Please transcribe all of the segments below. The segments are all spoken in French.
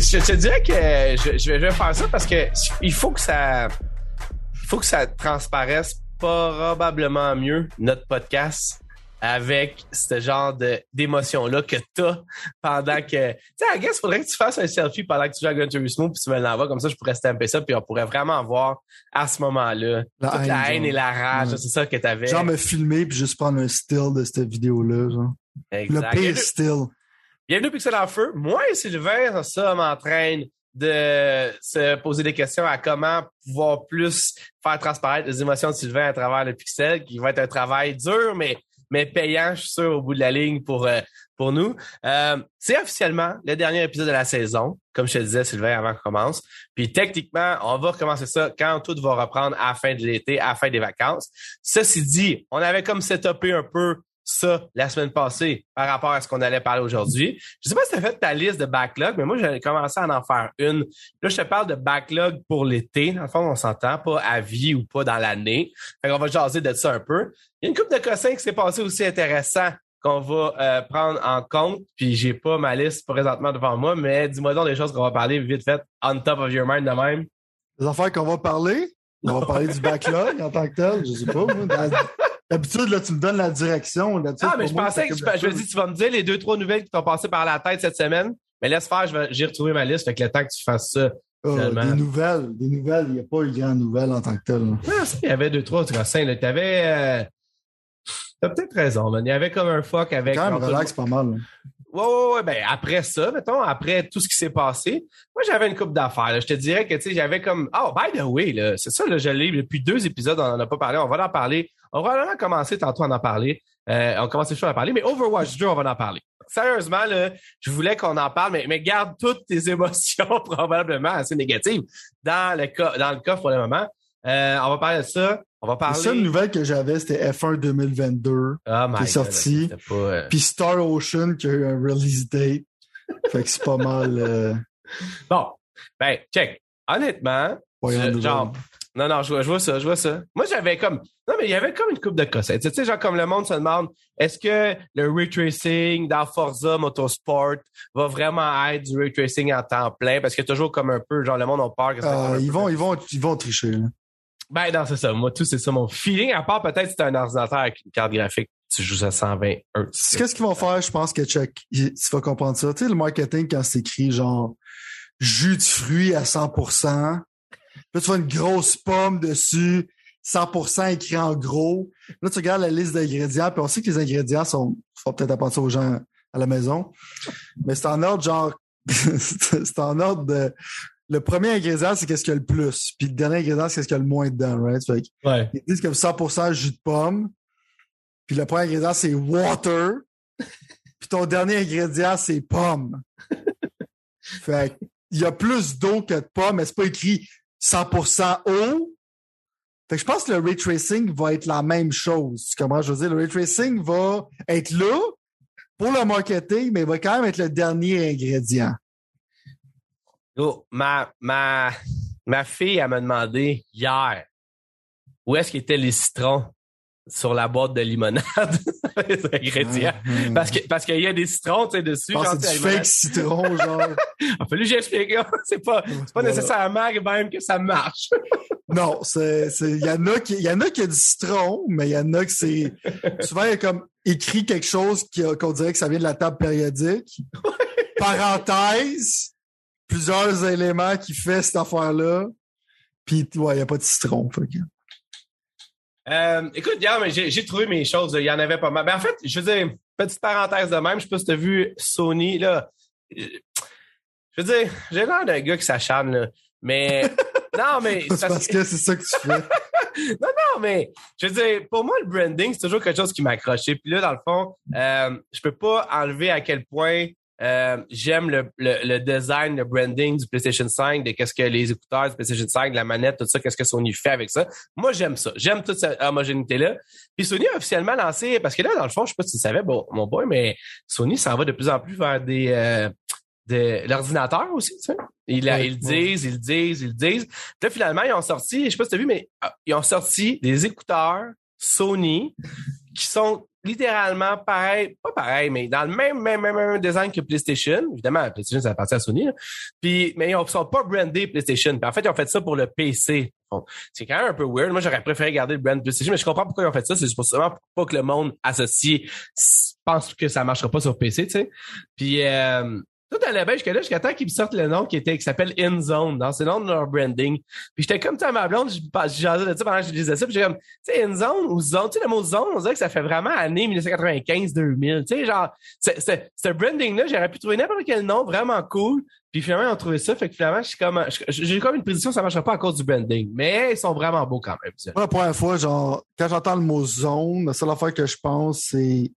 je te dirais que je, je, vais, je vais faire ça parce que il faut que ça, il faut que ça transparaisse probablement mieux notre podcast avec ce genre de d'émotion-là que t'as pendant que... Tu sais, I guess, faudrait que tu fasses un selfie pendant que tu joues à Gran Turismo puis tu me l'envoies. Comme ça, je pourrais stamper ça puis on pourrait vraiment voir à ce moment-là La toute haine, la haine genre. et la rage. Ouais. C'est ça que t'avais. Genre me filmer puis juste prendre un still de cette vidéo-là, genre. Exact. Le pire still. Bienvenue Pixel en feu. Moi et Sylvain, ça m'entraîne de se poser des questions à comment pouvoir plus faire transparaître les émotions de Sylvain à travers le pixel, qui va être un travail dur, mais mais payant, je suis sûr, au bout de la ligne pour euh, pour nous. Euh, c'est officiellement le dernier épisode de la saison, comme je te disais, Sylvain, avant qu'on commence. Puis techniquement, on va recommencer ça quand tout va reprendre à la fin de l'été, à la fin des vacances. Ceci dit, on avait comme setupé un peu ça la semaine passée par rapport à ce qu'on allait parler aujourd'hui. Je sais pas si tu as fait ta liste de backlog, mais moi, j'ai commencé à en faire une. Là, je te parle de backlog pour l'été. Dans le fond, on s'entend, pas à vie ou pas dans l'année. Fait qu'on va jaser de ça un peu. Il y a une couple de cossins qui s'est passé aussi intéressant qu'on va euh, prendre en compte. Puis j'ai pas ma liste présentement devant moi, mais dis-moi donc des choses qu'on va parler vite fait on top of your mind de même. Les affaires qu'on va parler, on va parler du backlog en tant que tel, je sais pas. moi. D'habitude, là, tu me donnes la direction. Ah, mais je moi, pensais que tu, je me dis, tu vas me dire les deux, trois nouvelles qui t'ont passé par la tête cette semaine. Mais laisse faire, j'ai retrouvé ma liste. Fait que le temps que tu fasses ça. Finalement. des nouvelles. Des nouvelles, il n'y a pas eu de grandes nouvelles en tant que tel. Ah, si, il y avait deux, trois cossins. là. T'avais, euh, t'as peut-être raison, man. Il y avait comme un fuck avec. Quand même, relax, pas mal. là. Ouais, ouais, ouais. Ben, après ça, mettons, après tout ce qui s'est passé, moi, j'avais une coupe d'affaires. Je te dirais que, tu sais, j'avais comme, oh, by the way, là, c'est ça, là, je l'ai depuis deux épisodes, on en a pas parlé. On va en parler. On va vraiment commencer tantôt à en parler. Euh, on commence toujours à en parler, mais Overwatch 2, on va en parler. Sérieusement, là, je voulais qu'on en parle, mais, mais garde toutes tes émotions probablement assez négatives dans le, dans le coffre pour le moment. Euh, on va parler de ça. On va La parler. seule nouvelle que j'avais, c'était F1 2022. Ah, my qui est sorti. pas, euh, Puis Star Ocean qui a eu un release date. Fait que c'est pas mal. Euh, Bon, ben, check. Honnêtement, Je- genre, non, non, je vois, je vois ça, je vois ça. Moi, j'avais comme, non, mais il y avait comme une coupe de cossins. Tu sais, genre, comme le monde se demande, est-ce que le ray tracing dans Forza Motorsport va vraiment être du ray tracing en temps plein? Parce que toujours comme un peu, genre, le monde a peur que ça un ils, vont, ils, vont, ils vont tricher. là. Ben, non, c'est ça. Moi, tout, c'est ça mon feeling. À part peut-être si c'est un ordinateur avec une carte graphique, tu joues à 120 Hz. Qu'est-ce qu'ils vont faire? Je pense que check, tu vas comprendre ça. Tu sais, le marketing, quand c'est écrit genre jus de fruits à 100%, là, tu vois une grosse pomme dessus, 100% écrit en gros. Là, tu regardes la liste d'ingrédients, puis on sait que les ingrédients sont, faut peut-être apprendre ça aux gens à la maison, mais c'est en ordre genre, c'est en ordre de, le premier ingrédient, c'est qu'est-ce qu'il y a le plus, puis le dernier ingrédient, c'est qu'est-ce qu'il y a le moins dedans, right? Fait que Ouais. ils disent comme 100% jus de pomme. Puis le premier ingrédient, c'est water. Puis ton dernier ingrédient, c'est pomme. fait il y a plus d'eau que de pomme, mais c'est pas écrit 100% eau. Fait que je pense que le ray tracing va être la même chose. Comprends? Je veux dire, le ray tracing va être là pour le marketing, mais il va quand même être le dernier ingrédient. Ma, ma, ma fille, elle m'a demandé hier où est-ce qu'étaient les citrons? Sur la boîte de limonade, les ingrédients. Hum. Parce que parce qu'il y a des citrons, dessus. Que c'est du fake citron, genre. Fallu que j'explique. là. C'est pas, c'est pas Voilà. nécessairement même que ça marche. Non, c'est, c'est, il y en a qui, il y en a qui a du citron, mais il y en a que c'est, souvent, il y a comme écrit quelque chose qui qu'on dirait que ça vient de la table périodique. Parenthèse, plusieurs éléments qui fait cette affaire-là. Puis, ouais, il n'y a pas de citron. fait Euh, écoute, mais j'ai, trouvé mes choses. Il y en avait pas mal. Ben, en fait, je veux dire, petite parenthèse de même. Je sais pas si tu as vu Sony, là. Je veux dire, j'ai l'air d'un gars qui s'acharne, là. Mais, non, mais, C'est parce que c'est ça que tu fais. Non, mais je veux dire, pour moi, le branding, c'est toujours quelque chose qui m'a accroché. Puis là, dans le fond, euh, je peux pas enlever à quel point euh, j'aime le, le, le design, le branding du PlayStation 5, de qu'est-ce que les écouteurs du PlayStation 5, la manette, tout ça, qu'est-ce que Sony fait avec ça. Moi, j'aime ça. J'aime toute cette homogénéité-là. Puis Sony a officiellement lancé, parce que là, dans le fond, je sais pas si tu savais, bon, mon boy, mais Sony s'en va de plus en plus vers des euh, de l'ordinateur aussi, tu sais. Ils, le disent, ils le disent, ils le disent. Puis là, finalement, ils ont sorti, je sais pas si tu as vu, mais ah, ils ont sorti des écouteurs Sony qui sont littéralement pareil, pas pareil, mais dans le même, même, même, même design que PlayStation. Évidemment, PlayStation, ça appartient à Sony. Là. Puis, mais ils ne sont pas brandés PlayStation. Puis en fait, ils ont fait ça pour le PC. C'est quand même un peu weird. Moi, j'aurais préféré garder le brand PlayStation, mais je comprends pourquoi ils ont fait ça. C'est justement pour pas que le monde associé pense que ça marchera pas sur PC, tu sais. Puis, euh, tout allait bien jusqu'à là, jusqu'à temps qu'ils me sortent le nom qui était, qui s'appelle InZone, dans ce nom de leur branding. Puis j'étais comme, sais, ma blonde, je jasais de ça pendant que je disais ça, puis j'étais comme, tu sais, InZone ou Zone, tu sais, le mot Zone, on dirait que ça fait vraiment année 1995-2000. Tu sais, genre, ce branding-là, j'aurais pu trouver n'importe quel nom vraiment cool. Puis finalement, ils ont trouvé ça, fait que finalement, suis comme, j'ai comme une prédiction, ça marchera pas à cause du branding. Mais ils sont vraiment beaux quand même. Pour la première fois, genre, quand j'entends le mot zone, la seule affaire que je pense, c'est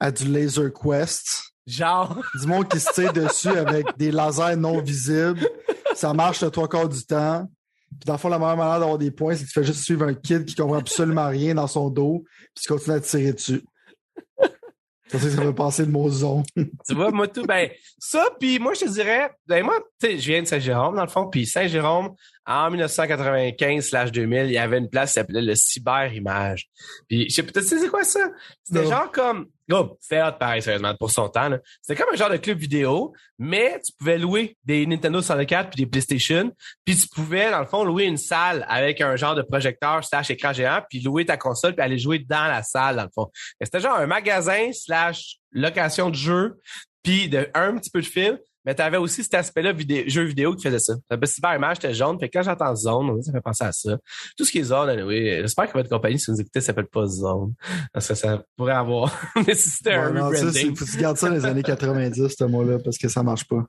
à du Laser Quest. Genre. Du monde qui se tire dessus avec des lasers non visibles. Ça marche le trois quarts du temps. Puis dans le fond, la meilleure manière d'avoir des points, c'est que tu fais juste suivre un kid qui comprend absolument rien dans son dos, puis tu continues à tirer dessus. Ça, ça veut passer le mot zone. tu vois, moi, tout, ben, ça, puis moi, je te dirais, ben, moi, tu sais, je viens de Saint-Jérôme, dans le fond, puis Saint-Jérôme, en 1995-2000, il y avait une place qui s'appelait le Cyber Image. Puis, je sais peut-être, c'est quoi ça? C'était genre comme, oh, c'était hot, pareil, sérieusement, pour son temps, C'était comme un genre de club vidéo, mais tu pouvais louer des Nintendo 64 puis des PlayStation, puis tu pouvais, dans le fond, louer une salle avec un genre de projecteur slash écran géant, puis louer ta console puis aller jouer dans la salle, dans le fond. C'était genre un magasin slash location de jeu, puis de un petit peu de film, mais tu avais aussi cet aspect-là vidéo, jeu vidéo qui faisait ça. La super image, c'était jaune. Fait que quand j'entends zone, ça fait penser à ça. Tout ce qui est zone, oui. J'espère que votre compagnie, si vous nous écoutez, ça s'appelle pas zone. Parce que ça pourrait avoir nécessité un rebranding. Faut que tu gardes ça dans les années 90, ce mot-là, parce que ça marche pas.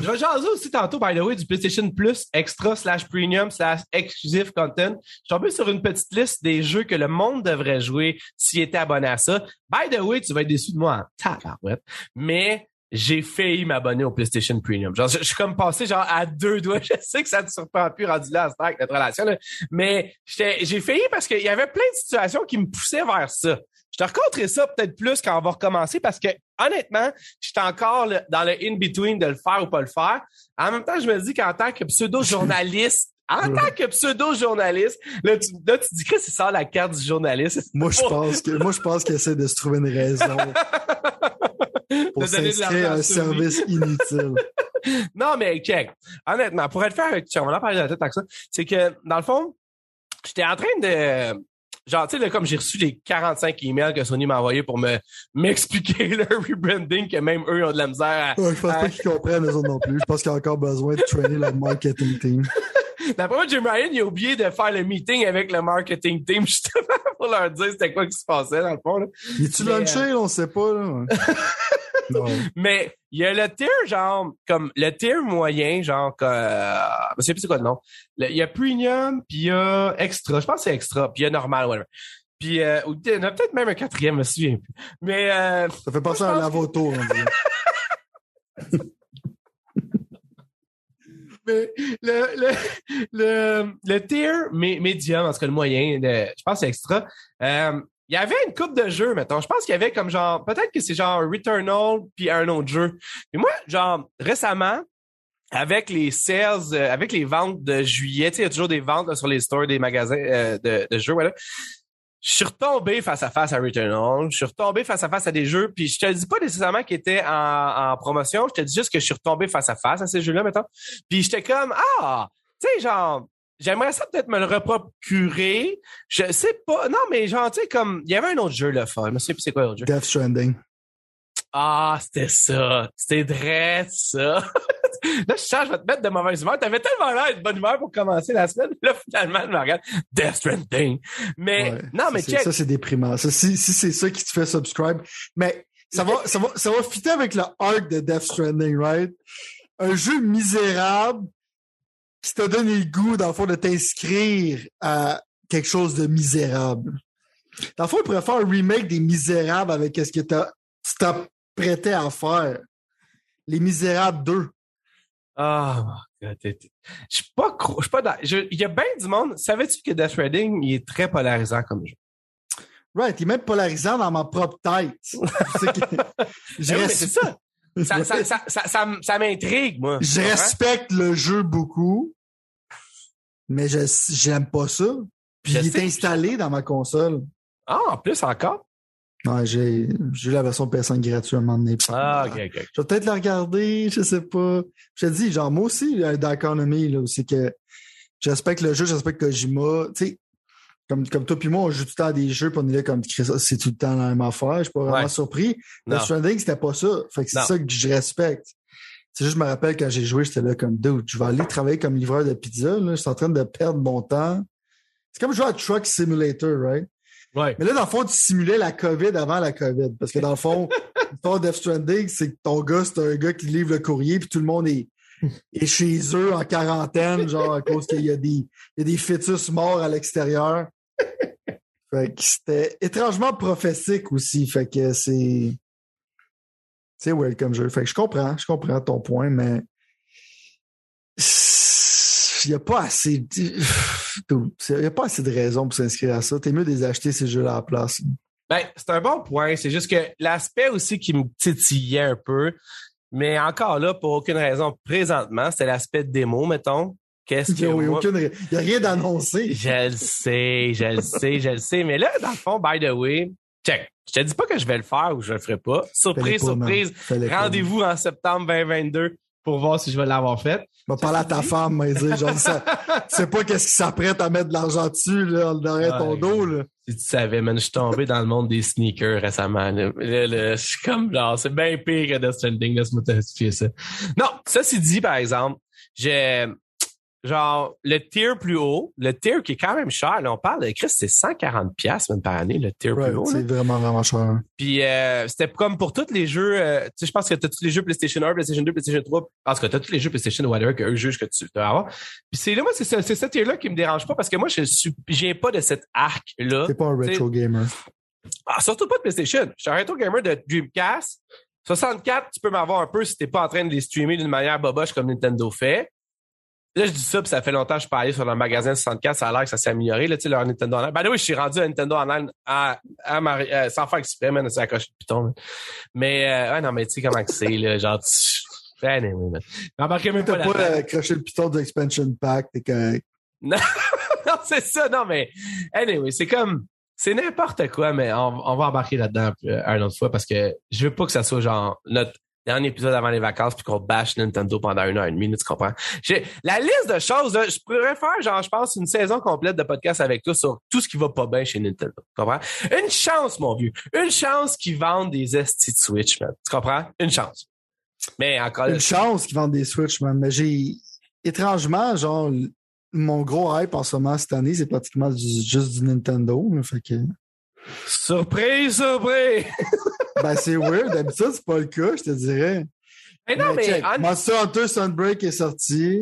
Je vais jaser aussi tantôt, by the way, du PlayStation Plus Extra slash Premium slash Exclusive Content. Je suis tombé sur une petite liste des jeux que le monde devrait jouer s'il était abonné à ça. By the way, tu vas être déçu de moi en tabarouette. Mais j'ai failli m'abonner au PlayStation Premium. Genre, je, suis comme passé genre à deux doigts. Je sais que ça ne surprend plus rendu là à avec notre relation, mais j'ai failli parce qu'il y avait plein de situations qui me poussaient vers ça. Je te raconterai ça peut-être plus quand on va recommencer parce que honnêtement, j'étais encore dans le in-between de le faire ou pas le faire. En même temps, je me dis qu'en tant que pseudo-journaliste, en tant que pseudo-journaliste, là tu, là, tu dis que c'est ça la carte du journaliste. Moi, je pense que, moi, je pense qu'il essaie de se trouver une raison. pour s'inscrire un service inutile. non, mais check. Honnêtement, pour être faire avec on va en parler de la tête avec ça, c'est que, dans le fond, j'étais en train de, genre, tu sais, comme j'ai reçu les 45 emails que Sony m'a envoyés pour me m'expliquer le rebranding que même eux ont de la misère à... Ouais, je pense pas qu'ils comprennent les autres non plus. Je pense qu'il y a encore besoin de trainer le marketing team. D'après moi, Jim Ryan, il a oublié de faire le meeting avec le marketing team, justement, pour leur dire c'était quoi qui se passait, dans le fond. Là. Il est-tu lunché? Euh... On sait pas, là. Mais il y a le tier, genre, comme le tier moyen, genre, euh, je sais plus c'est quoi le nom. Il y a premium, puis il y a extra. Je pense que c'est extra, puis il y a normal, whatever. Puis euh, il y en a peut-être même un quatrième, je me souviens plus. Mais euh, ça fait penser à un lavoto, on dit. Mais le, le, le, le tier médium, en tout cas le moyen, je pense que c'est extra. Euh, il y avait une coupe de jeux, mettons. Je pense qu'il y avait comme genre, peut-être que c'est genre Returnal puis un autre jeu. Mais moi, genre, récemment, avec les sales, euh, avec les ventes de juillet, tu sais, il y a toujours des ventes sur les stores des magasins euh, de, jeux, voilà. Je suis retombé face à face à Returnal. Je suis retombé face à face à des jeux. Puis je te dis pas nécessairement qu'ils étaient en, en, promotion. Je te dis juste que je suis retombé face à face à ces jeux-là, mettons. Puis j'étais comme, ah, tu sais, genre, J'aimerais ça peut-être me le reprocurer. Je sais pas. Non, mais genre, tu sais, comme, il y avait un autre jeu, le fun. Je sais plus c'est quoi l'autre jeu. Death Stranding. Ah, c'était ça. C'était vrai, ça. là, je change, je vais te mettre de mauvaise humeur. T'avais tellement l'air de bonne humeur pour commencer la semaine. Là, finalement, je me regarde. Death Stranding. Mais, non, mais check. Ça, c'est déprimant. Ça, si, si c'est ça qui te fait subscribe. Mais, ça va, ça va, ça va fitter avec le arc de Death Stranding, right? Un jeu misérable qui t'a donné le goût, dans le fond, de t'inscrire à quelque chose de misérable. Dans le fond, il pourrait faire un remake des Misérables avec ce que tu t'apprêtais à faire. Les Misérables 2. Ah, oh, je suis pas, je suis pas il y a bien du monde. Savais-tu que Death Reading, il est très polarisant comme jeu? Right, il est même polarisant dans ma propre tête. c'est. Ça, ça, ça, ça, ça m'intrigue, moi. Je respecte le jeu beaucoup, mais je j'aime pas ça. Puis il est installé dans ma console. Ah, en plus encore? Ouais, j'ai eu la version PS5 gratuite à un moment donné. Ah, ok, ok. Je vais peut-être la regarder, je sais pas. Je te dis, genre, moi aussi, euh, dans Economy, là, c'est que je respecte le jeu, je respecte Kojima. Tu sais, comme, comme toi puis moi, on joue tout le temps à des jeux, puis on est là comme Chris, c'est tout le temps la même affaire. Je suis pas vraiment Ouais. surpris. Le Stranding, c'était pas ça. Fait que c'est ça que je respecte. C'est juste, je me rappelle quand j'ai joué, j'étais là comme dude, je vais aller travailler comme livreur de pizza. Là. Je suis en train de perdre mon temps. C'est comme jouer à Truck Simulator, right? Ouais. Mais là, dans le fond, tu simulais la COVID avant la COVID. Parce que dans le fond, l'histoire Death Stranding, c'est que ton gars, c'est un gars qui livre le courrier, puis tout le monde est, est chez eux en quarantaine, genre à cause qu'il y a des, il y a des fœtus morts à l'extérieur. Fait que c'était étrangement prophétique aussi. Fait que c'est. C'est weird comme jeu. Fait que je comprends, je comprends ton point, mais. Il n'y a pas assez. de- Il y a pas assez de raisons pour s'inscrire à ça. T'es mieux de les acheter ces jeux-là à la place. Ben, c'est un bon point. C'est juste que l'aspect aussi qui me titillait un peu, mais encore là, pour aucune raison présentement, c'était l'aspect démo, mettons. Qu'est-ce Il que n'y a, moi- aucune il y a rien d'annoncé. Je le sais, je le sais, je le sais. Mais là, dans le fond, by the way, check. Je te dis pas que je vais le faire ou je le ferai pas. Surprise, pas, surprise. Rendez-vous en septembre 2022 pour voir si je vais l'avoir fait. Va parler à ta femme, mais dire, genre, ça, sais pas qu'est-ce qui s'apprête à mettre de l'argent dessus, là, derrière ton dos, là. Si tu savais, man, je suis tombé dans le monde des sneakers récemment. Là, Là, là, je suis comme genre, c'est bien pire que Death Stranding, laisse-moi t'expliquer ça. Non, ceci dit, par exemple, j'ai genre le tier plus haut, le tier qui est quand même cher, là, on parle de Chris, c'est 140 pièces même par année, le tier plus haut. là. c'est vraiment, vraiment cher. Puis euh, c'était comme pour tous les jeux, euh, tu sais, je pense que t'as tous les jeux PlayStation 1, PlayStation 2, PlayStation 3, parce que t'as tous les jeux PlayStation ou whatever que eux jugent que tu dois avoir. Puis c'est là, moi, c'est ce, c'est ce tier-là qui me dérange pas parce que moi, je suis, j'ai pas de cet arc-là. T'es pas un retro gamer. Ah, surtout pas de PlayStation. Je suis un retro gamer de Dreamcast. 64, tu peux m'avoir un peu si t'es pas en train de les streamer d'une manière boboche comme Nintendo fait. Là, je dis ça, puis ça fait longtemps que je parlais sur le magasin 64, ça a l'air que ça s'est amélioré, là, tu sais, leur Nintendo Online. Ben oui, je suis rendu à Nintendo Online à, à euh, sans faire exprès, man, c'est accroché de piton. man. Mais, euh, ouais, non, mais tu sais comment que c'est, là, genre, tu... Anyway, man. Embarquez même pas T'as pas euh, le piton de l'expansion pack, t'es correct. non, c'est ça, non, mais anyway, c'est comme c'est n'importe quoi, mais on, on va embarquer là-dedans euh, une autre fois parce que je veux pas que ça soit genre notre dernier épisode avant les vacances puis qu'on bâche Nintendo pendant une heure et demie, tu comprends? J'ai la liste de choses, là, je pourrais faire, genre, je pense, une saison complète de podcast avec toi sur tout ce qui va pas bien chez Nintendo. Tu comprends? Une chance, mon vieux. Une chance qu'ils vendent des esti de Switch, man. Tu comprends? Une chance. Mais encore Une chance qu'ils vendent des Switch, man. Mais j'ai, étrangement, genre, mon gros hype en ce moment cette année, c'est pratiquement juste du Nintendo. Fait que, surprise, surprise! ben, c'est weird. D'habitude, c'est pas le cas, je te dirais. Mais non, mais, en- Monster Hunter Sunbreak est sorti.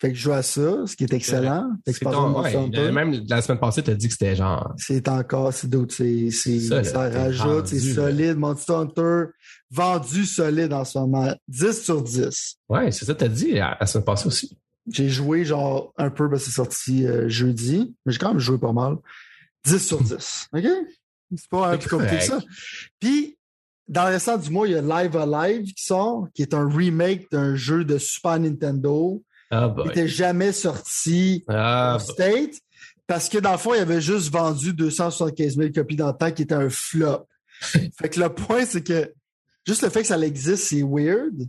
Fait que je joue à ça, ce qui est excellent. C'est L'expansion ton- de Monster ouais, même la semaine passée, tu as dit que c'était genre. C'est encore, c'est d'autres, c'est, c'est, Ça, ça, rajoute, c'est solide. Monster Hunter, vendu solide en ce moment. 10 sur 10. Ouais, c'est ça que tu as dit la, la semaine passée aussi. J'ai joué genre un peu, ben c'est sorti euh, jeudi, mais j'ai quand même joué pas mal. 10 sur 10. OK? C'est pas un plus compliqué que ça. Puis, dans le restant du mois, il y a Live Alive qui sort, qui est un remake d'un jeu de Super Nintendo Ah, qui n'était jamais sorti Ah, au State parce que dans le fond, il avait juste vendu 275 000 copies dans le temps qui était un flop. fait que le point, c'est que juste le fait que ça existe, c'est weird.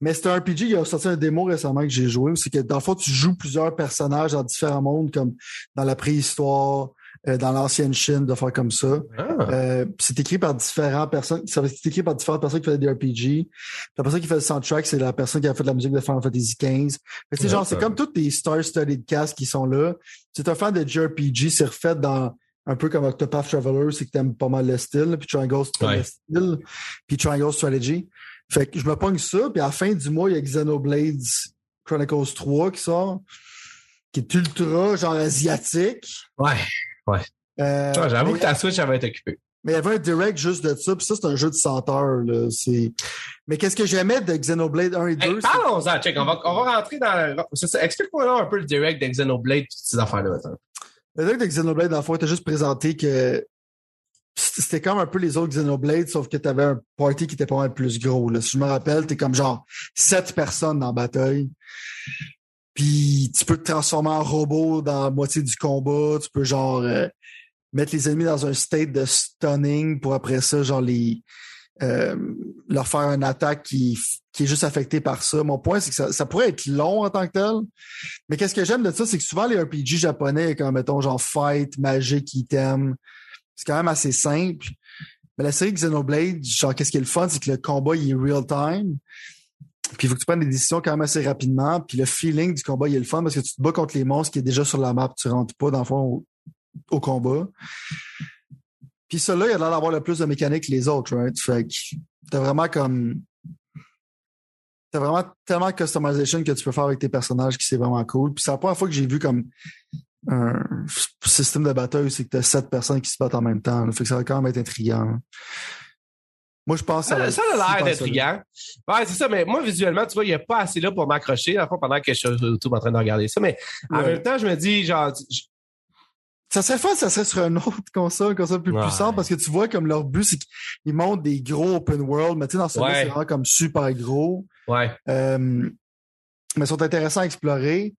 Mais c'est un RPG, il a sorti un démo récemment que j'ai joué. C'est que dans le fond, tu joues plusieurs personnages dans différents mondes, comme dans la préhistoire, euh, dans l'ancienne Chine, de faire comme ça. ah. Euh, c'est écrit par différentes personnes. Être écrit par différentes personnes qui faisaient des RPG. La personne qui fait le soundtrack, c'est la personne qui a fait de la musique de Final Fantasy XV. Sais, genre, c'est comme toutes les star-studded cast qui sont là. C'est un fan de JRPG, c'est refait dans un peu comme Octopath Traveler, c'est que t'aimes pas mal le style, puis Triangle, c'est Ouais. le style, puis Triangle Strategy. Fait que je me pogne ça, puis à la fin du mois, il y a Xenoblade Chronicles 3 qui sort, qui est ultra, genre, asiatique. Ouais. Euh, Ah, J'avoue mais- que ta Switch, elle va être occupée. mais il y avait un direct juste de ça, puis ça, c'est un jeu de 100 heures. Là. C'est... Mais qu'est-ce que j'aimais de Xenoblade 1 et 2? Hey, Parlons-en, check. On va, on va rentrer dans. ça. Explique-moi là un peu le direct de Xenoblade, toutes ces affaires-là. Le direct de Xenoblade, dans le fond, était juste présenté que c'était comme un peu les autres Xenoblade, sauf que tu avais un party qui était pas mal plus gros. Là. Si je me rappelle, t'es comme genre sept personnes dans la bataille. Puis tu peux te transformer en robot dans la moitié du combat. Tu peux genre... euh, mettre les ennemis dans un state de stunning pour après ça, genre les euh, leur faire une attaque qui, qui est juste affectée par ça. Mon point, c'est que ça, ça, pourrait être long en tant que tel. Mais qu'est-ce que j'aime de ça, c'est que souvent les RPG japonais, comme mettons genre fight, magic, item, c'est quand même assez simple. Mais la série Xenoblade, genre qu'est-ce qui est le fun, c'est que le combat il est real time. Puis il faut que tu prennes des décisions quand même assez rapidement. Puis le feeling du combat, il est le fun parce que tu te bats contre les monstres qui est déjà sur la map. Tu rentres pas, dans le fond, au, combat. Puis celui-là, il a l'air d'avoir le plus de mécanique que les autres, right? Fait t'as vraiment comme. T'as vraiment tellement de customization que tu peux faire avec tes personnages qui c'est vraiment cool. Puis c'est la première fois que j'ai vu comme un système de bataille, c'est que t'as sept personnes qui se battent en même temps. Là. Fait que ça va quand même être intriguant. Moi, je pense ça, ça a l'air intriguant. Ouais, c'est ça, mais moi, visuellement, tu vois, il n'y a pas assez là pour m'accrocher, pendant que je suis YouTube en train de regarder ça. Mais en ouais. même temps, je me dis, genre, ça serait fun, ça serait sur un autre console, une console plus ouais. puissante, parce que tu vois comme leur but, c'est qu'ils montent des gros open world, mais tu sais, dans ce ouais. c'est vraiment comme super gros. Ouais. Euh, mais ils sont intéressants à explorer.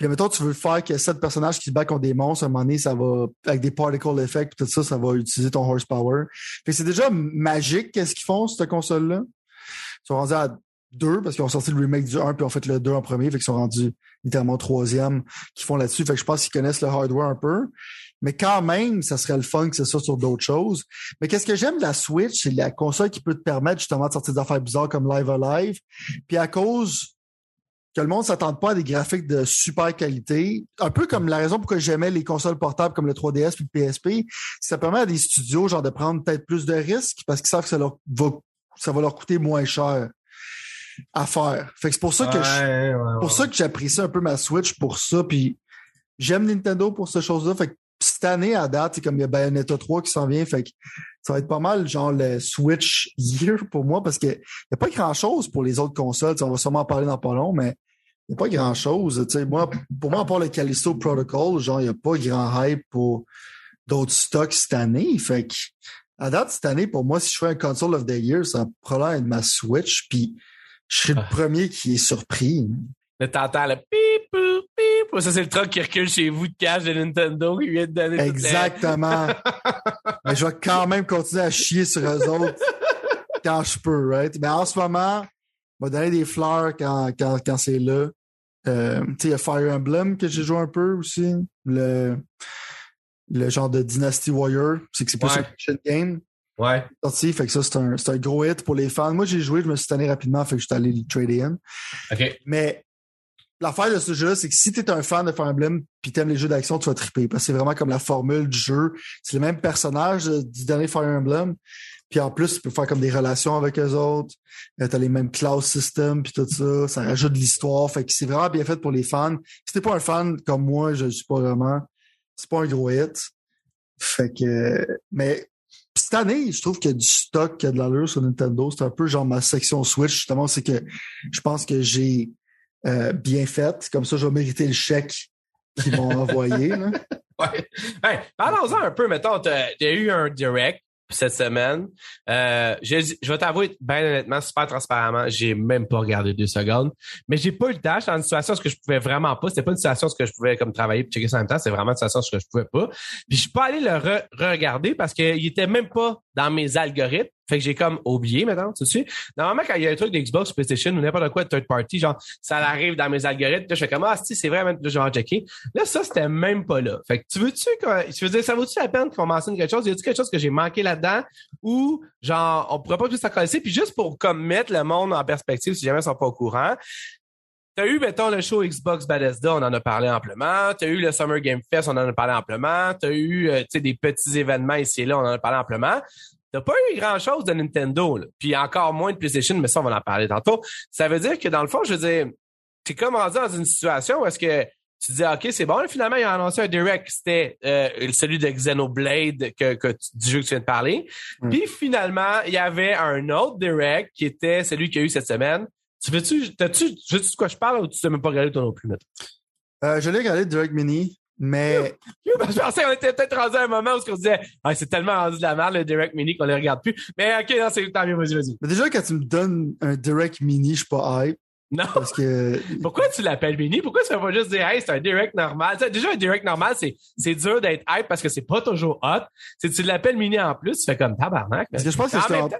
Puis mettons, tu veux faire que sept personnages qui se battent contre des monstres, à un moment donné, ça va, avec des particle effects, tout ça, ça va utiliser ton horsepower. Fait c'est déjà magique, qu'est-ce qu'ils font, cette console-là? Ils sont rendus à deux, parce qu'ils ont sorti le remake du 1, puis ont fait le 2 en premier, fait qu'ils sont rendus littéralement troisième qui font là-dessus. Fait que je pense qu'ils connaissent le hardware un peu. Mais quand même, ça serait le fun que ce soit sur d'autres choses. Mais qu'est-ce que j'aime de la Switch, c'est la console qui peut te permettre justement de sortir des affaires bizarres comme Live Alive. Puis à cause que le monde s'attende pas à des graphiques de super qualité. Un peu comme la raison pourquoi j'aimais les consoles portables comme le 3DS puis le PSP, ça permet à des studios genre de prendre peut-être plus de risques parce qu'ils savent que ça leur va, ça va leur coûter moins cher à faire. Fait que c'est pour ça que ouais, je, ouais, pour ça que j'apprécie un peu ma Switch pour ça puis j'aime Nintendo pour. Fait que cette année à date, c'est comme il y a Bayonetta 3 qui s'en vient, fait que ça va être pas mal genre le Switch Year pour moi parce que y a pas grand chose pour les autres consoles. T'sais, on va sûrement en parler dans pas long, mais il n'y a pas grand chose. Moi, pour moi, à part le Callisto Protocol, genre, il n'y a pas grand hype pour d'autres stocks cette année. Fait que à date, cette année, pour moi, si je fais un console of the year, ça probablement être ma Switch, puis je serais le premier qui est surpris. Mais t'entends le pip, ça c'est le truc qui recule chez vous de cash de Nintendo qui vient de donner Exactement. Mais je vais quand même continuer à chier sur eux autres quand je peux, right? Mais en ce moment, on va donner des fleurs quand, quand, quand c'est là. Euh, tu sais, il y a Fire Emblem que j'ai joué un peu aussi. Le, le genre de Dynasty Warrior. C'est que c'est plus Ouais. un game. Ouais. Sorti, fait que ça, c'est un, un gros hit pour les fans. Moi, j'ai joué, je me suis tanné rapidement, fait que je suis allé le trader in. OK. Mais l'affaire de ce jeu-là, c'est que si t'es un fan de Fire Emblem puis t'aimes les jeux d'action, tu vas triper. Parce que c'est vraiment comme la formule du jeu. C'est le même personnage du dernier Fire Emblem. Puis en plus, tu peux faire comme des relations avec eux autres. Euh, T'as les mêmes class systems puis tout ça. Ça rajoute de l'histoire. Fait que c'est vraiment bien fait pour les fans. Si t'es pas un fan comme moi, je suis pas vraiment. C'est pas un gros hit. Fait que. Mais cette année, je trouve qu'il y a du stock qui a de l'allure sur Nintendo. C'est un peu genre ma section Switch, justement. C'est que je pense que j'ai euh, bien fait. Comme ça, je vais mériter le chèque qu'ils m'ont envoyé. Ouais. Hey, parlons-en un peu, mettons, t'as as eu un direct cette semaine. Euh, je, vais t'avouer, bien honnêtement, super transparentement, j'ai même pas regardé deux secondes. Mais j'ai pas eu le temps. Dans une situation où je pouvais vraiment pas. C'était pas une situation où je pouvais comme travailler et checker ça en même temps. C'est vraiment une situation où je pouvais pas. Puis je suis pas allé le re- re-regarder parce qu'il était même pas dans mes algorithmes. Fait que j'ai comme oublié maintenant, tu sais. Normalement, quand il y a un truc d'Xbox, PlayStation ou n'importe quoi de third party, genre, ça arrive dans mes algorithmes. Là, je fais comme, ah, si, c'est vrai, je vais checker. Là, ça, c'était même pas là. Fait que tu veux-tu, tu veux dire, ça vaut-tu la peine qu'on mentionne quelque chose? Y a-tu quelque chose que j'ai manqué là-dedans? Ou, genre, on pourrait pas juste s'en puis juste pour, comme, mettre le monde en perspective, si jamais ils sont pas au courant. T'as eu, mettons, le show Xbox Bethesda, on en a parlé amplement. T'as eu le Summer Game Fest, on en a parlé amplement. T'as eu, euh, tu sais, des petits événements ici et là, on en a parlé amplement. T'as pas eu grand-chose de Nintendo, là. puis encore moins de PlayStation, mais ça, on va en parler tantôt. Ça veut dire que, dans le fond, je veux dire, t'es comme rendu dans une situation où est-ce que tu dis, OK, c'est bon, finalement, ils ont annoncé un direct, c'était euh, celui de Xenoblade que, du jeu que tu viens de parler. Mm. Puis finalement, il y avait un autre direct qui était celui qu'il y a eu cette semaine. Tu veux-tu, t'as-tu, tu veux-tu de quoi je parle ou tu t'as même pas regardé toi non plus? Euh, je l'ai regardé Direct Mini, mais Je pensais qu'on était peut-être rendu à un moment où on se disait, ah, c'est tellement rendu de la merde, le direct mini qu'on les regarde plus. Mais OK, non, c'est tant mieux, vas-y, vas-y. Mais déjà, quand tu me donnes un direct mini, je suis pas hype. Non. Parce que. Pourquoi tu l'appelles mini? Pourquoi tu vas pas juste dire, hey, c'est un direct normal? Sais, déjà, un direct normal, c'est, c'est dur d'être hype parce que c'est pas toujours hot. Si tu l'appelles mini en plus, tu fais comme tabarnak. Parce que je pense que En c'est même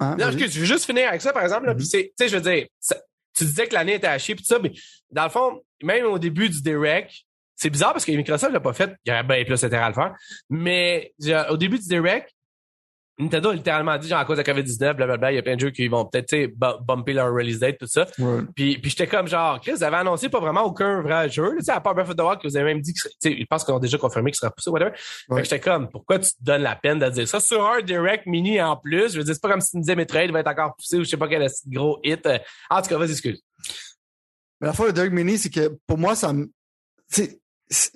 Hein, Non, excuse, je veux juste finir avec ça, par exemple. là, tu sais, je veux dire, ça- tu disais que l'année était à chier, puis tout ça, mais dans le fond, même au début du direct, c'est bizarre parce que Microsoft l'a pas fait, il y aurait bien plus intérêt à le faire, mais genre, au début du direct, Nintendo a littéralement dit, genre, à cause de la COVID-19, blablabla, il y a plein de jeux qui vont peut-être, tu sais, bu- bumper leur release date, tout ça. Ouais. Puis, puis j'étais comme genre, Chris, vous avez annoncé pas vraiment aucun vrai jeu. Tu sais, à part Breath of the Wild, que vous avez même dit tu sais, je pense qu'on a déjà confirmé qu'il sera poussé, whatever. Fait Ouais. que j'étais comme, pourquoi tu te donnes la peine de dire ça? Sur un direct mini en plus? Je veux dire, c'est pas comme si tu me disais Metroid va être encore poussé ou je sais pas quel gros hit. En tout cas, vas-y, excuse. Mais la fois, le Direct Mini, c'est que pour moi, ça me. Tu sais,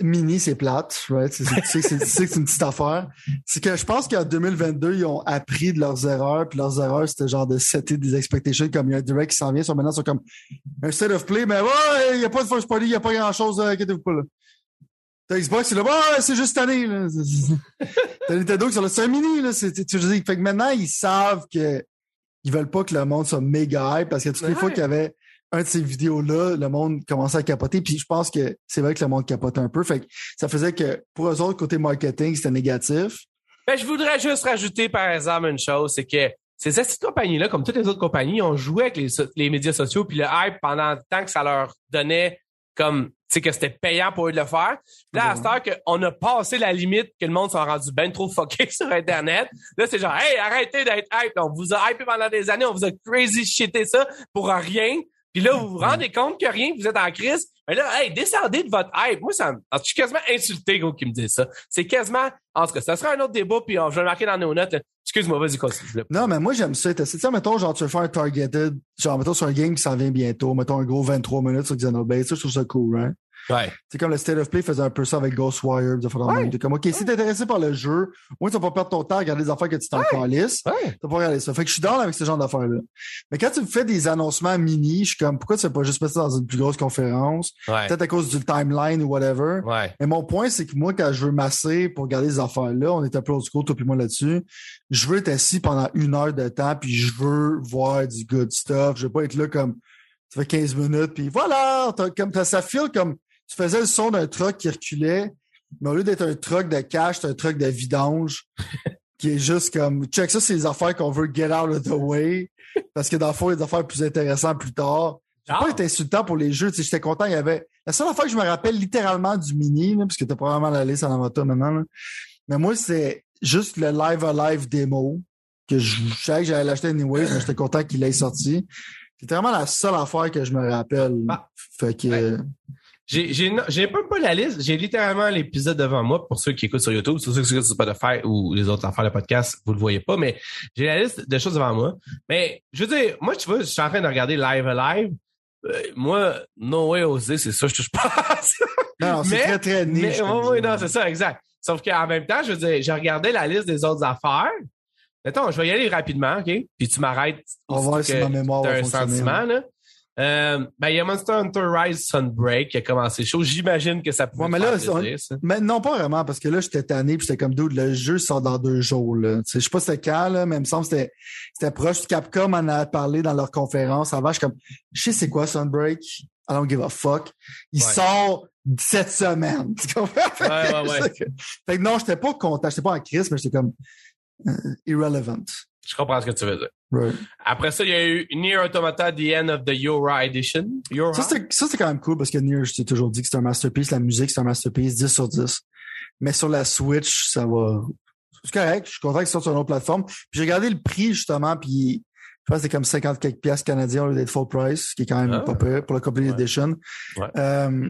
mini, c'est plate, right? C'est- Tu sais que c'est tu sais que c'est une petite affaire. C'est que je pense qu'en 2022, ils ont appris de leurs erreurs, puis leurs erreurs, c'était genre de setter des expectations comme il y a un direct qui s'en vient. Sur maintenant, ils sont comme un state of play, mais ouais, il n'y a pas de first party, il n'y a pas grand-chose, euh, inquiétez-vous pas, là. T'as Xbox, c'est là, ouais, c'est juste cette année, là. T'as Nintendo qui sont là, c'est un mini, là. C'est, tu veux dire, fait que maintenant, ils savent que ils veulent pas que le monde soit méga hype parce que toutes les Ouais. fois qu'il y avait un de ces vidéos-là, le monde commençait à capoter. Puis je pense que c'est vrai que le monde capotait un peu. Fait que ça faisait que pour eux autres, côté marketing, c'était négatif. Ben, je voudrais juste rajouter, par exemple, une chose, c'est que ces cette compagnies-là, comme toutes les autres compagnies, ont joué avec les, so- les médias sociaux puis le hype pendant le temps que ça leur donnait comme, sais, que c'était payant pour eux de le faire. Là, à cette heure qu'on a passé la limite que le monde s'en rendu ben trop fucké sur Internet, là, c'est genre, hey, arrêtez d'être hype. On vous a hypé pendant des années, on vous a crazy shité ça pour rien. Puis là, vous vous rendez compte que rien, vous êtes en crise. Mais là, hey, descendez de votre hype. Moi, ça me- je suis quasiment insulté, gros, qui me dit ça. C'est quasiment, en tout cas, ça sera un autre débat, puis je vais le marquer dans nos notes. Excuse-moi, vas-y, continue. Non, mais moi, j'aime ça. Tu sais, mettons, genre, tu veux faire un targeted, genre, mettons, sur un game qui s'en vient bientôt, mettons un gros 23 minutes sur Xenoblade, ça, je trouve ça cool, right? Ouais. C'est comme le State of Play faisait un peu ça avec Ghostwire. De Ouais. T'es comme, OK, si t'es intéressé par le jeu, au moins, tu vas pas perdre ton temps à regarder des affaires que tu t'en calisses. Ouais. T'as pas regardé ça. Fait que je suis dans avec ce genre d'affaires-là. Mais quand tu me fais des annoncements mini, je suis comme, pourquoi tu fais pas juste ça dans une plus grosse conférence? Peut-être à cause du timeline ou whatever. Mais mon point, c'est que moi, quand je veux masser pour regarder ces affaires-là, on est un peu old school, toi puis moi là-dessus, je veux être assis pendant une heure de temps, puis je veux voir du good stuff. Je veux pas être là comme, ça fait 15 minutes, puis voilà, comme, ça file comme, tu faisais le son d'un truck qui reculait, mais au lieu d'être un truck de cash, c'est un truck de vidange, qui est juste comme, check ça, c'est les affaires qu'on veut get out of the way, parce que dans le fond, il y a des affaires plus intéressantes plus tard. J'ai Genre? pas été insultant pour les jeux. J'étais content. Il y avait. La seule affaire que je me rappelle littéralement du mini, là, parce que t'as probablement la liste en toi maintenant. là. Mais moi, c'est juste le Live Alive démo que je, je savais que j'allais l'acheter anyways, mais j'étais content qu'il ait sorti. C'était vraiment la seule affaire que je me rappelle. Ah. Fait que. Ouais. J'ai, même pas la liste. J'ai littéralement l'épisode devant moi pour ceux qui écoutent sur YouTube. Sur ceux qui écoutent sur Spotify ou les autres affaires de podcast, vous le voyez pas, mais j'ai la liste de choses devant moi. Mais, je veux dire, moi, tu vois, je suis en train de regarder Live Alive. Euh, moi, No Way Osé, c'est ça, je touche pas à ça. Non, c'est très, très niche. Mais, oui, non, c'est ça, exact. Sauf qu'en même temps, je veux dire, j'ai regardé la liste des autres affaires. Mettons, je vais y aller rapidement, OK? Puis tu m'arrêtes. On va voir si que ma mémoire va un fonctionner. sentiment, là. Euh, ben, il y a Monster Hunter Rise Sunbreak qui a commencé chaud. J'imagine que ça pouvait Ouais, mais te là, faire on- plaisir, ça. Mais non, pas vraiment, parce que là, j'étais tanné, puis j'étais comme, dude, le jeu sort dans deux jours, là. Je sais pas c'était quand, là, mais il me semble que c'était, c'était proche. Capcom en a parlé dans leur conférence avant. Je suis comme, je sais c'est quoi Sunbreak? I don't give a fuck. Il Ouais. sort cette semaine. Tu comprends? Ouais, ouais, ouais. Fait que non, j'étais pas content. J'étais pas en crise, mais j'étais comme, euh, irrelevant. Je comprends ce que tu veux dire. Right. Après ça, il y a eu Nier Automata The End of the Yora Edition. Yora? Ça, c'est quand même cool parce que Nier, je t'ai toujours dit que c'est un masterpiece. La musique, c'est un masterpiece, 10 sur 10. Mais sur la Switch, ça va. C'est correct. Je suis content qu'il sorte sur une autre plateforme. Puis j'ai regardé le prix, justement, puis je pense que c'est comme 50 quelques piastres canadiens au lieu d'être full price, ce qui est quand même Ah. pas pire pour la Complete Ouais. Edition. Ouais. Euh,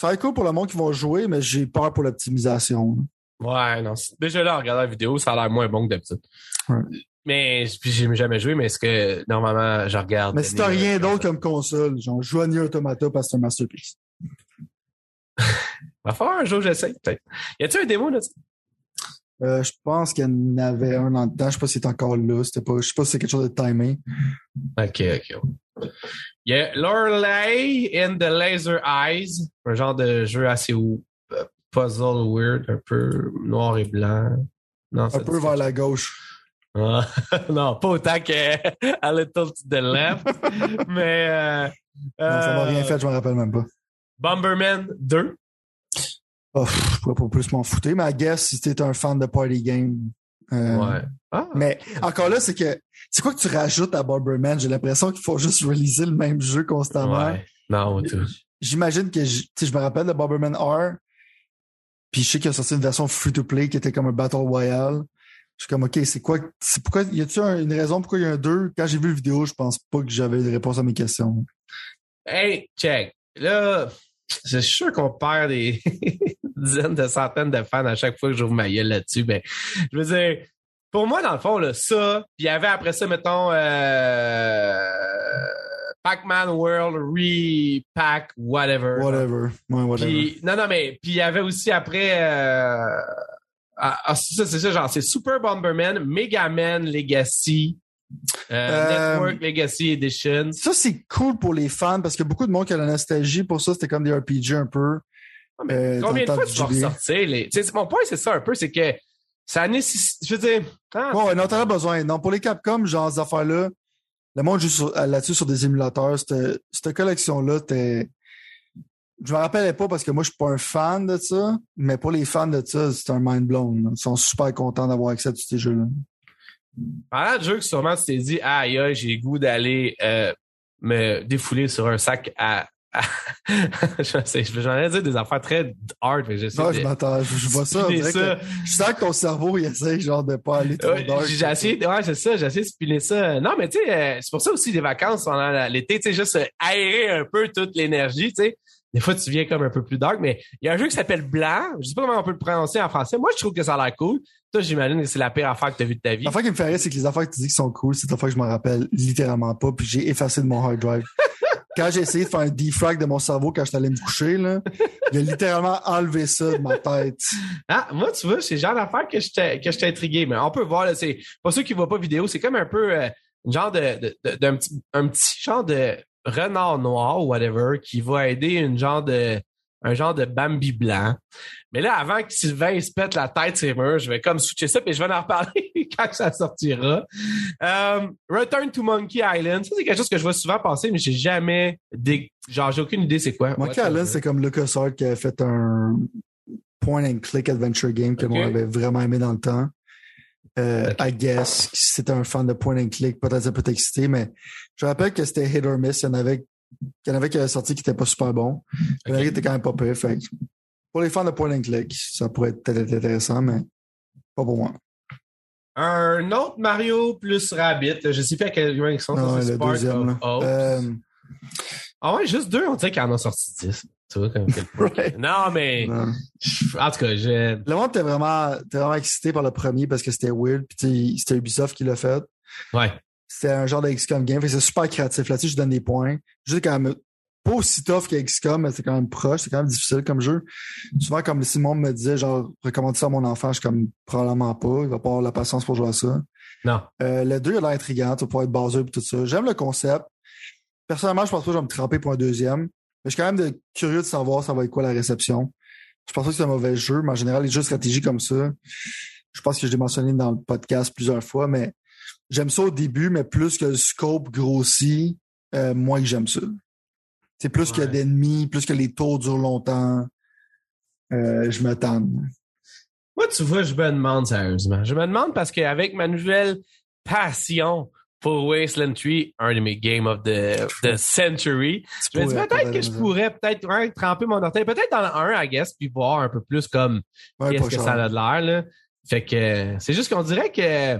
ça va être cool pour le monde qui va jouer, mais j'ai peur pour l'optimisation. Ouais, non. Déjà là, en regardant la vidéo, ça a l'air moins bon que d'habitude. Ouais. Mais, puis j'ai jamais joué, mais est-ce que, normalement, je regarde. Mais si t'as rien d'autre comme console, genre, joue Nier Automata parce que c'est un masterpiece. Va falloir un jour, j'essaie, peut-être. Y a-tu un démo, là? Euh, je pense qu'il y en avait un en dedans. Je sais pas si c'est encore là. C'était pas, je sais pas si c'est quelque chose de timé. Ok, ok. Il y a Lorelei in the Laser Eyes, un genre de jeu assez euh, puzzle weird, un peu noir et blanc. Non, Un peu vers la gauche. Ah, non, pas autant que A Little to the Left. mais. Euh, non, ça m'a rien euh, fait, je me rappelle même pas. Bomberman 2. Oh, pff, je pourrais pas plus m'en foutre, mais I guess si t'es un fan de party game. euh, Ouais. Ah, Mais encore là, c'est que c'est quoi que tu rajoutes à Bomberman? J'ai l'impression qu'il faut juste releaser le même jeu constamment. ouais. Non, tout. J'imagine que je, je me rappelle de Bomberman R. Puis je sais qu'il a sorti une version free-to-play qui était comme un Battle Royale. Je suis comme, OK, c'est quoi? C'est pourquoi, y a-tu un- une raison pourquoi il y a un 2? Quand j'ai vu la vidéo, je pense pas que j'avais de réponse à mes questions. Hey, check. Là, c'est sûr qu'on perd des dizaines de centaines de fans à chaque fois que j'ouvre ma gueule là-dessus. Ben, je veux dire, pour moi, dans le fond, là, ça, puis il y avait après ça, mettons, euh, Pac-Man World Repack, whatever. Whatever. Ouais, whatever. Non, non, mais puis il y avait aussi après. Euh, ah, ah, c'est ça, c'est ça, genre, c'est Super Bomberman, Mega Man Legacy, euh, Euh, Network Legacy Edition. Ça, c'est cool pour les fans parce que beaucoup de monde qui a la nostalgie pour ça, c'était comme des RPG un peu. Euh, Combien de fois tu vas ressortir les. Mon point, c'est ça un peu, c'est que ça nécessite. Je veux dire. ah, Ouais, ouais, non, t'en as besoin. Non, pour les Capcom, genre, ces affaires-là, le monde joue là-dessus sur des émulateurs. Cette, cette collection-là, t'es. Je me rappelais pas parce que moi, je suis pas un fan de ça, mais pour les fans de ça, c'est un mind blown. là. Ils sont super contents d'avoir accès à tous ces jeux-là. Parlant de jeu que sûrement tu t'es dit, aïe, aïe, j'ai le goût d'aller euh, me défouler sur un sac à. j'en ai dire des affaires très hard, mais j'essaie Non, de je m'attends, je, je vois ça. je sens que ton cerveau, il essaie genre de pas aller trop Ouais, dark. j'ai essayé, ouais, c'est ça, j'ai essayé de spinner ça. Non, mais tu sais, euh, c'est pour ça aussi les vacances pendant l'été, tu sais, juste aérer un peu toute l'énergie, tu sais. Des fois, tu viens comme un peu plus dark, mais il y a un jeu qui s'appelle Blanc. Je sais pas comment on peut le prononcer en français. Moi, je trouve que ça a l'air cool. Toi, j'imagine que c'est la pire affaire que tu as vue de ta vie. L'affaire qui me fait rire, c'est que les affaires que tu dis qui sont cool, c'est des affaires que je me rappelle littéralement pas, puis j'ai effacé de mon hard drive. quand j'ai essayé de faire un defrag de mon cerveau quand j'étais allé me coucher, là, il a littéralement enlevé ça de ma tête. Ah, moi, tu vois, c'est le genre d'affaire que j'étais que j'étais intrigué. Mais on peut voir, là, c'est pas ceux qui voient pas vidéo, c'est comme un peu euh, un genre de, de- de- d'un petit, un petit genre de renard noir ou whatever qui va aider une genre de un genre de Bambi blanc. Mais là, avant que Sylvain il se pète la tête sur les murs, je vais comme switcher ça, puis je vais en reparler quand ça sortira. Euh, Return to Monkey Island, ça c'est quelque chose que je vois souvent passer, mais j'ai jamais des... genre j'ai aucune idée c'est quoi. Monkey What Island, c'est comme LucasArts qui a fait un point and click adventure game que moi avait vraiment aimé dans le temps. Euh. I guess, si c'était un fan de point and click, peut-être ça peut t'exciter, mais je rappelle que c'était hit or miss. Il y en avait, il y en avait qui avaient sorti qui n'étaient pas super bons. Il y en avait qui étaient quand même pas. Fait que pour les fans de point and click, ça pourrait être peut-être intéressant, mais pas pour moi. Un autre Mario plus Rabbit. Je sais plus à quel point ils sont. Non, c'est le deuxième. Euh, Ah ouais, juste deux, on dirait qu'il en a sorti dix. Tu vois, comme quel point. Ouais. Non, mais non. en tout cas, je. Le monde était vraiment, était vraiment excité par le premier parce que c'était weird. Puis c'était Ubisoft qui l'a fait. Ouais. C'était un genre de XCOM game. C'est super créatif. Là-dessus, je donne des points. Juste quand même pas aussi tough que XCOM, mais c'est quand même proche. C'est quand même difficile comme jeu. Souvent, comme si le monde me disait, genre, recommande ça à mon enfant, je suis comme, probablement pas. Il va pas avoir la patience pour jouer à ça. Non. Euh, le 2, il a l'air intriguant. Tu vas pouvoir être basé et tout ça. J'aime le concept. Personnellement, je pense pas que je vais me tremper pour un deuxième. Mais je suis quand même de- curieux de savoir ça va être quoi la réception. Je pense pas que c'est un mauvais jeu, mais en général, les jeux de stratégie comme ça, je pense que je l'ai mentionné dans le podcast plusieurs fois, mais j'aime ça au début, mais plus que le scope grossit, euh, moins que j'aime ça. C'est plus qu'il y a Ouais. d'ennemis, plus que les tours durent longtemps. Euh, je m'attends. Moi, tu vois, je me demande sérieusement. Je me demande parce qu'avec ma nouvelle passion pour Wasteland 3, un de mes games of the, the century, je me dis peut-être que je pourrais peut-être tremper mon orteil, peut-être dans le 1, I guess, puis voir un peu plus comme Ouais, qu'est-ce que ça a de l'air, là. Fait que c'est juste qu'on dirait que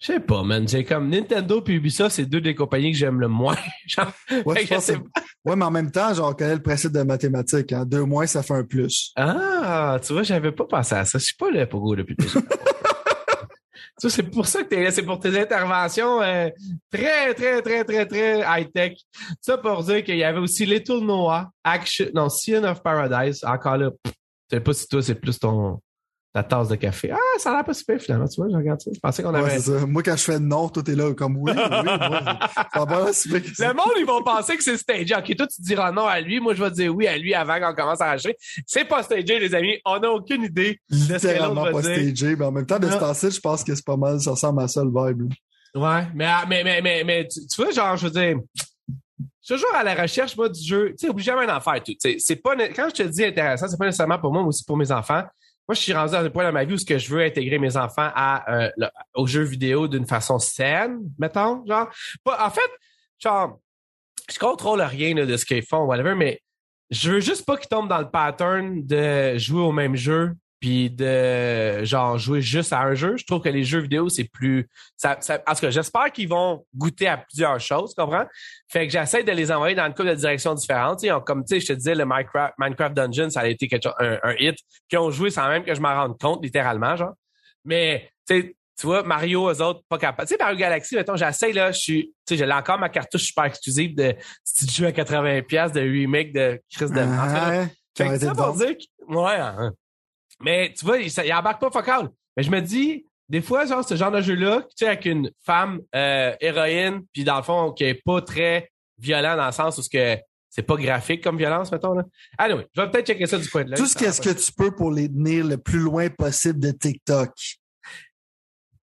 je sais pas, man. J'ai comme Nintendo puis Ubisoft, c'est deux des compagnies que j'aime le moins. Genre, Ouais, je pense c'est- mais en même temps, genre, on connaît le principe de mathématiques. Hein? Deux moins, ça fait un plus. Ah, tu vois, j'avais pas pensé à ça. Je suis pas là pour depuis déjà. C'est pour ça que t'es là. C'est pour tes interventions euh, très, très, très, très, très high-tech. Ça pour dire qu'il y avait aussi Little Noah, Action, non, Sin of Paradise. Encore là, je sais pas si toi, c'est plus ton, ta tasse de café. Ah, ça a l'air pas super finalement, tu vois, je regarde ça. Je pensais qu'on avait. ça. Moi, quand je fais non, toi, t'es là comme oui, oui, moi. Ça va ça. Le monde, ils vont penser que c'est stagé. OK, toi, tu diras non à lui. Moi, je vais dire oui à lui avant qu'on commence à enregistrer. C'est pas stagé, les amis. On n'a aucune idée de ce que Littéralement l'autre pas dire. stagé, mais en même temps, de ce temps-ci, je pense que c'est pas mal, ça ressemble à ça le vibe. là. Ouais, mais, ah, mais, mais, mais, mais tu, tu vois, genre, je veux dire, je suis toujours à la recherche, moi, du jeu. Tu sais, oublie jamais d'en faire tout. C'est pas, quand je te dis intéressant, c'est pas nécessairement pour moi, mais aussi pour mes enfants. Moi, je suis rendu à un point dans ma vie où ce que je veux intégrer mes enfants à, euh, aux jeux vidéo d'une façon saine, mettons, genre. Pas, en fait, genre, je contrôle rien de ce qu'ils font, whatever, mais je veux juste pas qu'ils tombent dans le pattern de jouer au même jeu puis de genre jouer juste à un jeu. Je trouve que les jeux vidéo, c'est plus. Ça, ça, en tout cas, j'espère qu'ils vont goûter à plusieurs choses, tu comprends? Fait que j'essaie de les envoyer dans une couple de directions différentes. Tu sais, on- comme tu sais, je te disais, le Minecraft, Minecraft Dungeon, ça a été quelque chose, un, un hit, qui ont joué sans même que je m'en rende compte, littéralement, genre. Mais tu sais, tu vois, Mario, eux autres, pas capables. Tu sais, Mario Galaxy, mettons, j'essaie, là, je suis, tu sais, j'ai encore ma cartouche super exclusive de petit jeu à 80$ piastres de remake de Chris de. en Ah, fait aurait été ça bon. pour dire que, ouais, hein. Mais tu vois, il, ça- il embarque pas focal. Mais je me dis, des fois, genre, ce genre de jeu-là, tu sais, avec une femme euh, héroïne, puis dans le fond, qui est pas très violent dans le sens où ce que c'est pas graphique comme violence, mettons, là. Anyway, je vais peut-être checker ça du coin de l'œil. Tout ce qu'est-ce que tu peux pour les tenir le plus loin possible de TikTok.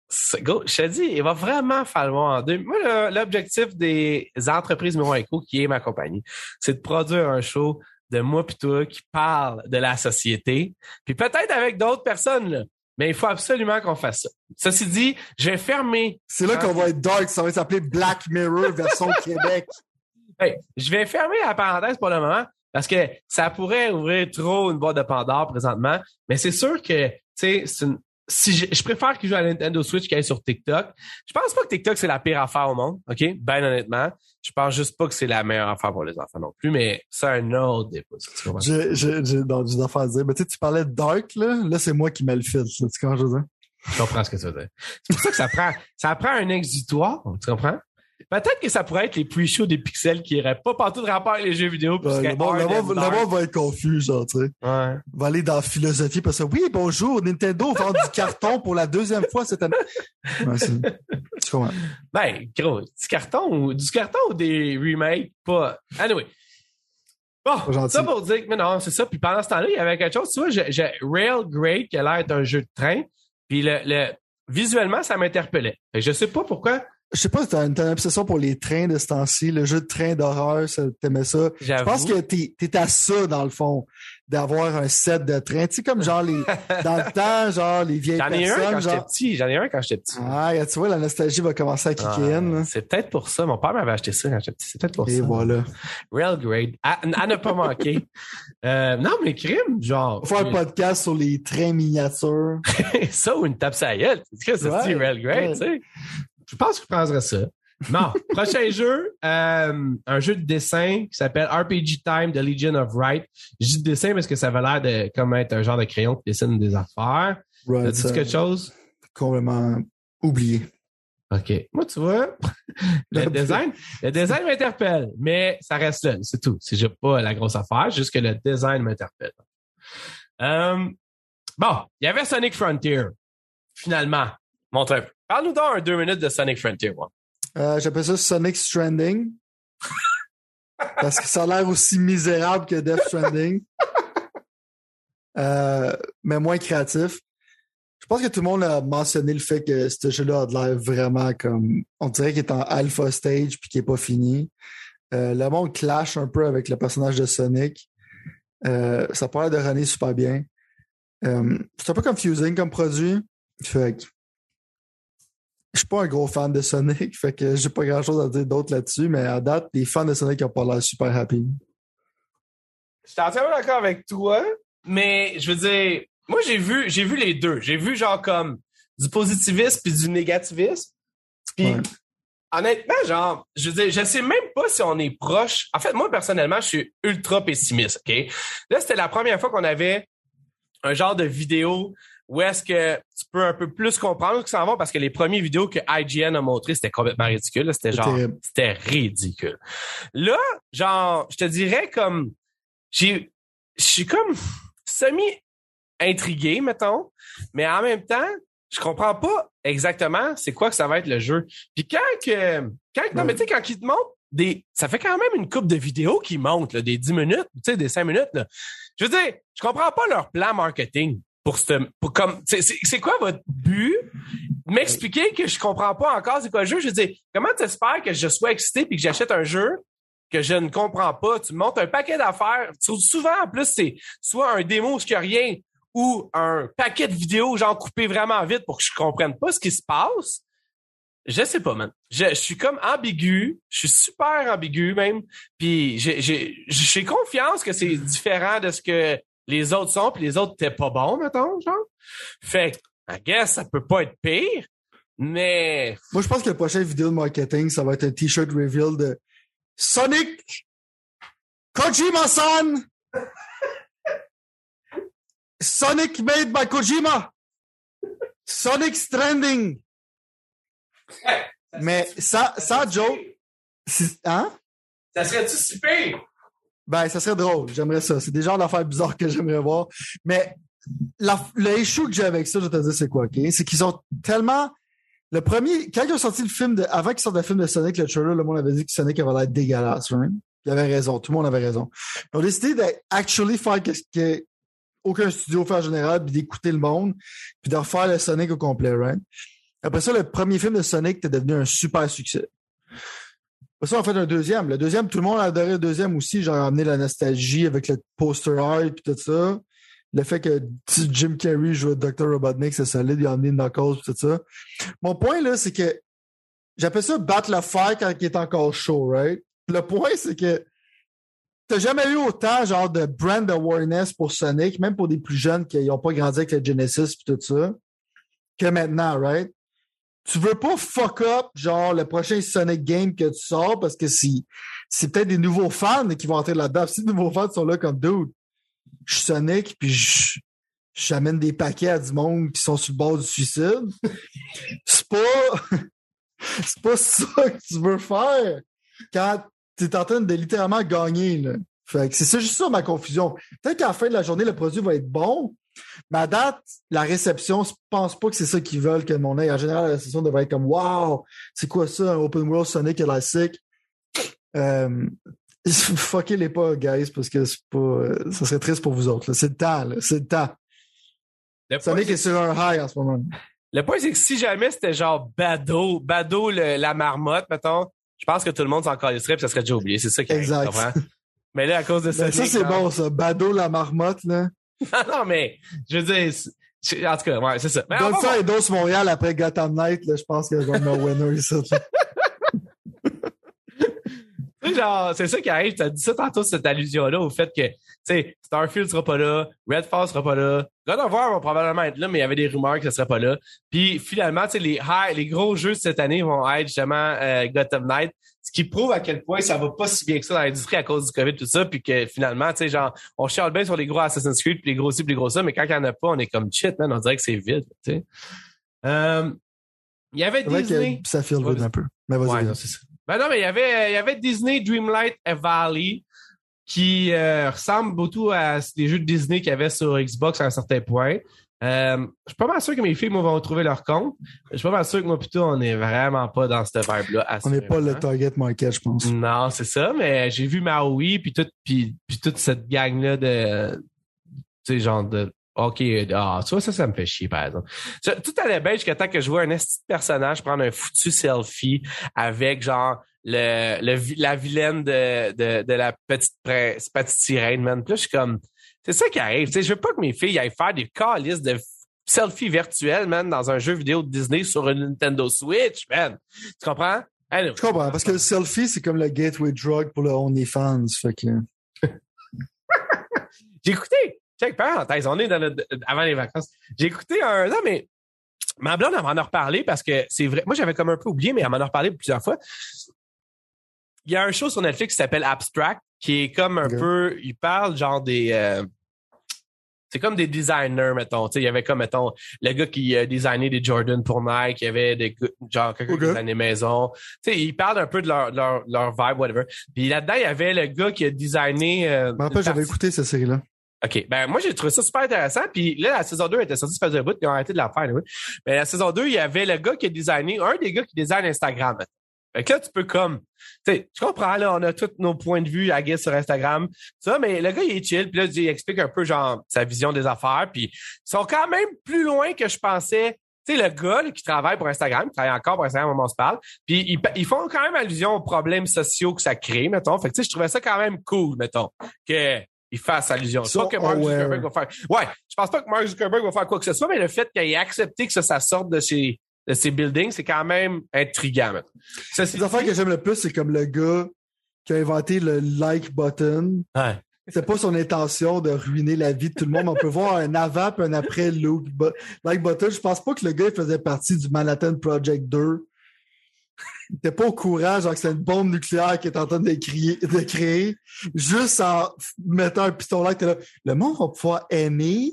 C'est- Go, je te dis, il va vraiment falloir en deux. Moi, l'objectif des entreprises Miro Echo, qui est ma compagnie, c'est de produire un show de moi puis toi qui parle de la société, puis peut-être avec d'autres personnes, là. Mais il faut absolument qu'on fasse ça. Ceci dit, je vais fermer. C'est là qu'on va être dark, ça va s'appeler Black Mirror version Québec. Hey, je vais fermer la parenthèse pour le moment parce que ça pourrait ouvrir trop une boîte de Pandore présentement. Mais c'est sûr que, tu sais, c'est une- si je, je préfère qu'ils jouent à la Nintendo Switch qu'aille sur TikTok. Je pense pas que TikTok c'est la pire affaire au monde, ok? Ben honnêtement, je pense juste pas que c'est la meilleure affaire pour les enfants non plus. Mais c'est un autre débat. tu comprends? J'ai, des affaires à dire. Mais tu sais, tu parlais de dark, là. Là, c'est moi qui mets le fil. Tu comprends, je veux dire? Je comprends ce que ça veut dire. C'est pour ça que ça prend, ça prend un exutoire, tu comprend? Peut-être que ça pourrait être les pre-shows des pixels qui iraient pas partout de rapport avec les jeux vidéo. Ouais, le, monde, le, hard monde, and le dark. monde va être confus, genre, tu sais. Ouais. va aller dans la philosophie parce que oui, bonjour, Nintendo vend du carton pour la deuxième fois cette année. Ouais, tu comprends? Ben, gros, du carton ou du carton ou des remakes, pas. Anyway. Bon, ça pour dire que, mais non, c'est ça. Puis pendant ce temps-là, il y avait quelque chose, tu vois, j'ai j'ai Railgrade qui a l'air d'être un jeu de train. Puis le, le, visuellement, ça m'interpellait. Fait que Je sais pas pourquoi. Je sais pas si t'as une, une obsession pour les trains de ce temps-ci, le jeu de train d'horreur, t'aimais ça? Je pense que t'es, à ça, dans le fond, d'avoir un set de trains. Tu sais, comme genre les, dans le temps, genre les vieilles J'en ai un quand personnes, j'étais petit. J'en ai un quand j'étais petit. Ah, tu vois, la nostalgie va commencer à kicker Ah, in. c'est peut-être pour ça. Mon père m'avait acheté ça quand j'étais petit. C'est peut-être pour Et ça. voilà. Railgrade. À, à ne pas manquer. Euh, non, mais crime, genre. Faire un podcast sur les trains miniatures. ça ou une tape sa gueule. C'est que ça Ouais, Railgrade, ouais. tu sais. Je pense que je prendrais ça. Non. Prochain jeu, euh, un jeu de dessin qui s'appelle RPG Time de Legion of Right. Je dis dessin parce que ça avait l'air de comme être un genre de crayon qui dessine des affaires. Right, dit ça, quelque chose? complètement oublié. OK. Moi, tu vois, le design, le design m'interpelle, mais ça reste là, c'est tout. C'est juste pas la grosse affaire, juste que le design m'interpelle. Euh, bon, il y avait Sonic Frontier. Finalement. Montre un peu. Parle-nous donc un deux minutes de Sonic Frontier, moi. Euh, J'appelle ça Sonic Stranding. parce que ça a l'air aussi misérable que Death Stranding. Euh, mais moins créatif. Je pense que tout le monde a mentionné le fait que ce jeu-là a de l'air vraiment comme. On dirait qu'il est en alpha stage puis qu'il n'est pas fini. Euh, le monde clash un peu avec le personnage de Sonic. Ça paraît de runner super bien. C'est un peu confusing comme produit. Fait que je suis pas un gros fan de Sonic, fait que j'ai pas grand chose à dire d'autre là-dessus, mais à date, les fans de Sonic ont pas l'air super happy. Je suis entièrement d'accord avec toi, mais je veux dire, moi, j'ai vu, j'ai vu les deux. J'ai vu genre comme du positivisme puis du négativisme. Puis, Ouais. honnêtement, genre, je veux dire, je sais même pas si on est proche. En fait, moi, personnellement, je suis ultra pessimiste, OK? Là, c'était la première fois qu'on avait un genre de vidéo où est-ce que tu peux un peu plus comprendre ce qui s'en va? Parce que les premières vidéos que IGN a montrées, c'était complètement ridicule. C'était genre, c'était ridicule. Là, genre, je te dirais comme, j'ai, je suis comme semi intrigué, mettons. Mais en même temps, je comprends pas exactement c'est quoi que ça va être le jeu. Puis quand que, quand, non, mais tu sais, quand ils te montrent des, ça fait quand même une coupe de vidéos qui montent, là, des 10 minutes, tu sais, des 5 minutes, là. Je veux dire, je comprends pas leur plan marketing pour ce, pour comme, c'est, quoi votre but? M'expliquer que je comprends pas encore c'est quoi le jeu. Je dire, comment t'espères que je sois excité puis que j'achète un jeu que je ne comprends pas? Tu montes un paquet d'affaires. Souvent, en plus, c'est soit un démo ce qu'il n'y a rien ou un paquet de vidéos, genre coupé vraiment vite pour que je comprenne pas ce qui se passe. Je sais pas, man. Je, je suis comme ambigu. Je suis super ambigu, même. Puis j'ai confiance que c'est différent de ce que les autres sont, puis les autres t'es pas bons, mettons, genre. Fait que, I guess, ça peut pas être pire, mais... Moi, je pense que la prochaine vidéo de marketing, ça va être un t-shirt reveal de Sonic Kojima-san! Sonic made by Kojima! Sonic Stranding! Mais ça, ça, Joe, hein? Ça serait-tu super? Ben, ça serait drôle. J'aimerais ça. C'est des genres d'affaires bizarres que j'aimerais voir. Mais la, le issue que j'ai avec ça, je vais te dire c'est quoi, OK? C'est qu'ils sont tellement... Le premier... Quand ils ont sorti le film de... Avant qu'ils sortent le film de Sonic, le trailer, le monde avait dit que Sonic avait l'air dégueulasse, right? Il avait raison. Tout le monde avait raison. Ils ont décidé d'actually faire ce que aucun studio fait en général, puis d'écouter le monde, puis de refaire le Sonic au complet, right? Après ça, le premier film de Sonic était devenu un super succès. Ça, on fait un deuxième. Le deuxième, tout le monde a adoré le deuxième aussi. J'ai amené la nostalgie avec le poster art et tout ça. Le fait que Jim Carrey joue Dr. Robotnik, c'est solide. Il a amené Knuckles et tout ça. Mon point, là, c'est que j'appelle ça battre le fer quand il est encore chaud, right? Le point, c'est que t'as jamais eu autant, genre, de brand awareness pour Sonic, même pour des plus jeunes qui n'ont pas grandi avec la Genesis et tout ça, que maintenant, right? Tu veux pas fuck up, genre, le prochain Sonic Game que tu sors parce que si, c'est peut-être des nouveaux fans qui vont entrer là-dedans. Si les nouveaux fans sont là comme dude, je suis Sonic puis je, j'amène des paquets à du monde qui sont sur le bord du suicide. c'est pas, c'est pas ça que tu veux faire quand t'es en train de littéralement gagner, là. Fait que c'est juste ça ma confusion. Peut-être qu'à la fin de la journée, le produit va être bon, à date, la réception, je pense pas que c'est ça qu'ils veulent que mon œil. En général, la réception devrait être comme Wow, c'est quoi ça, un open world Sonic classique? Euh, fuckez les pas, guys, parce que c'est pas. Ça serait triste pour vous autres. C'est le temps. C'est le temps. Le Sonic est sur un high en ce moment. le point, c'est que si jamais c'était genre Bado, Bado le- la marmotte, mettons, je pense que tout le monde s'en calisserait puis ça serait déjà oublié. C'est ça qui arrive, Exact. Mais là, à cause de Ben, Sonic... ça, c'est bon, ça. Bado la marmotte, là. non, mais, je veux dire, en tout cas, ouais, c'est ça. Mais va ça et Dos Montréal après Gotham Knight, là, je pense qu'il y a un winner ici. Genre, c'est ça qui arrive. Tu as dit ça tantôt, cette allusion-là, au fait que, tu sais, Starfield sera pas là, Redfall sera pas là, God of War va probablement être là, mais il y avait des rumeurs que ça serait pas là. Puis finalement, tu sais, les, high- les gros jeux de cette année vont être justement euh, Gotham Knight, ce qui prouve à quel point ça va pas si bien que ça dans l'industrie à cause du COVID, tout ça, puis que finalement, tu sais, genre, on chiale bien sur les gros Assassin's Creed, puis les gros ci, puis les gros ça, mais quand il y en a pas, on est comme shit, man, on dirait que c'est vide, tu sais. Euh, il y avait Disney. ça Ouais, vite un peu. Mais vas-y. Ouais, c'est ça. Ben non, mais il y avait, il y avait Disney Dreamlight Valley qui euh, ressemble beaucoup à des jeux de Disney qu'il y avait sur Xbox à un certain point. Euh, je suis pas mal sûr que mes filles moi, vont trouver leur compte. Je suis pas mal sûr que moi plutôt on est vraiment pas dans cette vibe-là. On n'est pas le target market, je pense. Non, c'est ça, mais j'ai vu Maui puis toute puis, puis toute cette gang là de tu sais genre de OK, ah, tu vois, ça, ça me fait chier, par exemple. Ça, Tout allait bien jusqu'à temps que je vois un de personnage prendre un foutu selfie avec, genre, le, le la vilaine de, de, de la petite, prin- petite sirène, man. Puis là, je suis comme, c'est ça qui arrive. Tu sais, je veux pas que mes filles aillent faire des calices de selfies virtuels, man, dans un jeu vidéo de Disney sur une Nintendo Switch, man. Tu comprends? Anyway. Je comprends, parce que le selfie, c'est comme le gateway drug pour le OnlyFans. Fait que. J'ai écouté, check parenthèse, on est dans avant les vacances. J'ai écouté un, non, mais ma blonde, elle m'en a reparlé parce que c'est vrai. Moi, j'avais comme un peu oublié, mais elle m'en a reparlé plusieurs fois. Il y a un show sur Netflix qui s'appelle Abstract, qui est comme un peu, il parle genre des, euh, c'est comme des designers, mettons. Il y avait comme, mettons, le gars qui a designé des Jordan pour Nike, il y avait des, genre, quelqu'un Ok. qui designait maison. Sais, il parle un peu de leur, leur, leur vibe, whatever. Puis là-dedans, il y avait le gars qui a designé, euh, me rappelle, une j'avais écouté cette série-là. OK. Ben, moi, j'ai trouvé ça super intéressant. Puis là, la saison 2 était sortie, ça faisait un bout, ils ont arrêté de la faire. Oui. Mais la saison 2, il y avait le gars qui a designé, un des gars qui design Instagram. Fait que là, tu peux comme, tu comprends, là, on a tous nos points de vue à guess sur Instagram, ça, mais le gars, il est chill, puis là, il explique un peu, genre, sa vision des affaires, puis ils sont quand même plus loin que je pensais. Tu sais, le gars là, qui travaille pour Instagram, qui travaille encore pour Instagram au moment où on se parle, puis ils, ils, font quand même allusion aux problèmes sociaux que ça crée, mettons. Fait que, tu sais, je trouvais ça quand même cool, mettons, que il fasse allusion. So pas que Mark aware. Zuckerberg va faire. Ouais, je pense pas que Mark Zuckerberg va faire quoi que ce soit, mais le fait qu'il ait accepté que ça, ça sorte de ses, de ses buildings, c'est quand même intriguant. Ça, c'est Les affaires que j'aime le plus, c'est comme le gars qui a inventé le like button. Ouais. C'est pas son intention de ruiner la vie de tout le monde. mais On peut voir un avant et un après bu- like button. Je pense pas que le gars il faisait partie du Manhattan Project 2. Était pas au courant, genre que c'est une bombe nucléaire qu'il est en train de créer, de créer. Juste en mettant un pistolet, t'es là. Le monde va pouvoir aimer.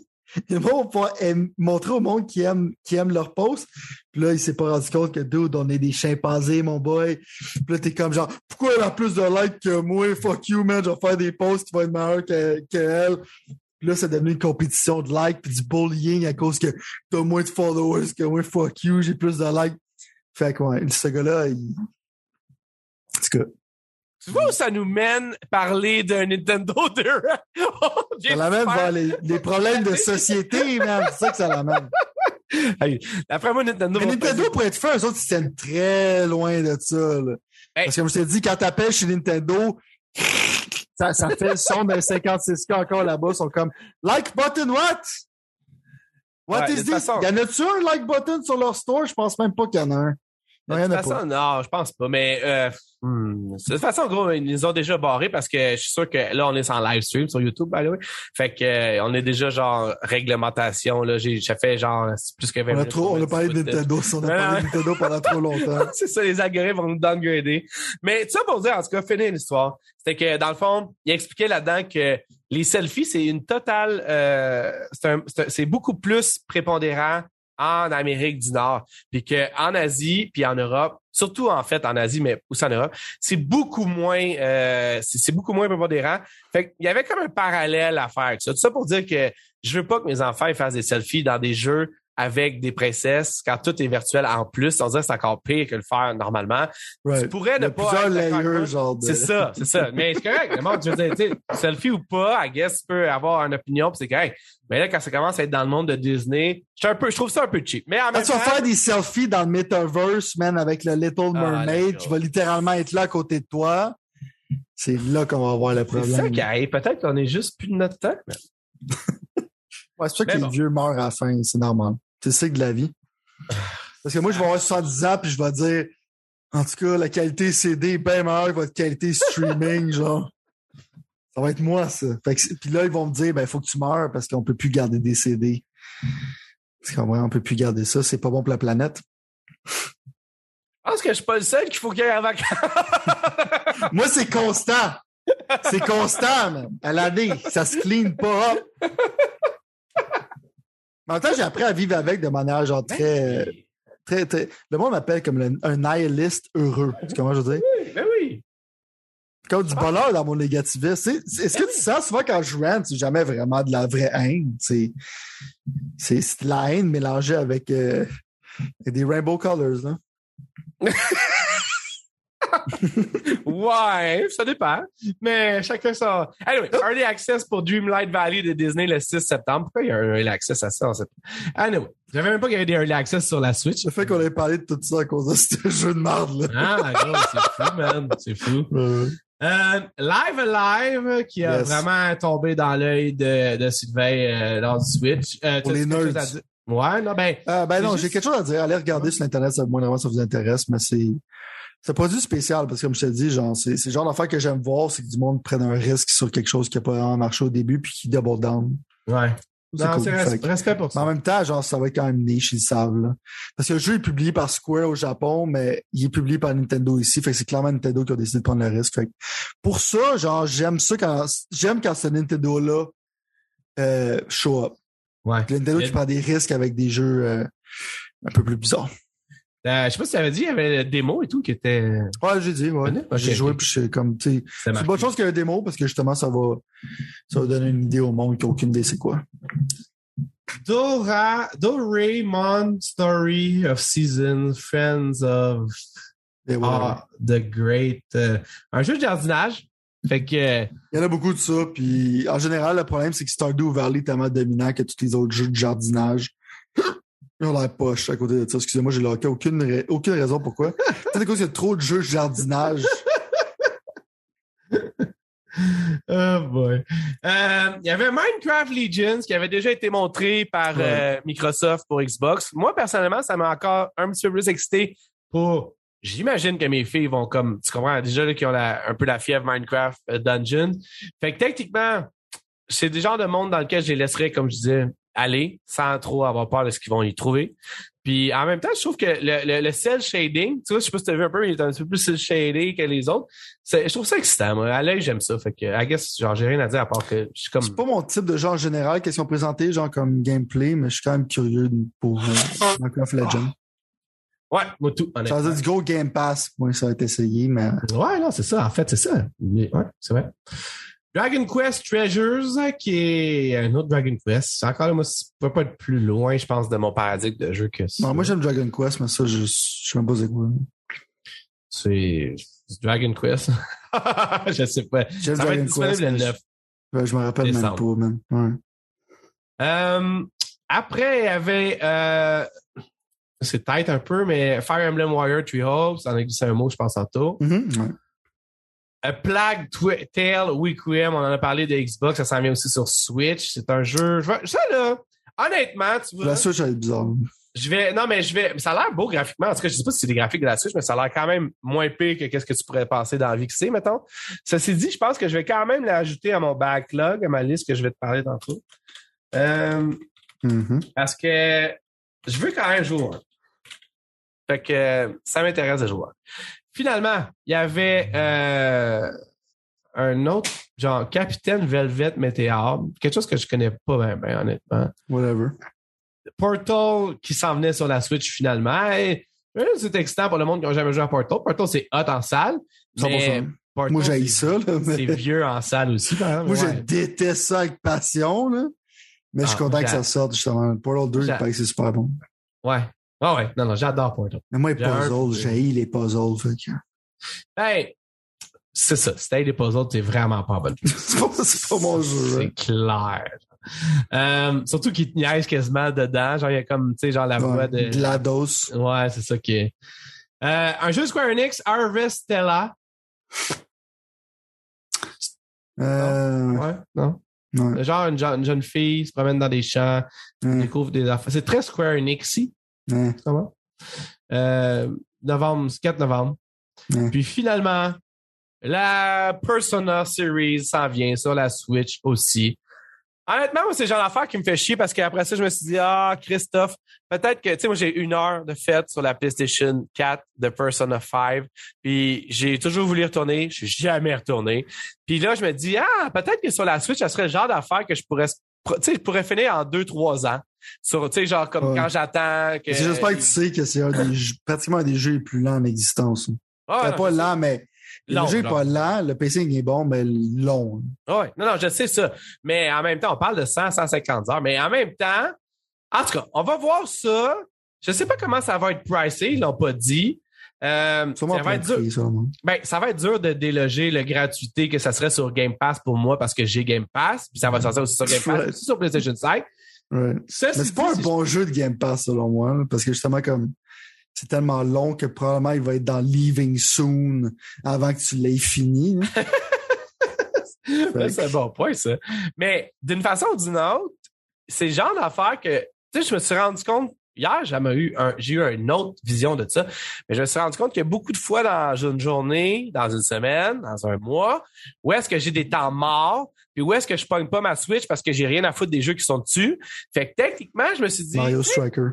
Le monde va pouvoir montrer au monde qui aime, qui aime leur post. Puis là, il s'est pas rendu compte que dude, on est des chimpanzés, mon boy. Puis là, t'es comme genre, pourquoi elle a plus de likes que moi? Fuck you, man, je vais faire des posts qui vont être meilleurs que, que là, c'est devenu une compétition de likes puis du bullying à cause que t'as moins de followers que moi. Fuck you, j'ai plus de likes. Fait que, ouais, ce gars-là, il... En tout cas, Tu vois où ça nous mène parler d'un Nintendo Direct? Oh, j'ai ça l'amène vers les, les problèmes de société, man. C'est ça que ça l'amène. Hey, D'après moi, Nintendo Mais Nintendo, pour être fait, eux autres, ils tiennent très loin de ça, là. Hey. Parce que comme je t'ai dit, quand t'appelles chez Nintendo, ça, ça fait le son d'un 56K encore là-bas. Ils sont comme Like button what? What Ouais, is this? façon- Y en a-tu un like button sur leur store? Je pense même pas qu'il y en a un. De toute façon, non, je pense pas. Mais euh, hmm, de toute façon, gros, ils nous ont déjà barrés parce que je suis sûr que là, on est en live stream sur YouTube, by the way. Fait que euh, on est déjà genre réglementation. Là, j'ai j'ai fait genre plus que 20 On a, minutes trop, on a parlé de. Nintendo. si On a parlé de Nintendo pendant trop longtemps. c'est ça, les algorithmes vont nous downgrader. Mais ça pour dire, en tout cas, finir l'histoire, c'était que dans le fond, il expliquait là-dedans que les selfies, c'est une totale, euh, c'est un- c'est un- c'est beaucoup plus prépondérant en Amérique du Nord, puis que en Asie, puis en Europe, surtout en fait en Asie, mais aussi en Europe, c'est beaucoup moins, euh, c'est beaucoup moins prépondérant. Fait qu'il y avait comme un parallèle à faire. Tout ça, Tout ça pour dire que je veux pas que mes enfants fassent des selfies dans des jeux avec des princesses quand tout est virtuel en plus. On dirait que c'est encore pire que le faire normalement. Right. Tu pourrais ne pas de... C'est ça, c'est ça. Mais c'est correct. Le monde, je veux dire, tu selfie ou pas, I guess, tu peux avoir une opinion, puis c'est correct. Mais là, quand ça commence à être dans le monde de Disney, je, un peu, je trouve ça un peu cheap. Mais en Quand même tu vas temps, faire des selfies dans le metaverse, man, avec le Little Ah, Mermaid d'accord. qui va littéralement être là à côté de toi, c'est là qu'on va avoir le c'est ça problème. qui arrive. Peut-être qu'on est juste plus de notre temps. Ouais, c'est ça que Mais les bon. vieux meurent à la fin, c'est normal. C'est le cycle de la vie. Parce que moi, je vais avoir 70 ans puis je vais dire, en tout cas, la qualité CD est bien meilleure que votre qualité streaming, genre. Ça va être moi, ça. Fait que, puis là, ils vont me dire, ben, il faut que tu meurs parce qu'on peut plus garder des CD. Parce qu'en vrai, on peut plus garder ça. C'est pas bon pour la planète. Je pense que je suis pas le seul qu'il faut qu'il y ait un vacances. Moi, c'est constant. C'est constant, man. À l'année. Ça se clean pas. Mais en même temps, j'ai appris à vivre avec de manière genre très, très, très. Le monde m'appelle comme le- un nihiliste heureux. Tu comment je veux dire? Ben oui. Comme du bonheur dans mon négativisme. Est-ce que tu sens souvent quand je rante, c'est jamais vraiment de la vraie haine? C'est, de la haine mélangée avec, euh, avec des rainbow colors, là. Ouais, ça dépend. Mais chacun ça. Anyway, Early Access pour Dreamlight Valley de Disney le 6 septembre. Pourquoi il y a un Early Access à ça? Sait pas. Anyway, j'avais même pas qu'il y avait des Early Access sur la Switch. Le fait qu'on ait parlé de tout ça à cause de ce jeu de merde, là. Ah, gros, c'est fou, man. C'est fou. Euh, Euh, Live Alive, qui a Yes. vraiment tombé dans l'œil de, de Sylvain euh, lors du Switch. Euh, Pour les nerds. Ouais, non, ben, Ah, ben non, juste- j'ai quelque chose à dire. Allez regarder sur Internet, ça, moi, vraiment, ça vous intéresse, mais c'est, c'est un produit spécial parce que, comme je te dis, genre, c'est, c'est le genre d'affaire que j'aime voir, c'est que du monde prenne un risque sur quelque chose qui n'a pas vraiment marché au début puis qui double down. ouais. C'est Non, cool. c'est res- respect pour Mais en ça. même temps, genre, ça va être quand même niche, ils le savent, là. Parce que le jeu est publié par Square au Japon, mais il est publié par Nintendo ici. Fait que c'est clairement Nintendo qui a décidé de prendre le risque. Fait que pour ça, genre, j'aime ça quand, j'aime quand ce Nintendo-là, euh, show up. Ouais. Nintendo qui prend des risques avec des jeux, euh, un peu plus bizarres. Euh, je sais pas si tu avais dit, il y avait le démo et tout qui était. Ouais, j'ai dit, ouais. J'ai joué, puis suis comme, tu sais, c'est une bonne chose qu'il y ait un démo parce que justement, ça va, ça va donner une idée au monde qui n'a aucune idée c'est quoi. Dora, Doraemon Story of Seasons, Friends of voilà. ah, The Great. euh, un jeu de jardinage. Fait que. Il y en a beaucoup de ça, puis en général, le problème, c'est que Stardew Valley est tellement dominant que tous les autres jeux de jardinage, ils ont l'air poche à côté de ça. Excusez-moi, j'ai loqué aucune, ra- aucune raison pourquoi. Peut-être à cause qu'il y a trop de jeux de jardinage. Oh boy. Euh, Il y avait Minecraft Legends qui avait déjà été montré par Ouais. euh, Microsoft pour Xbox. Moi, personnellement, ça m'a encore un petit peu plus excité pour. J'imagine que mes filles vont comme, tu comprends, déjà là, qui ont la- un peu la fièvre Minecraft euh, Dungeon. Fait que techniquement, c'est des genres de monde dans lequel je les laisserais, comme je disais, aller sans trop avoir peur de ce qu'ils vont y trouver. Puis en même temps, je trouve que le, le, shading, tu vois, je sais pas si tu as vu un peu, il est un petit peu plus cel shadé que les autres. Je trouve ça excitant, moi. À l'œil, j'aime ça. Fait que, I guess, genre, j'ai rien à dire à part que je suis comme. C'est pas mon type de genre général, qu'est-ce qu'ils ont présenté, genre comme gameplay, mais je suis quand même curieux pour euh, Minecraft Legends. Ouais, moi tout, Ça veut dire du gros Game Pass. Moi, ça va être essayé, mais Ouais, non, c'est ça. En fait, c'est ça. Ouais, c'est vrai. Dragon Quest Treasures, qui est un autre Dragon Quest. Encore là, moi, ça peut pas être plus loin, je pense, de mon paradigme de jeu que ça. non, moi j'aime Dragon Quest, mais ça, je, sais même pas c'est quoi. C'est Dragon Quest. je sais pas. J'aime Dragon Quest. le mais 9. je, ouais, je me rappelle même décembre. pas, man. Ouais. Euh, après, il y avait, euh, c'est tête un peu, mais Fire Emblem Warrior Treehouse, ça en a glissé un mot, je pense, tantôt. Mhm, ouais. A Plague Tale Requiem, on en a parlé de Xbox, ça s'en vient aussi sur Switch. C'est un jeu. Ça là, honnêtement, tu vois. La Switch, elle est bizarre. Je vais. Non, mais je vais. Ça a l'air beau graphiquement. En tout cas, je sais pas si c'est des graphiques de la Switch, mais ça a l'air quand même moins pire que qu'est-ce que tu pourrais penser dans la vie que c'est, mettons. Ceci dit, je pense que je vais quand même l'ajouter à mon backlog, à ma liste que je vais te parler tantôt. Euh, Mhm. parce que je veux quand même jouer. Fait que euh, ça m'intéresse de jouer. Finalement, il y avait euh, un autre, genre Capitaine Velvet Météor, quelque chose que je connais pas bien, bien, honnêtement. Whatever. Portal qui s'en venait sur la Switch finalement. C'est excitant pour le monde qui n'a jamais joué à Portal. Portal, c'est hot en salle. Mais 100%. Portal, Moi, j'ai ça. C'est vieux en salle aussi, par exemple. Moi, je déteste ça avec passion, là. Mais je suis Ah, content que ça sorte, justement. Portal 2, il paraît que c'est super bon. Ouais. Ah ouais. Non, non, j'adore Portal. Mais moi, les puzzles, j'ai les puzzles. Fait que... Ben, c'est ça. Stay des puzzles, c'est vraiment pas bon. c'est pas, c'est pas mon jeu. C'est hein. clair. Euh, surtout qu'il te niaise quasiment dedans. Genre, il y a comme, tu sais, genre la voix Ouais, de. GLaDOS. Ouais, c'est ça qui est. Euh, un jeu Square Enix, Harvestella. Euh, Ouais, non? ouais. Genre une, jeune- une jeune fille se promène dans des champs, Ouais. découvre des affaires. C'est très Square Enixy, Ça va? Euh, novembre, c'est 4 novembre. Puis finalement, la Persona Series s'en vient sur la Switch aussi. Honnêtement, moi, c'est le genre d'affaire qui me fait chier parce qu'après ça, je me suis dit, ah, Christophe, peut-être que, tu sais, moi, j'ai une heure de fête sur la PlayStation 4 de Persona 5. Puis j'ai toujours voulu retourner. Je suis jamais retourné. Puis là, je me dis, ah, peut-être que sur la Switch, ça serait le genre d'affaire que je pourrais, tu sais, je pourrais finir en deux, trois ans. Sur, tu sais, genre, comme Ouais. quand j'attends que. J'espère que tu sais que c'est un des jeux- pratiquement un des jeux les plus lents en existence. Ah, non, pas lent, mais Long, le jeu n'est pas lent, le pacing est bon, mais long. Oui, non, non, je sais ça. Mais en même temps, on parle de 100, 150 heures. Mais en même temps, en tout cas, on va voir ça. Je sais pas comment ça va être pricé, ils l'ont pas dit. Euh, ça va être dur. Ben, ça va être dur de déloger le gratuité que ça serait sur Game Pass pour moi parce que j'ai Game Pass, puis ça va sortir aussi sur Game Pass, aussi sur PlayStation 5. Ouais. Ça, Mais c'est pas un bon jeu de Game Pass, selon moi, là, parce que justement, comme c'est tellement long que probablement il va être dans Leaving Soon avant que tu l'aies fini. Ben, c'est un bon point, ça. Mais d'une façon ou d'une autre, c'est le genre d'affaire que, tu sais, je me suis rendu compte, hier, j'ai eu, un, j'ai eu une autre vision de ça, mais je me suis rendu compte qu'il y a beaucoup de fois dans une journée, dans une semaine, dans un mois, où est-ce que j'ai des temps morts, puis où est-ce que je pogne pas ma Switch parce que j'ai rien à foutre des jeux qui sont dessus. Fait que techniquement, je me suis dit, Mario Striker.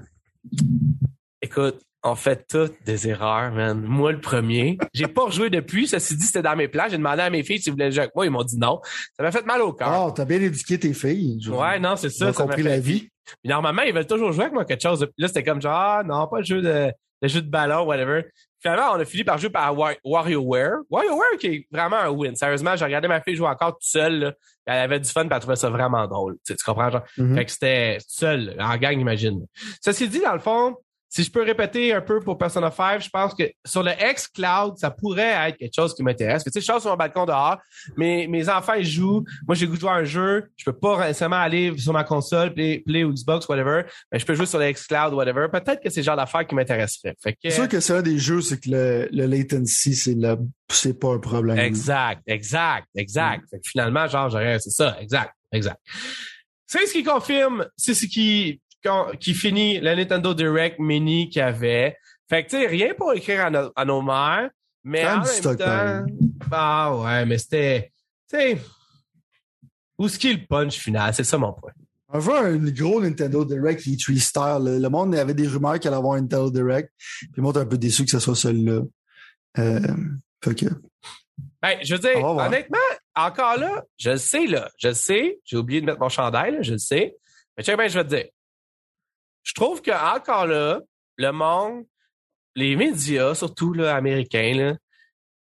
écoute, on fait toutes des erreurs, man. Moi, le premier. J'ai pas rejoué depuis. Ceci dit, c'était dans mes plans. J'ai demandé à mes filles s'ils voulaient jouer avec moi. Ils m'ont dit non. Ça m'a fait mal au cœur. Ah, t'as bien éduqué tes filles. Ouais, non, c'est Ils ça. ont ça compris fait- la vie. Puis normalement, ils veulent toujours jouer avec moi quelque chose. Là, c'était comme genre, ah, non, pas le jeu de le jeu de ballon, whatever. Finalement, on a fini par jouer par Wa- WarioWare. WarioWare qui est vraiment un win. Sérieusement, j'ai regardé ma fille jouer encore toute seule. là. Elle avait du fun, puis elle trouvait ça vraiment drôle. Tu, sais, tu comprends? Genre? Mhm. Fait que c'était seul, en gang, imagine. Ceci dit, dans le fond, si je peux répéter un peu pour Persona 5, je pense que sur le X-Cloud, ça pourrait être quelque chose qui m'intéresse. Tu sais, je sors sur mon balcon dehors, mais mes enfants, ils jouent. Moi, j'ai le goût de jouer à un jeu. Je peux pas nécessairement aller sur ma console, play, play ou Xbox, whatever. Mais je peux jouer sur le X-Cloud, whatever. Peut-être que c'est le genre d'affaires qui m'intéresserait. Que, C'est sûr que c'est un des jeux, c'est que le, le latency, c'est le, c'est pas un problème. Exact, exact, exact. Fait que finalement, genre, j'aurais, c'est ça, exact, exact. C'est ce qui confirme, c'est ce qui, qui finit le Nintendo Direct Mini qu'il y avait. Fait que, tu sais, rien pour écrire à, no- à nos mères, mais en même temps, ah ouais, mais c'était, tu sais, où est-ce qu'il le punch final? C'est ça mon point. On veut un gros Nintendo Direct E3 style. Le monde avait des rumeurs qu'il allait avoir un Nintendo Direct. Puis moi, t'es un peu déçu que ce soit celui-là. Euh, fait que, Ben, je veux dire, honnêtement, encore là, je le sais, là. Je le sais. J'ai oublié de mettre mon chandail, là, je le sais. Mais check bien, je vais te dire. Je trouve que encore là, le monde, les médias, surtout là, américains,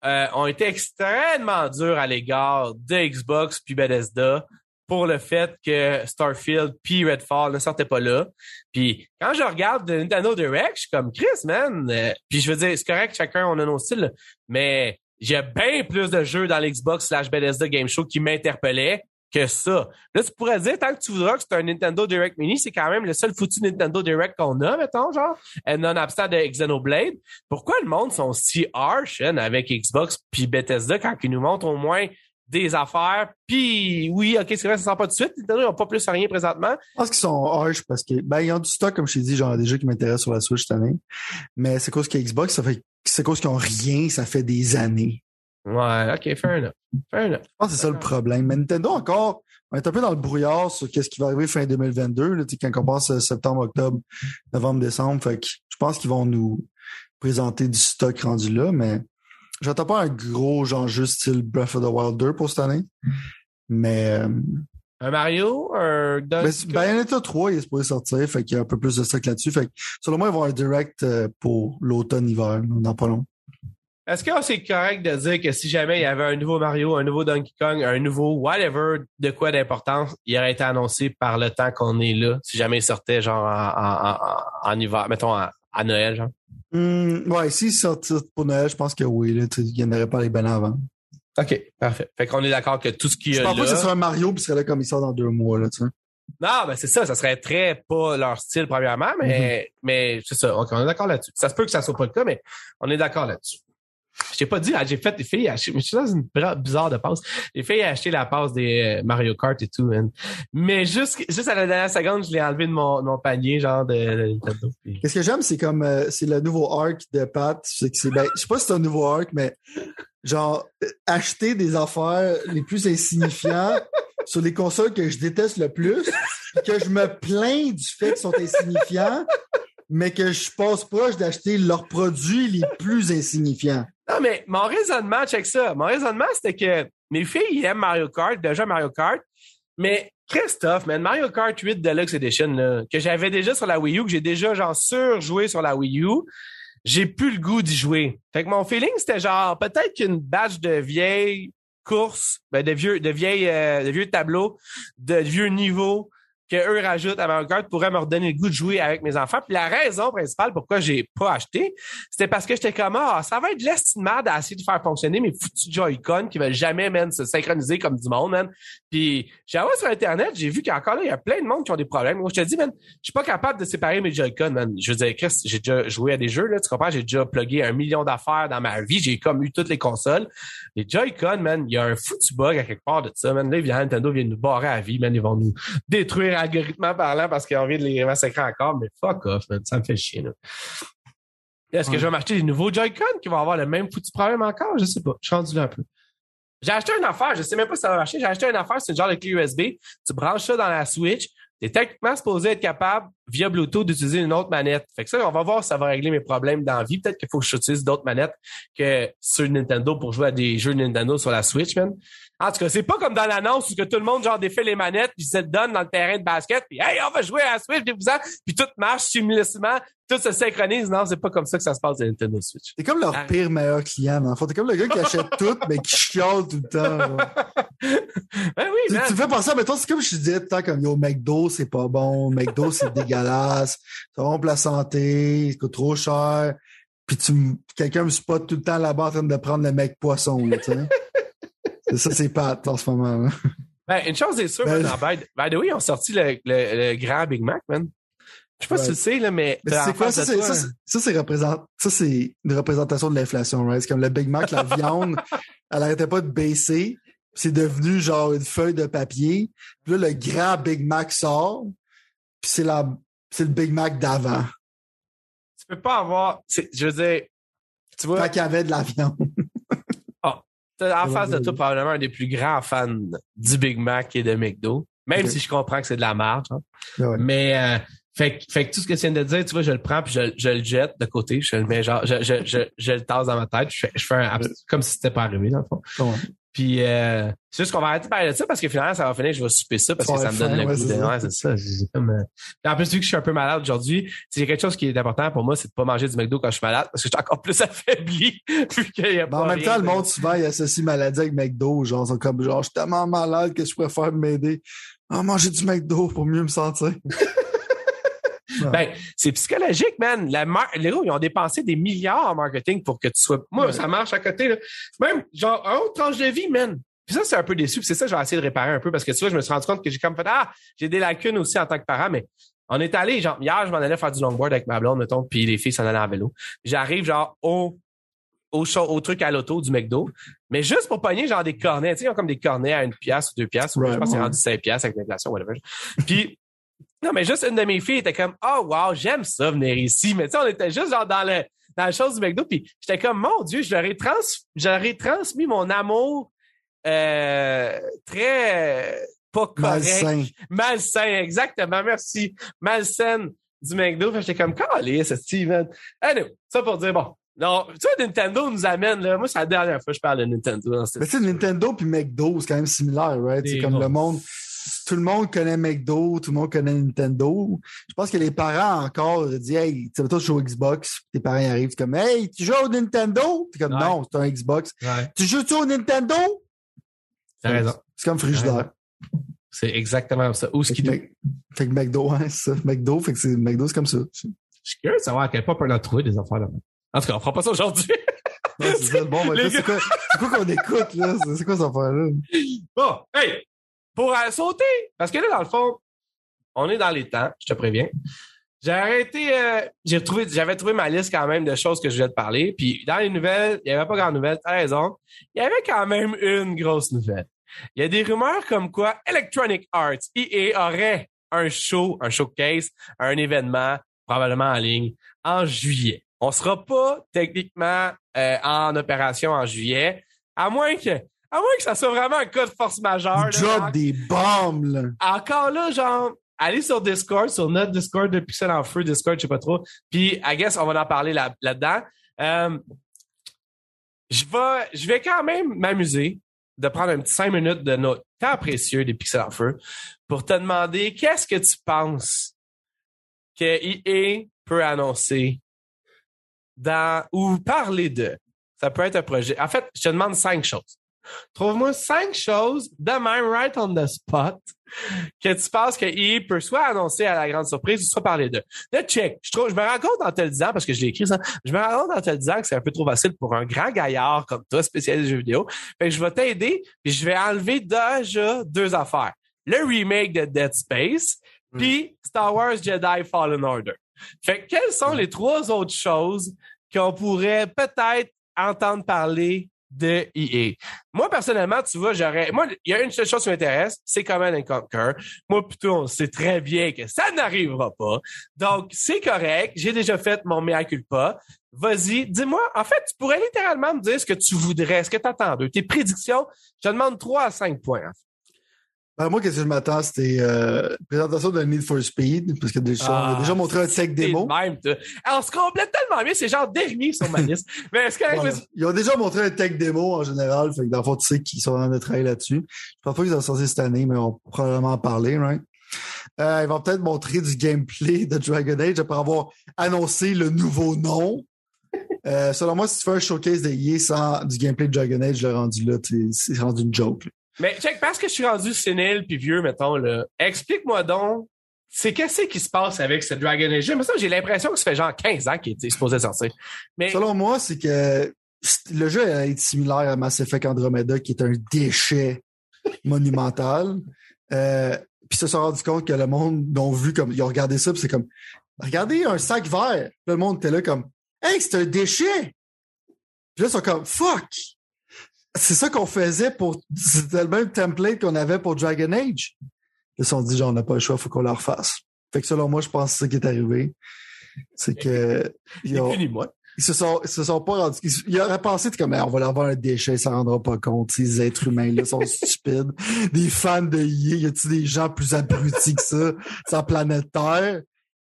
euh, ont été extrêmement durs à l'égard de Xbox puis Bethesda pour le fait que Starfield puis Redfall ne sortaient pas là. Puis quand je regarde Nintendo Direct, je suis comme Chris, man. Euh, puis je veux dire, c'est correct, chacun on a nos styles, mais j'ai bien plus de jeux dans l'Xbox slash Bethesda Game Show qui m'interpellaient que ça. Là, tu pourrais dire, tant que tu voudras que c'est un Nintendo Direct Mini, c'est quand même le seul foutu Nintendo Direct qu'on a, mettons, genre, non-abstant de Xenoblade. Pourquoi le monde sont si harsh hein, avec Xbox puis Bethesda quand ils nous montrent au moins des affaires, puis oui, ok, c'est vrai, ça sent pas tout de suite. Nintendo, ils n'ont pas plus rien présentement. je pense qu'ils sont harsh parce que, ben, ont du stock, comme je t'ai dit, genre, des jeux qui m'intéressent sur la Switch cette année. Mais c'est cause que Xbox, ça fait, c'est cause qu'ils ont rien, ça fait des années. Ouais, ok, fair enough. Fair enough. Je pense que c'est ça le problème. Mais Nintendo, encore, on est un peu dans le brouillard sur qu'est-ce qui va arriver fin 2022, là, tu sais, quand on passe euh, septembre, octobre, novembre, décembre. Fait que je pense qu'ils vont nous présenter du stock rendu là, mais j'attends pas un gros genre jeu style Breath of the Wild 2 pour cette année. Mais, euh, Un Mario, un ben? Bayonetta 3, il est supposé sortir, fait qu'il y a un peu plus de stock là-dessus. Fait que, selon moi, ils vont avoir un direct euh, pour l'automne-hiver, dans pas long. Est-ce que c'est correct de dire que si jamais il y avait un nouveau Mario, un nouveau Donkey Kong, un nouveau whatever de quoi d'importance, il aurait été annoncé par le temps qu'on est là, si jamais il sortait genre en, en, en, en hiver, mettons à, Noël, genre? Hum, ouais, s'ils sortent pour Noël, je pense que oui, là, il n'y en aurait pas les ben avant. OK, parfait. Fait qu'on est d'accord que tout ce qu'il y Je pense pas que ce là... soit un Mario puis ce serait là comme il sort dans deux mois, là, tu sais. Non, ben c'est ça, ça serait très pas leur style premièrement, mais, mais c'est ça, OK, on est d'accord là-dessus. Ça se peut que ça soit pas le cas, mais on est d'accord là-dessus. Je t'ai pas dit, j'ai fait des filles acheter, mais je suis dans une bizarre de passe. Les filles acheté la passe des euh, Mario Kart et tout, man. Mais juste, juste à la dernière seconde, je l'ai enlevé de mon, mon panier, genre de, de Nintendo. Puis- Qu'est-ce que j'aime, c'est comme euh, c'est le nouveau arc de Pat. Ben, je sais pas si c'est un nouveau arc, mais genre euh, acheter des affaires les plus insignifiants sur les consoles que je déteste le plus, que je me plains du fait qu'ils sont insignifiants, mais que je passe proche d'acheter leurs produits les plus insignifiants. Non, mais mon raisonnement, check ça. Mon raisonnement, c'était que mes filles, aiment Mario Kart, déjà Mario Kart. Mais Christophe, man, Mario Kart 8 Deluxe Edition, là, que j'avais déjà sur la Wii U, que j'ai déjà, genre, surjoué sur la Wii U, j'ai plus le goût d'y jouer. Fait que mon feeling, c'était genre, peut-être qu'une batch de vieilles courses, ben, de vieux, de vieilles, euh, de vieux tableaux, de vieux niveaux, que eux rajoutent à Mario Kart pourrait me redonner le goût de jouer avec mes enfants. Puis la raison principale pourquoi j'ai pas acheté, c'était parce que j'étais comme ah, ça va être de l'estimade à essayer de faire fonctionner mes foutus Joy-Con qui veulent jamais man, se synchroniser comme du monde, man. Puis j'ai allé sur Internet, j'ai vu qu'encore là, il y a plein de monde qui ont des problèmes. Moi, je te dis, man, je suis pas capable de séparer mes Joy-Con, man. Je veux dire, Chris, j'ai déjà joué à des jeux, là, tu comprends? J'ai déjà plugué un million d'affaires dans ma vie. J'ai comme eu toutes les consoles. Les Joy-Con, man, il y a un foutu bug à quelque part de ça, man. Là, Nintendo vient nous barrer à vie, man. Ils vont nous détruire algorithmement parlant parce qu'ils ont envie de les massacrer encore, mais fuck off. Ça me fait chier, là. Est-ce que je vais m'acheter des nouveaux Joy-Con qui vont avoir le même foutu problème encore? Je sais pas. Je suis rendu là un peu. J'ai acheté une affaire, je sais même pas si ça va marcher. J'ai acheté une affaire, c'est une genre de clé USB. Tu branches ça dans la Switch. Tu es techniquement supposé être capable via Bluetooth d'utiliser une autre manette. Fait que ça, on va voir si ça va régler mes problèmes d'envie. Peut-être qu'il faut que j'utilise d'autres manettes que sur Nintendo pour jouer à des jeux Nintendo sur la Switch, man. En tout cas, c'est pas comme dans l'annonce où que tout le monde genre défait les manettes puis se donne dans le terrain de basket puis hey, on va jouer à la Switch puis vous puis tout marche simultanément, tout se synchronise. Non, c'est pas comme ça que ça se passe sur Nintendo Switch. T'es comme leur pire meilleur client, en fait. T'es comme le gars qui achète tout mais qui chiale tout le temps. ben oui, tu, man. tu fais penser, mais toi, c'est comme je te disais tout le temps, comme yo, McDo, c'est pas bon, McDo, c'est dégueulasse, ça rompt la santé, ça coûte trop cher. Puis tu quelqu'un me spot tout le temps là-bas en train de prendre le mec poisson, tu sais. Ça, c'est Pat en ce moment. là. Ben, une chose est sûre, Ben, man, by, by the way, ils ont sorti le, le, le grand Big Mac, man. Je sais pas Ouais. si tu le sais, là, mais, c'est quoi? Ça, c'est, ça, c'est- représente, ça, c'est une représentation de l'inflation, right? C'est comme le Big Mac, la viande, elle arrêtait pas de baisser. C'est devenu genre une feuille de papier. Puis là, le grand Big Mac sort. Puis c'est la, c'est le Big Mac d'avant. tu peux pas avoir, je veux dire, tu vois, Quand il y avait de la viande. T'as en face de toi ouais. probablement un des plus grands fans du Big Mac et de McDo. Même si je comprends que c'est de la merde, hein. Ouais. Mais, euh, fait, que- fait que tout ce que tu viens de dire, tu vois, je le prends puis je, je le jette de côté, je le mets genre, je, je, je, je le tasse dans ma tête, je fais, je fais un, comme si c'était pas arrivé, dans le fond. Ouais. Puis, euh, c'est juste qu'on va arrêter de parler de ça parce que finalement, ça va finir, je vais souper ça parce que ça me donne le goût ouais, de. Ouais, c'est ça. Comme, euh, puis En plus, vu que je suis un peu malade aujourd'hui, c'est quelque chose qui est important pour moi, c'est de pas manger du McDo quand je suis malade parce que je suis encore plus affaibli. vu qu'il y a pas en même rien temps, le de- monde, souvent, il associe maladie avec McDo. Genre, sont comme, genre, je suis tellement malade que je préfère m'aider. Ah, manger du McDo pour mieux me sentir. Ben, c'est psychologique, man. La mar- les gars, ils ont dépensé des milliards en marketing pour que tu sois. Moi, Ouais. ça marche à côté, là. Même, genre, un autre tranche de vie, man. Puis ça, c'est un peu déçu. Puis c'est ça, que je vais essayer de réparer un peu parce que tu vois, je me suis rendu compte que j'ai comme fait, ah, j'ai des lacunes aussi en tant que parent, mais on est allé, genre, hier, je m'en allais faire du longboard avec ma blonde, mettons, puis les filles s'en allaient en vélo. J'arrive, genre, au, au, show- au truc à l'auto du McDo, mais juste pour pogner, genre, des cornets. Tu sais, ils ont comme des cornets à une pièce ou deux pièces. ou je pense que c'est rendu cinq pièces avec l'inflation, whatever. Puis, non, mais juste une de mes filles était comme, oh, wow, j'aime ça venir ici. Mais tu sais, on était juste, genre, dans le, dans la chose du McDo, puis j'étais comme, mon Dieu, je leur ai, trans, je leur ai transmis mon amour, euh, très, pas correct. Malsain. Malsain, exactement. Merci. Malsaine du McDo. J'étais comme, calé, ce Steven. Anyway, ça pour dire, bon. Non, tu vois, Nintendo nous amène, là. Moi, c'est la dernière fois que je parle de Nintendo dans cette Mais tu sais, Nintendo puis McDo, c'est quand même similaire, right? C'est comme gros. le monde. Tout le monde connaît McDo, tout le monde connaît Nintendo. Je pense que les parents encore disent Hey, tu vas toi jouer au Xbox, tes parents arrivent, comme Hey, tu joues au Nintendo? T'es comme Ouais. non, c'est un Xbox. Ouais, Tu joues-tu au Nintendo? t'as raison. C'est comme frigidaire. C'est exactement ça. Où ce Fait qui Mc- fait que McDo, hein, c'est ça. McDo, fait que c'est McDo, c'est comme ça. Je suis curieux de savoir à quel point on peut en trouver des affaires là En tout cas, on fera pas ça aujourd'hui. C'est. Bon, ben, Les toi, c'est quoi, c'est quoi qu'on écoute, là? C'est c'est quoi cette affaire-là? bon, hey! Pour euh, sauter, parce que là, dans le fond, on est dans les temps, je te préviens. J'ai arrêté, euh, j'ai j'avais trouvé ma liste quand même de choses que je voulais te parler. Puis dans les nouvelles, il n'y avait pas grande nouvelle, t'as raison. Il y avait quand même une grosse nouvelle. Il y a des rumeurs comme quoi Electronic Arts, EA, aurait un show, un showcase, un événement, probablement en ligne, en juillet. On sera pas techniquement euh, en opération en juillet, à moins que, à moins que ça soit vraiment un cas de force majeure. Ils là. des bombes, là. Encore là, genre, allez sur Discord, sur notre Discord de Pixel en Feu, Discord, je sais pas trop. Puis, I guess, on va en parler là- là-dedans. Euh, je vais, je vais quand même m'amuser de prendre un petit cinq minutes de notre temps précieux des Pixel en Feu pour te demander qu'est-ce que tu penses que EA peut annoncer dans, ou parler de. Ça peut être un projet. En fait, je te demande cinq choses. Trouve-moi cinq choses de même, right on the spot, que tu penses que EA peut soit annoncer à la grande surprise ou soit parler de. Là, check. Je, trouve, je me rends compte en te le disant, parce que je l'ai écrit ça, je me rends compte en te le disant que c'est un peu trop facile pour un grand gaillard comme toi, spécialiste de jeux vidéo. Fait que je vais t'aider, puis je vais enlever déjà deux affaires. Le remake de Dead Space, Mm. puis Star Wars Jedi Fallen Order. Fait que quelles sont les trois autres choses qu'on pourrait peut-être entendre parler de EA. Moi, personnellement, tu vois, j'aurais. Moi, il y a une seule chose qui m'intéresse, c'est Command and Conquer. Moi, plutôt, on sait très bien que ça n'arrivera pas. Donc, c'est correct. J'ai déjà fait mon mea culpa. Vas-y, dis-moi. En fait, tu pourrais littéralement me dire ce que tu voudrais, ce que tu attends. Tes prédictions, je te demande 3 à 5 points. en fait. Ben, moi, qu'est-ce que je m'attends? C'était euh, présentation de Need for Speed, parce que déjà, on a déjà montré un tech démo. Même, Alors, se complète tellement bien, c'est genre dernier sur ma liste. Mais est-ce que Voilà. Ils ont déjà montré un tech démo en général, fait que dans le fond, tu sais qu'ils sont en train de travailler là-dessus. Je pense pas qu'ils ont sorti cette année, mais on va probablement en parler, right? Euh, ils vont peut-être montrer du gameplay de Dragon Age après avoir annoncé le nouveau nom. Euh, selon moi, si tu fais un showcase de EA sans du gameplay de Dragon Age, le rendu là, c'est rendu une joke. là. Mais check, parce que je suis rendu sénile puis vieux, mettons, là, explique-moi donc, c'est qu'est-ce qui se passe avec ce Dragon Age? Mais ça, j'ai l'impression que ça fait genre 15 ans qu'il était supposé sortir. Mais Selon moi, c'est que le jeu été similaire à Mass Effect Andromeda, qui est un déchet monumental. Euh, puis se sont rendu compte que le monde l'ont vu comme ils ont regardé ça, puis c'est comme regardez un sac vert. Le monde était là comme Hey, c'est un déchet! Puis là, ils sont comme fuck! C'est ça qu'on faisait pour. C'était le même template qu'on avait pour Dragon Age. Ils se sont dit genre on n'a pas le choix, faut qu'on le refasse. Fait que selon moi, je pense que c'est ça qui est arrivé. C'est que. ils ont- se sont, ils se sont pas rendus. Ils, ils auraient pensé, comme, on va leur avoir un déchet, ils s'en rendront pas compte. Ces êtres humains-là sont stupides. Des fans de EA, y a-t-il des gens plus abrutis que ça? C'est la planète Terre?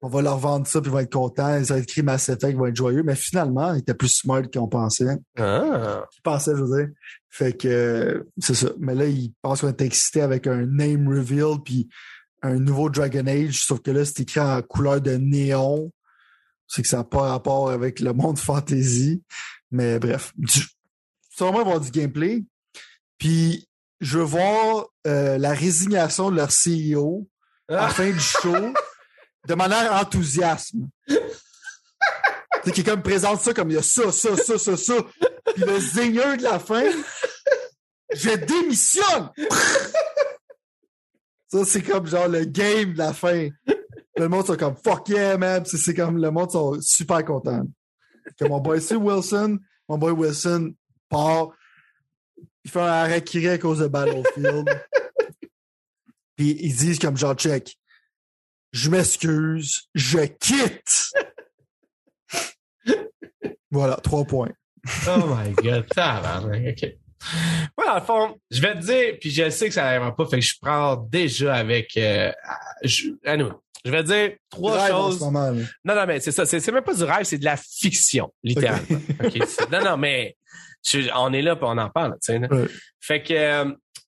On va leur vendre ça, puis ils vont être contents. Ils vont être écrit Mass Effect, ils vont être joyeux. Mais finalement, ils étaient plus smart qu'on pensait. Ah. Je pensais, je veux dire. Fait que, euh, c'est ça. Mais là, ils pensent qu'on est excité avec un name reveal, puis un nouveau Dragon Age, sauf que là, c'est écrit en couleur de néon. C'est que ça n'a pas rapport avec le monde fantasy. Mais bref. Du, y avoir du gameplay. Puis, je veux voir euh, la résignation de leur CEO à la Ah. fin du show de manière enthousiasme. sais, qui comme présente ça comme il y a ça, ça, ça, ça, ça. Puis le zinger de la fin, je démissionne! ça, c'est comme genre le game de la fin. Le monde sont comme fuck yeah, man. C'est comme le monde sont super contents. Que mon boy c'est Wilson, mon boy Wilson part. Il fait un arrêt à cause de Battlefield. Puis ils disent comme genre check. Je m'excuse, je quitte. voilà, trois points. Oh my god, tabarnak, ok. Moi, dans le fond, je vais te dire, puis je sais que ça n'arrivera pas, fait que je prends déjà avec... Euh, je, à nous. Je vais te dire trois choses. moment. Non, non, mais c'est ça. C'est même pas du rêve, c'est de la fiction, littéralement. OK, c'est- non, non, mais je- on est là puis on en parle, tu sais. Ouais. Fait que euh,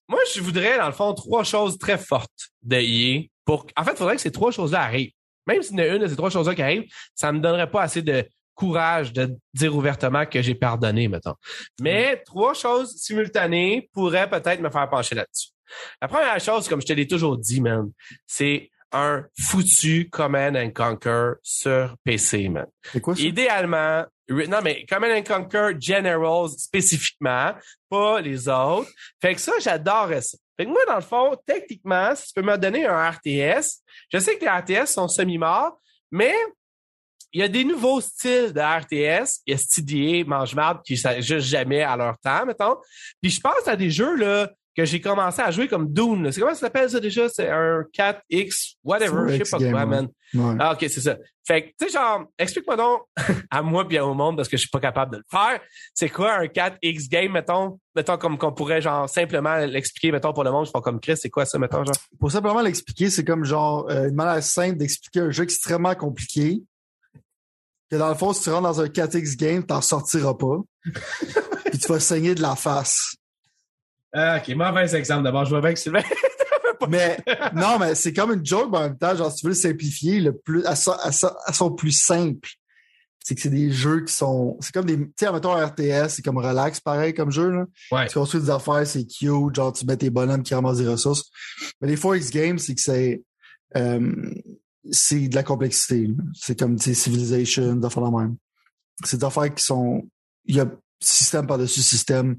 moi, je voudrais, dans le fond, trois choses très fortes de EA pour. En fait, il faudrait que ces trois choses-là arrivent. Même s'il y en a une de ces trois choses-là qui arrive, ça me donnerait pas assez de courage de dire ouvertement que j'ai pardonné, mettons. Mais trois choses simultanées pourraient peut-être me faire pencher là-dessus. La première chose, comme je te l'ai toujours dit, man, c'est un foutu Command and Conquer sur PC, man. C'est quoi ça? Idéalement, non, mais Command and Conquer Generals spécifiquement, pas les autres. Fait que ça, j'adorerais ça. Fait que moi, dans le fond, techniquement, si tu peux me donner un RTS, je sais que les RTS sont semi-morts, mais il y a des nouveaux styles de RTS. Il y a STDA, Mange-Marde, qui sont juste jamais à leur temps, mettons. Puis je pense à des jeux, là, que j'ai commencé à jouer comme Dune. C'est comment ça s'appelle ça déjà? C'est un 4X, whatever, je sais 4X pas quoi, man. Ouais. Ah, OK, c'est ça. Fait que, tu sais, genre, explique-moi donc, à moi puis au monde, parce que je suis pas capable de le faire, c'est quoi un 4X game, mettons? Mettons, comme qu'on pourrait, genre, simplement l'expliquer, mettons, pour le monde, je fais comme Chris, c'est quoi ça, mettons, genre? Pour simplement l'expliquer, c'est comme genre euh, une manière simple d'expliquer un jeu extrêmement compliqué. Que dans le fond, si tu rentres dans un 4X game, t'en sortiras pas. Puis tu vas saigner de la face. Ah, OK, mauvais exemple. D'abord, je vois bien que Sylvain. Mais non, mais c'est comme une joke, mais en même temps, genre, si tu veux le simplifier, le plus, à, son- à, son- à son plus simple, c'est que c'est des jeux qui sont. C'est comme des. Tu sais, mettons RTS, c'est comme relax, pareil comme jeu. Là. Ouais. Tu construis des affaires, c'est cute, genre tu mets tes bonhommes qui ramassent des ressources. Mais les 4X Games, c'est que c'est. euh, c'est de la complexité. là. C'est comme tu sais, Civilization, des affaires la même. C'est des affaires qui sont. Il y a système par-dessus système.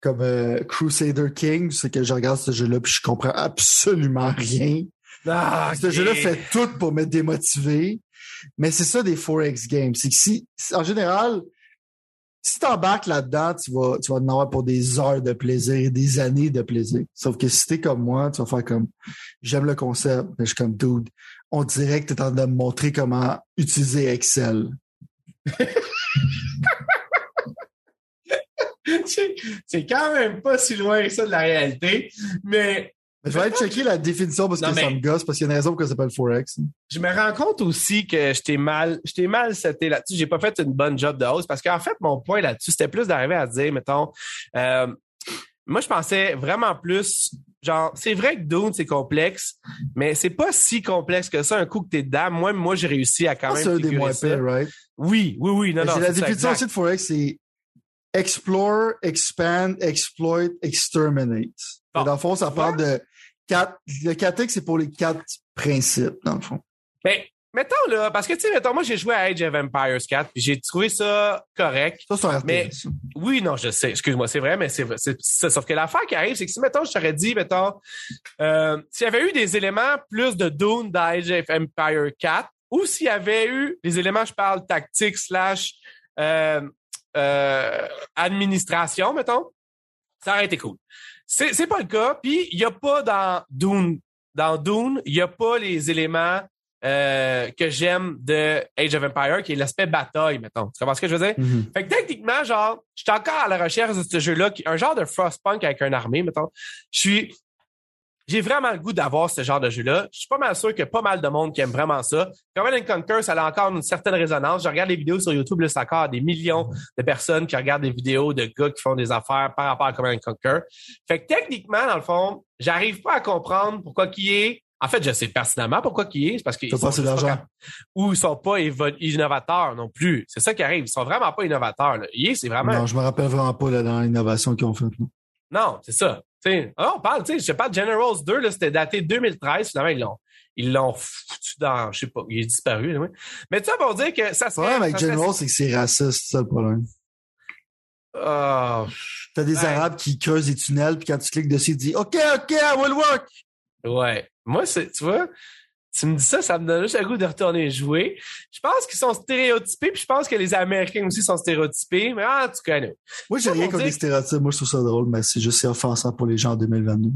Comme euh, Crusader King, c'est que je regarde ce jeu-là puis je comprends absolument rien. Ah, Ce jeu-là fait tout pour me démotiver. Mais c'est ça des 4X games. C'est que si, en général, si t'embarques là-dedans, tu vas, tu vas en avoir pour des heures de plaisir et des années de plaisir. Sauf que si t'es comme moi, tu vas faire comme, j'aime le concept, mais je suis comme, dude, on dirait que t'es en train de me montrer comment utiliser Excel. c'est c'est quand même pas si loin que ça de la réalité, mais Mais vais aller checker la définition parce que ça me gosse, parce qu'il y a une raison pourquoi ça s'appelle 4X. Je me rends compte aussi que j'étais mal, j'étais mal seté là-dessus. J'ai pas fait une bonne job de hausse parce qu'en fait, mon point là-dessus, c'était plus d'arriver à dire, mettons, euh, moi, je pensais vraiment plus, genre, c'est vrai que Dune, c'est complexe, mais c'est pas si complexe que ça. Un coup que t'es dedans, moi, moi, j'ai réussi à quand même. C'est un des moins pires, right? Oui, oui, oui. Non, non. la définition aussi de 4X, c'est explore, expand, exploit, exterminate. Dans le fond, ça parle de quatre. Le 4X, c'est pour les quatre principes, dans le fond. Ben, mettons là, parce que tu sais, mettons, moi j'ai joué à Age of Empires 4, puis j'ai trouvé ça correct. Ça, c'est un mais, Oui, non, je sais, excuse-moi, c'est vrai, mais c'est ça. Sauf que l'affaire qui arrive, c'est que si, mettons, je t'aurais dit, mettons, euh, s'il y avait eu des éléments plus de Dune d'Age of Empire 4, ou s'il y avait eu des éléments, je parle tactique slash euh, euh, administration, mettons, ça aurait été cool. C'est, c'est pas le cas. Puis il y a pas dans Dune, dans Dune, il y a pas les éléments euh, que j'aime de Age of Empire, qui est l'aspect bataille, mettons. Tu comprends ce que je veux dire? Mm-hmm. Fait que techniquement, genre, je suis encore à la recherche de ce jeu-là, un genre de Frostpunk avec une armée, mettons. Je suis j'ai vraiment le goût d'avoir ce genre de jeu-là. Je suis pas mal sûr qu'il y a pas mal de monde qui aime vraiment ça. Command Conquer, ça a encore une certaine résonance. Je regarde les vidéos sur YouTube, là, c'est encore des millions de personnes qui regardent des vidéos de gars qui font des affaires par rapport à Command Conquer. Fait que techniquement, dans le fond, j'arrive pas à comprendre pourquoi qui est en fait, je sais personnellement pourquoi qui est, c'est parce qu'ils sont d'argent. ou ils sont pas innovateurs non plus. C'est ça qui arrive. Ils sont vraiment pas innovateurs. Là. c'est vraiment. Non, je me rappelle vraiment pas là, dans l'innovation qu'ils ont faite. Non, c'est ça. T'sais, oh, on parle, tu sais, je pas de Generals 2, là, c'était daté 2013, finalement, ils l'ont, ils l'ont foutu dans, je sais pas, il est disparu, là, Mais tu sais, pour dire que ça serait. Ouais, avec Generals, c'est que c'est raciste, c'est ça le problème. Oh, T'as des Arabes qui creusent des tunnels, puis quand tu cliques dessus, ils disent OK, OK, I will work. Ouais. Moi, c'est, tu vois, tu me dis ça, ça me donne juste le goût de retourner jouer. Je pense qu'ils sont stéréotypés, puis je pense que les Américains aussi sont stéréotypés, mais ah, tu connais. Moi, j'ai rien contre les stéréotypes. Moi, je trouve ça drôle, mais c'est juste offensant pour les gens en 2022.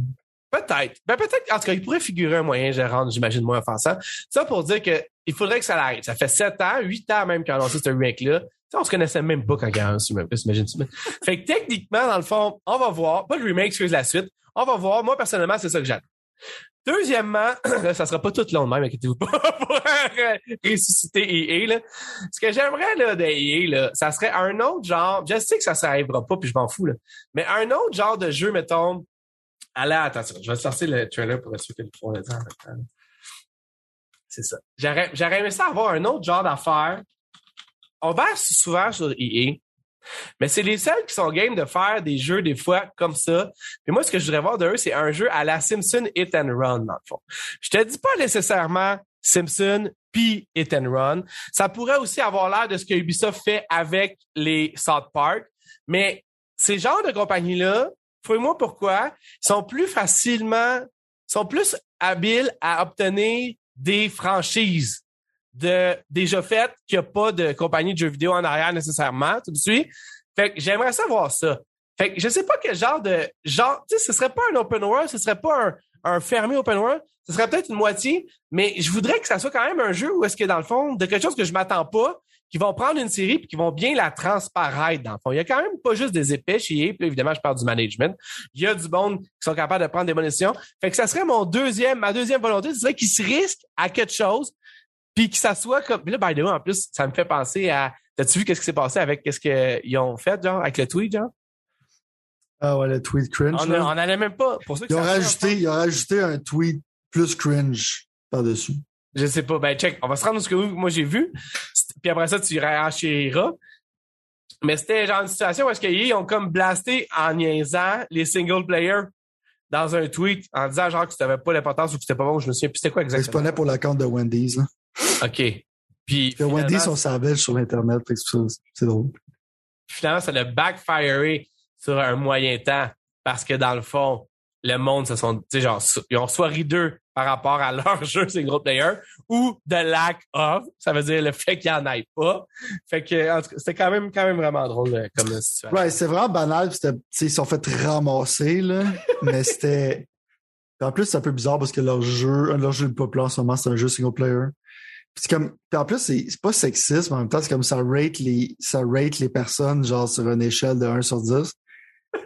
Peut-être. Ben, peut-être, en tout cas, il pourrait figurer un moyen de rendre, j'imagine, moins offensant. Ça pour dire que il faudrait que ça l'arrête. Ça fait sept ans, huit ans même qu'on a lancé ce remake-là. On se connaissait même pas quand il y a un imagine Fait que techniquement, dans le fond, on va voir, pas le remake, excuse la suite. On va voir. Moi, personnellement, c'est ça que j'attends. Deuxièmement, ça sera pas tout le long de même, inquiétez-vous pas, pour ressusciter EA. Là. Ce que j'aimerais là, de EA, là, ça serait un autre genre, je sais que ça n'arrivera pas, puis je m'en fous, là, mais un autre genre de jeu, mettons, allez, attention, je vais sortir le trailer pour sûr que le fond C'est ça. J'aurais aimé ça avoir un autre genre d'affaire. On va souvent sur EA, mais c'est les seuls qui sont game de faire des jeux des fois comme ça. Puis moi, ce que je voudrais voir de eux, c'est un jeu à la Simpson Hit and Run, dans le fond. Je te dis pas nécessairement Simpson puis Hit and Run. Ça pourrait aussi avoir l'air de ce que Ubisoft fait avec les South Park. Mais ces genres de compagnies-là, fouille-moi pourquoi, sont plus facilement, sont plus habiles à obtenir des franchises de déjà fait qu'il n'y a pas de compagnie de jeux vidéo en arrière nécessairement. Tu me suis? Fait que j'aimerais savoir ça. Fait que je sais pas quel genre de genre, tu sais, ce serait pas un open world, ce serait pas un, un fermé open world, ce serait peut-être une moitié, mais je voudrais que ça soit quand même un jeu où est-ce que dans le fond, de quelque chose que je m'attends pas, qui vont prendre une série puis qui vont bien la transparaître dans le fond. Il y a quand même pas juste des épais chez puis évidemment, je parle du management. Il y a du monde qui sont capables de prendre des bonnes décisions. Fait que ça serait mon deuxième, ma deuxième volonté, ce serait qu'ils se risquent à quelque chose puis que ça soit comme. Là, by the way, en plus, ça me fait penser à. T'as-tu vu qu'est-ce qui s'est passé avec qu'est-ce qu'ils ont fait, genre, avec le tweet, genre? Ah ouais, le tweet cringe. On n'allait même pas. Pour ils, ont rajouté, ils ont rajouté un tweet plus cringe par-dessus. Je sais pas. Ben, check. On va se rendre ce que moi j'ai vu. Puis après ça, tu réagiras. Mais c'était genre une situation où est-ce qu'ils ont comme blasté en niaisant les single players dans un tweet en disant genre que c'était pas l'importance ou que c'était pas bon. Je me souviens plus c'était quoi exactement. C'était pour l'account de Wendy's. Là. OK. Puis. Que Wendy sont savages sur l'Internet, c'est drôle. Finalement, ça a backfiré sur un moyen temps parce que dans le fond, le monde se sont, tu sais, genre, ils ont soit rideux par rapport à leur jeu single player ou de lack of, ça veut dire le fait qu'il n'y en ait pas. Fait que, c'était quand même, quand même vraiment drôle euh, comme situation. Ouais, c'est vraiment banal, ils sont fait ramasser, là, mais c'était, en plus, c'est un peu bizarre parce que leur jeu, leur jeu le populaire en ce moment, c'est un jeu single player. Puis comme, en plus, c'est pas sexiste, mais en même temps, c'est comme ça rate les, ça rate les personnes, genre, sur une échelle de 1 sur 10.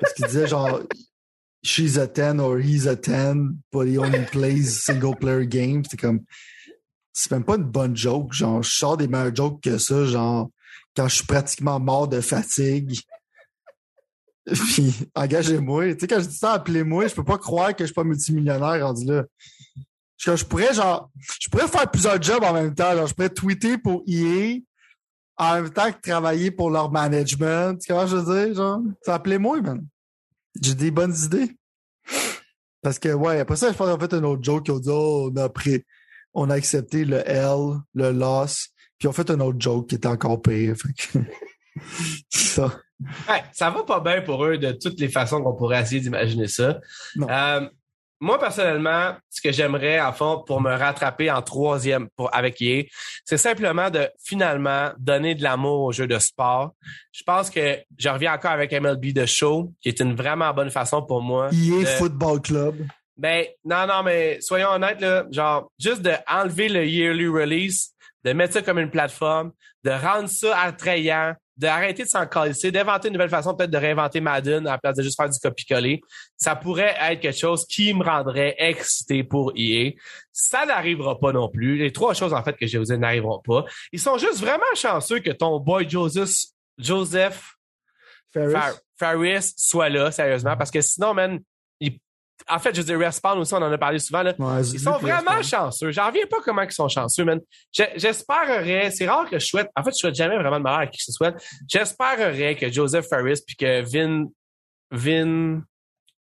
Parce qu'il disait, genre, she's a 10 or he's a 10, but he only plays single player games. C'est comme, c'est même pas une bonne joke. Genre, je sors des meilleures jokes que ça, genre, quand je suis pratiquement mort de fatigue. Puis, engagez-moi. Tu sais, quand je dis ça, appelez-moi, je peux pas croire que je suis pas multimillionnaire rendu là. Je, je pourrais, genre, je pourrais faire plusieurs jobs en même temps. Genre, je pourrais tweeter pour EA en même temps que travailler pour leur management. Tu vois je veux dire? Genre, appelez-moi, man. J'ai des bonnes idées. Parce que, ouais, après ça, je pense en fait un autre joke qui a dit, oh, on a pris, on a accepté le L, le loss, puis on fait un autre joke qui était encore pire. Fait que... ça. Ouais, ça va pas bien pour eux de toutes les façons qu'on pourrait essayer d'imaginer ça. Euh, moi, personnellement, ce que j'aimerais, à fond, pour me rattraper en troisième pour, avec EA, c'est simplement de finalement donner de l'amour au jeu de sport. Je pense que je reviens encore avec MLB The Show, qui est une vraiment bonne façon pour moi. EA Football Club. Ben, non, non, mais soyons honnêtes, là, genre, juste de enlever le yearly release, de mettre ça comme une plateforme, de rendre ça attrayant, d'arrêter de s'en calisser, d'inventer une nouvelle façon peut-être de réinventer Madden à la place de juste faire du copier-coller. Ça pourrait être quelque chose qui me rendrait excité pour EA. Ça n'arrivera pas non plus. Les trois choses, en fait, que je vous dire n'arriveront pas. Ils sont juste vraiment chanceux que ton boy Joseph, Joseph Ferris. soit là, sérieusement, parce que sinon, man, en fait, je veux dire, Respawn aussi, on en a parlé souvent. Là. ils sont vraiment chanceux. J'en reviens pas comment ils sont chanceux, man. J'espérerais, c'est rare que je souhaite, en fait, je souhaite jamais vraiment de malheur à qui que ce soit. J'espérerais que Joseph Ferris puis que Vin, Vin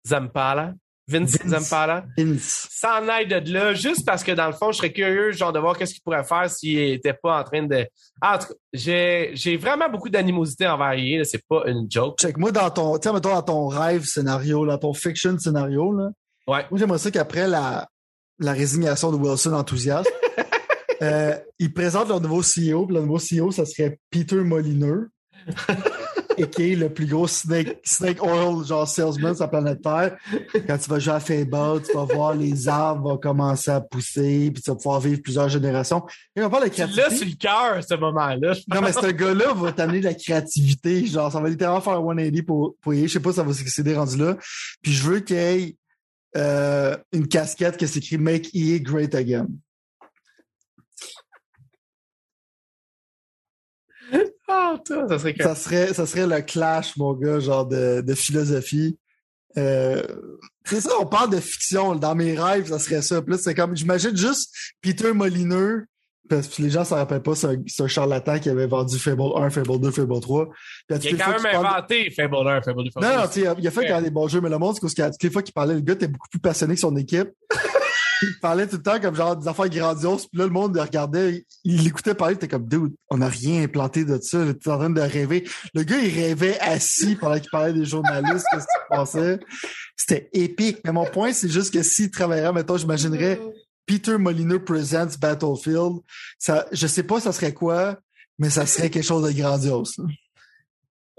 Zampala, Vince, Zampala, s'en aide de là, juste parce que dans le fond, je serais curieux, genre, de voir qu'est-ce qu'il pourrait faire s'il était pas en train de. Ah, en tout cas, j'ai, j'ai vraiment beaucoup d'animosité envers lui. C'est pas une joke. Check moi dans ton, tiens, mettons dans ton rêve scénario, dans ton fiction scénario là. Ouais. Moi, j'aimerais ça qu'après la, la résignation de Wilson enthousiaste, euh, ils présentent leur nouveau CEO. Puis le nouveau CEO, ça serait Peter Molineux et qui est le plus gros snake, snake oil, genre salesman sur la planète Terre. Quand tu vas jouer à Fable, tu vas voir les arbres vont commencer à pousser, puis tu vas pouvoir vivre plusieurs générations. Et on parle de créativité. Là, sur le cœur, ce moment-là. Non, mais ce gars-là va t'amener de la créativité. Genre, ça va littéralement faire un 180 pour, pour y Je sais pas si ça va succéder rendu là. Puis je veux qu'il y ait euh, une casquette qui s'écrit Make EA Great Again. Ah, ça serait ça serait, ça serait le clash, mon gars, genre de, de philosophie. Euh, c'est ça, on parle de fiction. Dans mes rêves, ça serait ça. Puis c'est comme, j'imagine juste Peter Molineux, parce que les gens s'en rappellent pas, c'est un, charlatan qui avait vendu Fable 1, Fable 2, Fable 3. il a quand même inventé Fable 1, Fable 2, Fable 3. Non, non, il a fait quand même des bons jeux, mais le monde, c'est parce que toutes les fois qu'il parlait, le gars était beaucoup plus passionné que son équipe. Il parlait tout le temps comme genre des affaires grandioses. Puis là, le monde le regardait, il l'écoutait parler, il était comme, dude, on n'a rien implanté de ça. Il était en train de rêver. Le gars, il rêvait assis pendant qu'il parlait des journalistes, qu'est-ce qui se passait? C'était épique. Mais mon point, c'est juste que s'il travaillerait, mettons, j'imaginerais Peter Molyneux Presents Battlefield. Ça, je sais pas ça serait quoi, mais ça serait quelque chose de grandiose.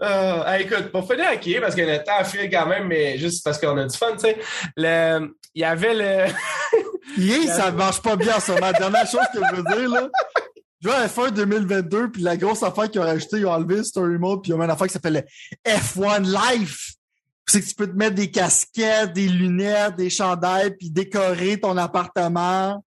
Euh, écoute, pour finir à parce que le temps file quand même, mais juste parce qu'on a du fun, tu sais. Il y avait le. Yeah, ça marche pas bien ça. Ma dernière chose que je veux dire, là. Je vois F1 2022, puis la grosse affaire qu'ils ont rajouté, ils ont enlevé Story Mode, puis ils ont mis une affaire qui s'appelle le F1 Life. C'est que tu peux te mettre des casquettes, des lunettes, des chandails, puis décorer ton appartement.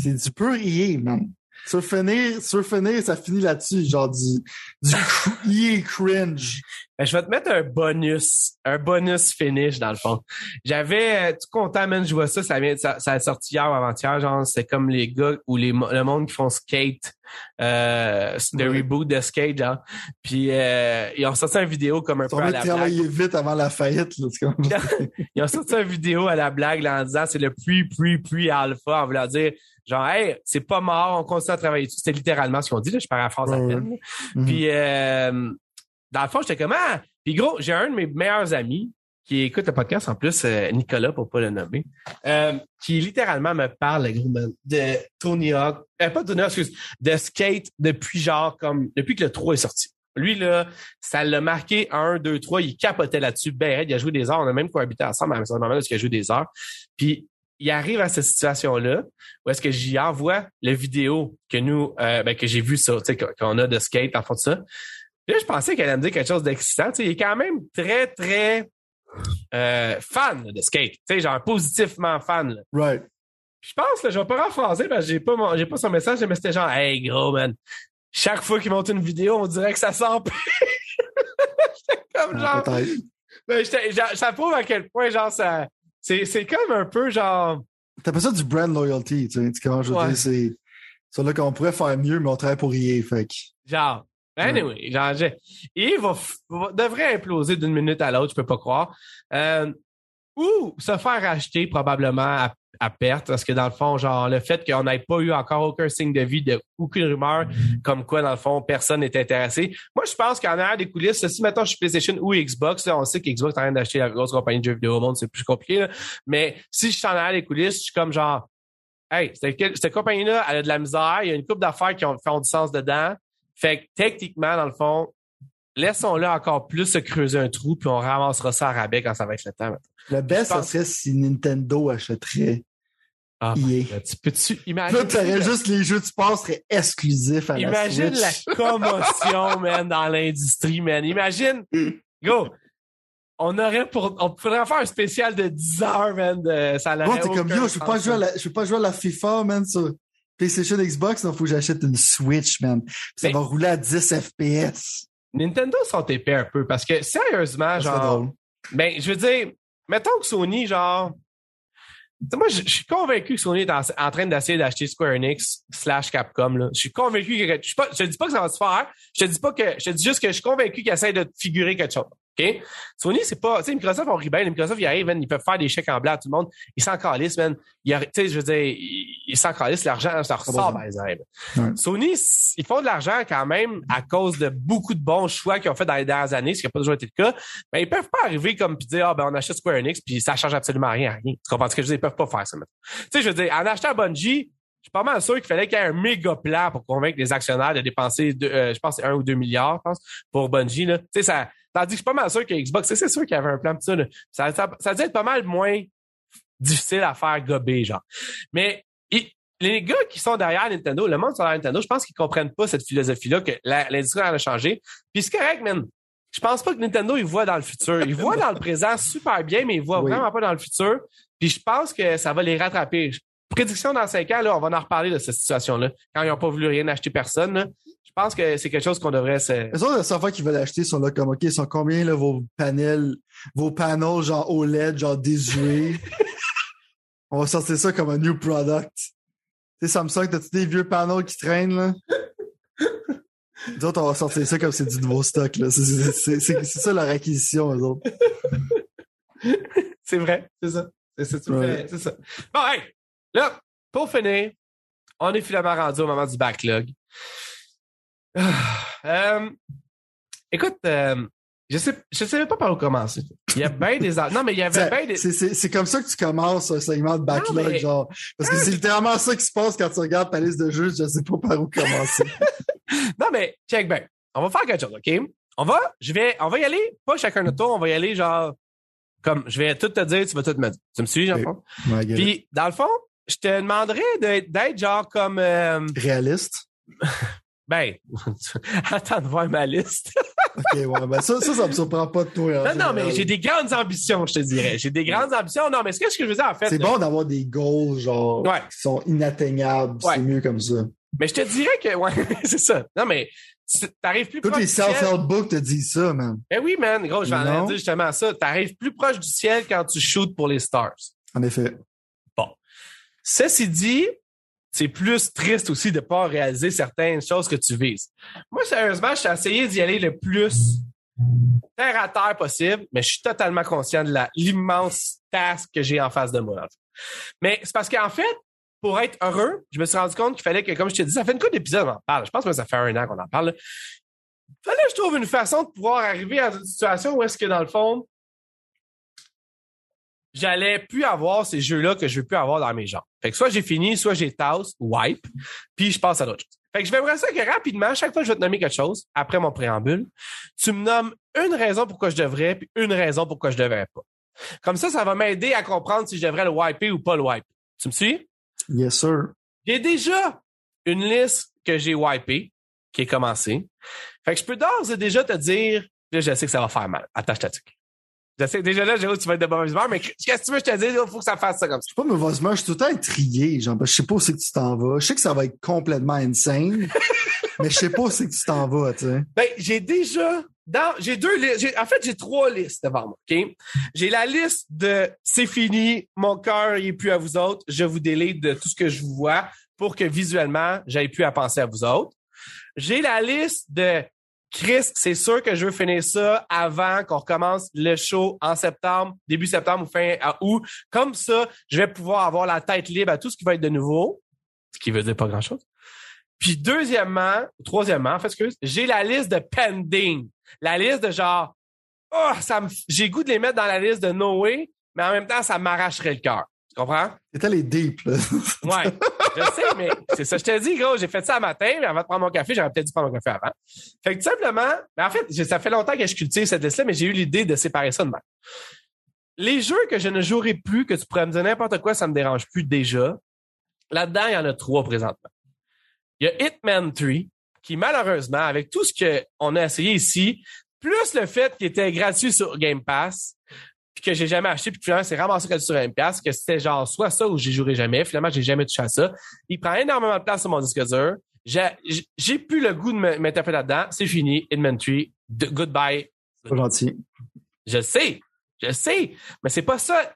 C'est du pur EA, man. Surfenir, surfenir, ça finit là-dessus, genre du, du cringe. Ben, je vais te mettre un bonus, un bonus finish dans le fond. J'avais, tout content, man, je vois ça, ça vient, ça, ça a sorti hier ou avant-hier, genre, c'est comme les gars ou les, le monde qui font skate, euh, le reboot de skate, genre. Puis, euh, ils ont sorti une vidéo comme un peu à la blague. vite avant la faillite, là, Ils ont sorti une vidéo à la blague, là, en disant, c'est le pre, pre, pre alpha, en voulant dire, genre, hey, c'est pas mort, on continue à travailler dessus. C'était littéralement ce qu'on dit, là, je paraphrase à peine. Mm-hmm. Puis, euh, dans le fond, j'étais comme, ah! Puis gros, j'ai un de mes meilleurs amis qui écoute le podcast en plus, euh, Nicolas, pour pas le nommer, euh, qui littéralement me parle, gros, de Tony Hawk, euh, pas Tony Hawk, excuse, de skate depuis genre comme, depuis que le 3 est sorti. Lui, là, ça l'a marqué 1, 2, 3, il capotait là-dessus, ben, il a joué des heures, on a même cohabité ensemble à un moment qu'il a joué des heures. Puis, il arrive à cette situation-là où est-ce que j'y envoie la vidéo que nous, ben, que j'ai vu ça, tu sais, qu'on a de skate, en fond de ça. Là, je pensais qu'elle allait me dire quelque chose d'excitant. Tu sais, il est quand même très, très euh, fan de skate. Tu sais, genre positivement fan. Là. Right. Puis je pense, là, je vais pas paraphraser parce que j'ai pas, mon- j'ai pas son message, mais c'était genre, hey, gros, man. Chaque fois qu'il monte une vidéo, on dirait que ça s'empire. J'étais comme Ah, genre, Peut-être. ben, genre, ça prouve à quel point, genre, ça, c'est, c'est comme un peu, genre, T'appelles ça du brand loyalty, tu sais. Comment je veux Ouais. dire, c'est. C'est là qu'on pourrait faire mieux, mais on travaille pour rien, fait genre, anyway, genre, j'ai- il va, va- devrait imploser d'une minute à l'autre, je peux pas croire. Euh, ou se faire acheter probablement à, à perte, parce que dans le fond, genre, le fait qu'on n'ait pas eu encore aucun signe de vie, de aucune rumeur, comme quoi, dans le fond, personne n'est intéressé. Moi, je pense qu'en arrière des coulisses, si maintenant je suis PlayStation ou Xbox, là, on sait qu'Xbox est en train d'acheter la grosse compagnie de jeux vidéo au monde, c'est plus compliqué, là. mais si je suis en arrière des coulisses, je suis comme genre, hey, cette, compagnie-là, elle a de la misère, il y a une couple d'affaires qui ont, font du sens dedans. Fait que techniquement, dans le fond, laissons-le encore plus se creuser un trou, puis on ramassera ça à rabais quand ça va être le temps. Le best, pense- serait si Nintendo achèterait Ah, EA. là, tu peux-tu imaginer? Là, t'aurais juste les jeux de sport seraient exclusifs à Imagine la commotion, man, dans l'industrie, man. Imagine, go, on aurait pour, on pourrait faire un spécial de 10 heures, man, de, ça Bon, t'es comme yo, je peux pas jouer à la, je peux pas jouer à la FIFA, man, sur PlayStation Xbox, donc faut que j'achète une Switch, man. Puis ça Mais- va rouler à 10 FPS. Nintendo sont épais un peu, parce que sérieusement, Ça genre, drôle. Ben, je veux dire, mettons que Sony, genre. Moi, je suis convaincu que Sony est en, en train d'essayer d'acheter Square Enix slash Capcom. Là. Je suis convaincu que. Je, je te dis pas que ça va se faire. Je te dis pas que. Je te dis juste que je suis convaincu qu'ils essaient de figurer quelque chose. OK? Sony, c'est pas. Tu sais, Microsoft, on rit bien. Microsoft, ils arrivent, man, ils peuvent faire des chèques en blanc à tout le monde. Ils s'en calissent, man. Tu sais, je veux dire, ils s'en calissent. L'argent, ça ressort, exemple. Ouais. Sony, ils font de l'argent quand même à cause de beaucoup de bons choix qu'ils ont fait dans les dernières années, ce qui n'a pas toujours été le cas. Mais ils peuvent pas arriver comme puis dire ah ben on achète Square Enix puis ça change absolument rien à rien. Tu comprends ce que je veux dire? Ils peuvent pas faire ça. maintenant. Tu sais, je veux dire, en achetant Bungie, je suis pas mal sûr qu'il fallait qu'il y ait un méga plan pour convaincre les actionnaires de dépenser, euh, je pense, un ou deux milliards, je pense, pour Bungie. Là. Ça, tandis que je suis pas mal sûr que Xbox, c'est sûr qu'il y avait un plan ça, là. ça, ça, ça a dû être pas mal moins difficile à faire gober, genre. Mais les gars qui sont derrière Nintendo, le monde sur Nintendo, je pense qu'ils comprennent pas cette philosophie-là que l'industrie en a changé. Puis c'est correct, man. Je pense pas que Nintendo, il voit dans le futur. Il voit dans le présent super bien, mais il voit Oui. vraiment pas dans le futur. Puis je pense que ça va les rattraper. Prédiction dans cinq ans, là, on va en reparler de cette situation-là. Quand ils n'ont pas voulu rien acheter personne, là, je pense que c'est quelque chose qu'on devrait se. Les autres, la fois qu'ils veulent acheter sont là comme, OK, ils sont combien, là, vos panels, vos panels, genre OLED, genre désuets? On va sortir ça comme un new product. Tu sais, Samsung, t'as-tu des vieux panels qui traînent, là? Nous autres, on va sortir ça comme c'est du nouveau stock, là. C'est- ça leur acquisition, eux autres. C'est vrai, c'est ça. C'est ça. Bon, hey, là, pour finir, on est finalement rendu au moment du backlog. Ah, euh, écoute, euh, je sais, je savais pas par où commencer. Il y a bien des, non, mais il y avait bien des, C'est- comme ça que tu commences un segment de backlog, Non, mais- genre. Parce que c'est littéralement ça qui se passe quand tu regardes ta liste de jeux, je sais pas par où commencer. Non, mais check bien. On va faire quelque chose, OK? On va, je vais, on va y aller, pas chacun notre tour, on va y aller genre comme je vais tout te dire, tu vas tout me dire. Tu me suis, jean Ok. Ouais, I get it. Puis, dans le fond, je te demanderais d'être, genre comme euh, Réaliste. ben attends de voir ma liste. OK, ouais, ben ça, ça, ça me surprend pas de toi. Non, non, mais j'ai des grandes ambitions, je te dirais. J'ai des grandes ambitions. Non, mais ce que je veux dire, en fait. C'est bon d'avoir des goals, genre, Ouais. qui sont inatteignables. Ouais. C'est mieux comme ça. Mais je te dirais que, ouais, c'est ça. Non, mais t'arrives plus Tous proche les du ciel. self-help books te disent ça, man. Ben oui, man. Gros, je vais en dire justement ça. T'arrives plus proche du ciel quand tu shootes pour les stars. En effet. Ceci dit, c'est plus triste aussi de pas réaliser certaines choses que tu vises. Moi, sérieusement, j'ai essayé d'y aller le plus terre à terre possible, mais je suis totalement conscient de l'immense task que j'ai en face de moi. Mais c'est parce qu'en fait, pour être heureux, je me suis rendu compte qu'il fallait que, comme je te dis, ça fait une couple d'épisodes, on en parle. Je pense que ça fait un an qu'on en parle. Il fallait que je trouve une façon de pouvoir arriver à une situation où est-ce que, dans le fond, j'allais plus avoir ces jeux-là que je veux plus avoir dans mes jambes. Fait que soit j'ai fini, soit j'ai tasse, wipe, puis je passe à d'autres choses. Fait que je vais ça que rapidement, chaque fois que je vais te nommer quelque chose, après mon préambule, tu me nommes une raison pourquoi je devrais, puis une raison pourquoi je devrais pas. Comme ça, ça va m'aider à comprendre si je devrais le wiper ou pas le wiper. Tu me suis? Yes, sir. J'ai déjà une liste que j'ai wipée, qui est commencée. Fait que je peux d'ores et déjà te dire, là, je sais que ça va faire mal. Attache ta tuque. Déjà là, Jérôme, tu vas être de mauvaise humeur, mais qu'est-ce que tu veux que je te dise? Il faut que ça fasse ça comme ça. Je suis pas mauvaise humeur, je suis tout le temps intrigué. Genre, je sais pas où c'est que tu t'en vas. Je sais que ça va être complètement insane, mais je sais pas où c'est que tu t'en vas, tu sais. Ben, j'ai déjà, dans, j'ai deux listes, en fait, j'ai trois listes devant moi, OK? J'ai la liste de c'est fini, mon cœur il est plus à vous autres, je vous délite de tout ce que je vous vois pour que visuellement, j'aille plus à penser à vous autres. J'ai la liste de Chris, c'est sûr que je veux finir ça avant qu'on recommence le show en septembre, début septembre ou fin août. Comme ça, je vais pouvoir avoir la tête libre à tout ce qui va être de nouveau, ce qui veut dire pas grand-chose. Puis deuxièmement, troisièmement, en fait, excuse, j'ai la liste de pending. La liste de genre, oh, ça me, j'ai goût de les mettre dans la liste de No Way, mais en même temps, ça m'arracherait le cœur. Tu comprends? C'était les deep, là. Ouais, je sais, mais c'est ça. Je te dis, gros, j'ai fait ça à matin, mais avant de prendre mon café, j'aurais peut-être dû prendre mon café avant. Fait que tout simplement, mais en fait, ça fait longtemps que je cultive cette liste-là, mais j'ai eu l'idée de séparer ça de même. Les jeux que je ne jouerai plus, que tu pourrais me dire n'importe quoi, ça me dérange plus déjà. Là-dedans, il y en a trois présentement. Il y a Hitman 3, qui malheureusement, avec tout ce qu'on a essayé ici, plus le fait qu'il était gratuit sur Game Pass, puis que j'ai jamais acheté, puis finalement, c'est ramassé gratuit sur Game Pass, que c'était genre soit ça ou j'y jouerai jamais. Finalement, j'ai jamais touché à ça. Il prend énormément de place sur mon disque dur. J'ai plus le goût de m'interpeller là-dedans. C'est fini. 3. De- goodbye. C'est pas gentil. Je sais. Je sais. Mais c'est pas ça.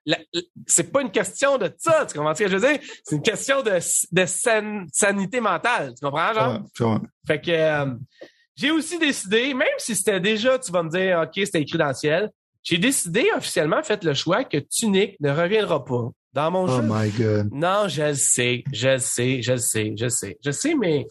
C'est pas une question de ça. Tu comprends ce que je veux dire? C'est une question de, de san- sanité mentale. Tu comprends, genre? Ouais. Fait que euh, j'ai aussi décidé, même si c'était déjà, tu vas me dire, OK, c'était écrit dans le ciel, j'ai décidé officiellement, fait le choix que Tunic ne reviendra pas dans mon Oh jeu. my god. Non, je le sais, je le sais, je le sais, je le sais. Je sais, mais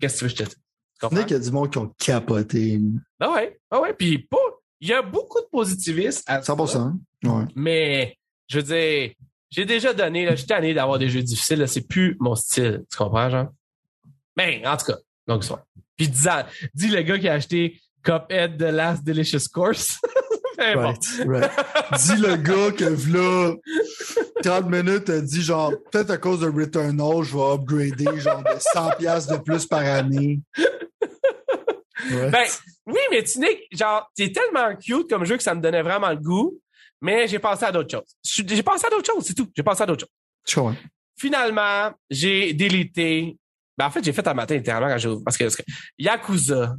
qu'est-ce que tu veux que je te dise? Tu Tu comprends? sais qu'il y a du monde qui ont capoté. Ah ouais, ah ouais, puis pas. Il y a beaucoup de positivisme à ça, 100%. Ouais. mais je veux dire, j'ai déjà donné, là, je suis tanné d'avoir des jeux difficiles, là, c'est plus mon style. Tu comprends, genre? Mais, en tout cas, donc ça. Puis dis, dis le gars qui a acheté Cuphead The Last Delicious Course. Right, right. Dis le gars que là 30 minutes a dit genre peut-être à cause de Returnal, je vais upgrader genre de 100 pièces de plus par année. Ben, oui, mais Tunic, genre, t'es tellement cute comme jeu que ça me donnait vraiment le goût, mais j'ai pensé à d'autres choses. J'ai pensé à d'autres choses, c'est tout. J'ai pensé à d'autres choses. Finalement, j'ai délité. Ben, en fait, j'ai fait un matin littéralement quand j'ai ouvert- parce que parce que Yakuza,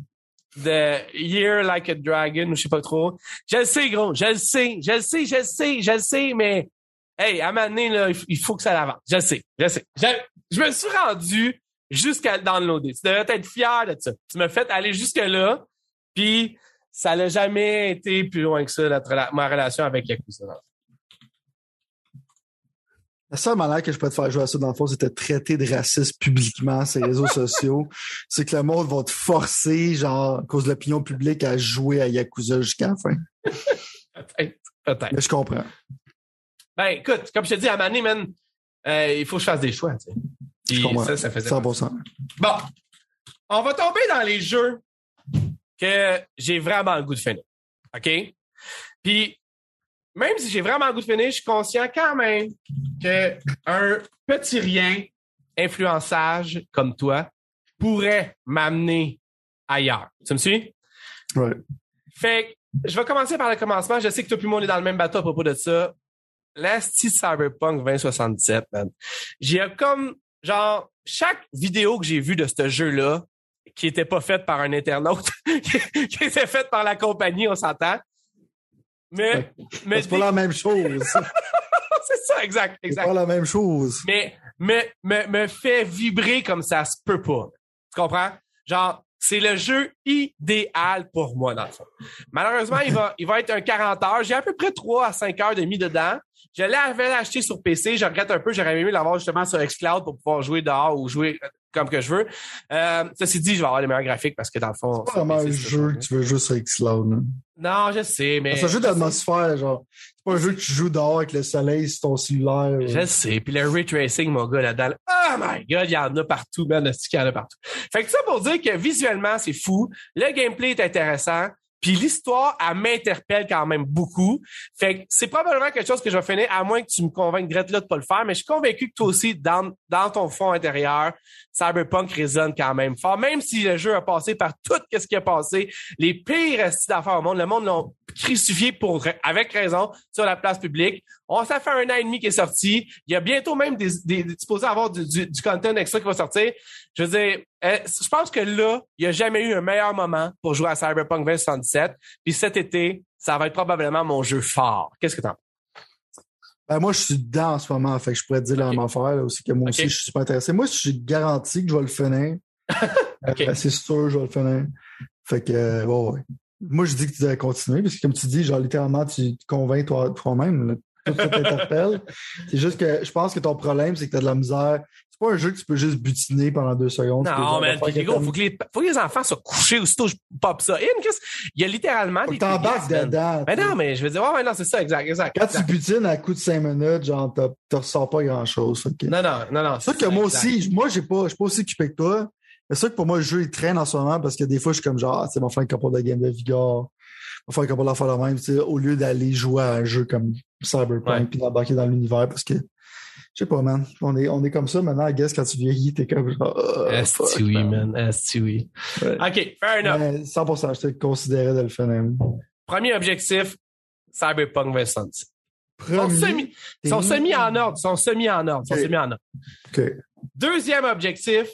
The Year Like a Dragon, ou je sais pas trop. Je le sais, gros. Je le sais. Je le sais, je le sais, je le sais, mais hey, à un moment donné, là, il faut que ça l'avance. Je le sais. Je le sais. Je, je me suis rendu jusqu'à le downloader. Tu devrais être fier de ça. Tu m'as fait aller jusque-là, puis ça n'a jamais été plus loin que ça, ma relation avec Yakuza. La seule manière que je peux te faire jouer à ça, dans le fond, c'était de traiter de raciste publiquement sur les réseaux sociaux. C'est que le monde va te forcer, genre, à cause de l'opinion publique, à jouer à Yakuza jusqu'à la fin. Peut-être. Peut-être. Mais je comprends. Ben, écoute, comme je te dis, à donné, man, euh, il faut que je fasse des choix. Tu sais. Puis Je comprends. ça, ça faisait 100%. Bon, on va tomber dans les jeux que j'ai vraiment le goût de finir. OK? Puis, même si j'ai vraiment le goût de finir, je suis conscient quand même que un petit rien influençage comme toi pourrait m'amener ailleurs. Tu me suis? Ouais. Fait que, je vais commencer par le commencement. Je sais que toi et moi, on est dans le même bateau à propos de ça. L'Asti Cyberpunk 2077, man. J'ai comme, genre, chaque vidéo que j'ai vue de ce jeu-là, qui était pas faite par un internaute, qui était faite par la compagnie, on s'entend. Mais, mais C'est pas la même chose. c'est ça, exact, C'est exact. pas la même chose. Mais, me, fait vibrer comme ça se peut pas. Tu comprends? Genre, c'est le jeu idéal pour moi, dans le fond. Malheureusement, il va, il va être un 40 heures. J'ai à peu près 3 à 5 heures de mis dedans. Je l'avais acheté sur PC. Je regrette un peu. J'aurais aimé l'avoir justement sur xCloud pour pouvoir jouer dehors ou jouer euh, comme que je veux. Euh, ceci dit, je vais avoir les meilleurs graphiques parce que dans le fond... C'est pas vraiment un jeu que tu veux jouer sur Xcloud. là. Non, je sais, mais... C'est un jeu d'atmosphère, genre. C'est pas un jeu que tu joues dehors avec le soleil sur ton cellulaire. Je sais. Puis le ray tracing, mon gars, là-dedans. là, Oh my God, il y en a partout, man. Qu'il y en a partout. Fait que ça pour dire que visuellement, c'est fou. Le gameplay est intéressant. Puis l'histoire, elle m'interpelle quand même beaucoup. Fait que c'est probablement quelque chose que je vais finir, à moins que tu me convainques Greta là de pas le faire. Mais je suis convaincu que toi aussi, dans, dans ton fond intérieur, Cyberpunk résonne quand même fort. Même si le jeu a passé par tout ce qui a passé, les pires d'affaires au monde, le monde l'ont crucifié pour, avec raison sur la place publique. On ça fait un an et demi qui est sorti. Il y a bientôt même des, des, supposé avoir du, du, du, content extra qui va sortir. Je veux dire, euh, je pense que là, il n'y a jamais eu un meilleur moment pour jouer à Cyberpunk 2077. Puis cet été, ça va être probablement mon jeu fort. Qu'est-ce que t'en penses? Ben, moi, je suis dedans en ce moment, fait que je pourrais te dire la même affaire, aussi, que moi aussi, je suis super intéressé. Moi, je suis garanti que je vais le finir. Euh, c'est sûr, je vais le finir. Fait que, euh, ouais. Moi, je dis que tu devrais continuer, parce que comme tu dis, genre, littéralement, tu te convaincs toi-même. tout ça t'interpelle. c'est juste que je pense que ton problème, c'est que tu as de la misère c'est pas un jeu que tu peux juste butiner pendant deux secondes. Non, mais faut, faut, que les, faut que les enfants soient couchés aussitôt je pop ça in. Il y a littéralement des t'embarques dedans. Mais non, mais je veux dire, ouais, non, c'est ça, exact, exact. Quand tu butines à coup de cinq minutes, genre, tu ressors pas grand chose. Non, non, non, non. C'est que moi aussi, moi, j'ai pas, je suis pas aussi occupé que toi. C'est sûr que pour moi, le jeu, il traîne en ce moment parce que des fois, je suis comme genre, c'est mon frère qui a pas de game de vigueur. Mon frère qui a pas de faire la même, au lieu d'aller jouer à un jeu comme Cyberpunk puis d'embarquer dans l'univers parce que je sais pas, man. On est, on est comme ça maintenant, I guess, quand tu vieillis, t'es comme genre. Oh, Est-ce oui, man. Est-ce oui? OK, fair enough. Mais 100%, je te considérais de le faire. Premier objectif, Cyberpunk 2077. Premier? Ils sont semi en ordre. Ils sont semi en ordre. Ils sont semi en ordre. OK. Deuxième objectif,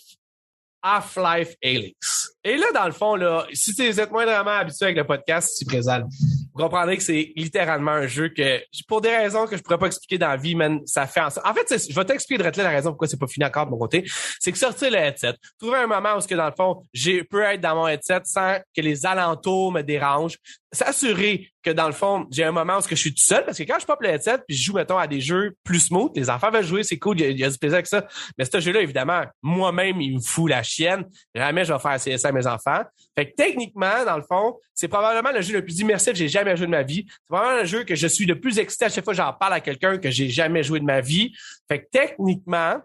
Half-Life Alyx. Et là, dans le fond, là, si vous êtes moindrement habitué avec le podcast, si présent, vous comprendrez que c'est littéralement un jeu que, pour des raisons que je pourrais pas expliquer dans la vie, man, ça fait en sorte. En fait, je vais t'expliquer de la raison pourquoi c'est pas fini encore de mon côté. C'est que sortir le headset, trouver un moment où, que dans le fond, j'ai peux être dans mon headset sans que les alentours me dérangent, s'assurer que dans le fond, j'ai un moment où je suis tout seul parce que quand je pop le headset puis je joue mettons à des jeux plus smooth, les enfants veulent jouer, c'est cool, il y, a, du plaisir avec ça. Mais ce jeu-là évidemment, moi-même, il me fout la chienne. Jamais je vais faire CSA à mes enfants. Fait que techniquement, dans le fond, c'est probablement le jeu le plus immersif que j'ai jamais joué de ma vie. C'est probablement le jeu que je suis le plus excité à chaque fois que j'en parle à quelqu'un que j'ai jamais joué de ma vie. Fait que techniquement,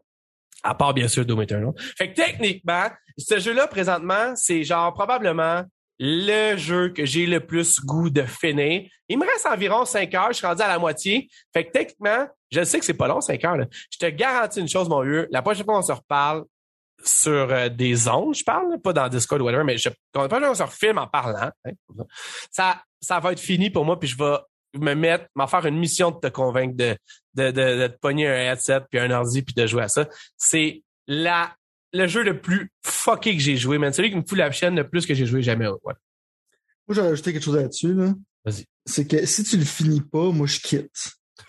à part bien sûr Doom Eternal. Fait que techniquement, ce jeu-là présentement, c'est genre probablement le jeu que j'ai le plus goût de finir. Il me reste environ 5 heures, je suis rendu à la moitié. Fait que techniquement, je sais que c'est pas long, 5 heures. Là. Je te garantis une chose, mon vieux. La prochaine fois qu'on se reparle sur euh, des ondes, je parle, pas dans Discord ou whatever, mais je, quand la prochaine fois qu'on se refilme en parlant, hein, ça, ça va être fini pour moi, puis je vais me mettre, m'en faire une mission de te convaincre de, de, de, te pogner un headset puis un ordi puis de jouer à ça. C'est la le jeu le plus fucké que j'ai joué, man. Celui qui me fout la chaîne le plus que j'ai joué jamais. Ouais. Moi, j'ai ajouté quelque chose là-dessus, là. Vas-y. C'est que si tu le finis pas, moi, je quitte.